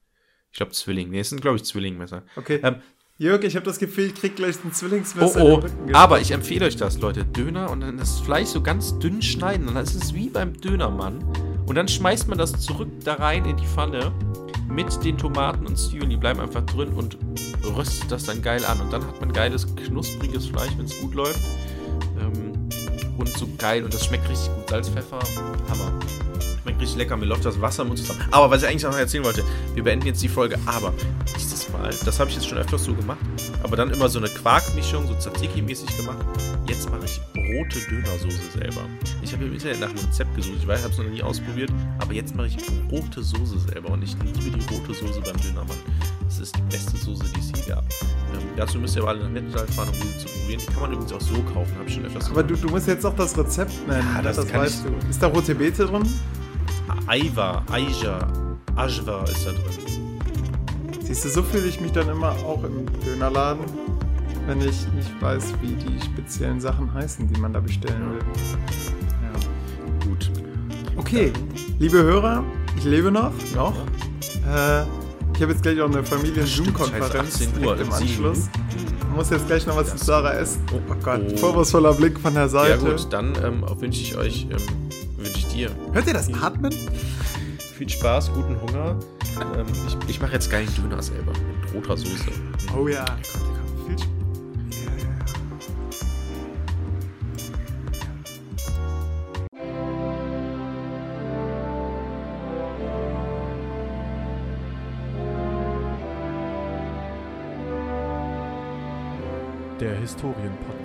Ich glaube Zwilling. Nee, es sind, glaube ich, Zwillingmesser. Okay. ähm, Jörg, ich habe das Gefühl, ich krieg gleich ein Oh, Zwillingsmesser oh, Rücken aber ich empfehle euch das, Leute. Döner und dann das Fleisch so ganz dünn schneiden. Und dann ist es wie beim Dönermann. Und dann schmeißt man das zurück da rein in die Pfanne mit den Tomaten und Zwiebeln. Die bleiben einfach drin und röstet das dann geil an. Und dann hat man geiles, knuspriges Fleisch, wenn es gut läuft. Ähm, und so geil. Und das schmeckt richtig gut. Salz, Pfeffer, Hammer. Schmeckt richtig lecker. Mir läuft das Wasser im Mund zusammen. Aber was ich eigentlich noch erzählen wollte, wir beenden jetzt die Folge. Aber dieses Mal, das habe ich jetzt schon öfters so gemacht, aber dann immer so eine Quarkmischung, so Tzatziki-mäßig gemacht. Jetzt mache ich rote Dönersoße selber. Ich habe im Internet nach einem Rezept gesucht. Ich weiß, ich habe es noch nie ausprobiert, aber jetzt mache ich rote Soße selber und ich liebe die rote Soße beim Dönermann. Das ist die beste Soße, die es je gab. Ähm, dazu müsst ihr aber alle nach Nettetal fahren, um diese zu probieren. Die kann man übrigens auch so kaufen, habe ich schon öfters Aber du, du musst jetzt auch das Rezept nennen. Ja, das das weißt du. Ist da rote Beete drin? Aiva, Aija, Ajwa ist da drin. Siehst du, so fühle ich mich dann immer auch im Dönerladen, wenn ich nicht weiß, wie die speziellen Sachen heißen, die man da bestellen will. Ja. Gut. Okay, liebe Hörer, ich lebe noch, noch. Äh, ich habe jetzt gleich auch eine Familien-Zoom-Konferenz 18 Uhr, direkt im. Anschluss. Ich muss jetzt gleich noch was mit Sarah essen. Oh, Oh Gott, oh. vorwurfsvoller Blick von der Ja Seite. gut, dann ähm, wünsche ich euch, ähm, wünsche ich dir Hört ihr das Atmen? viel Spaß, guten Hunger. Ähm, ich ich mache jetzt geilen Döner selber mit roter Soße. Oh ja. Viel Sp- ja, ja, ja. Der Historienpodcast.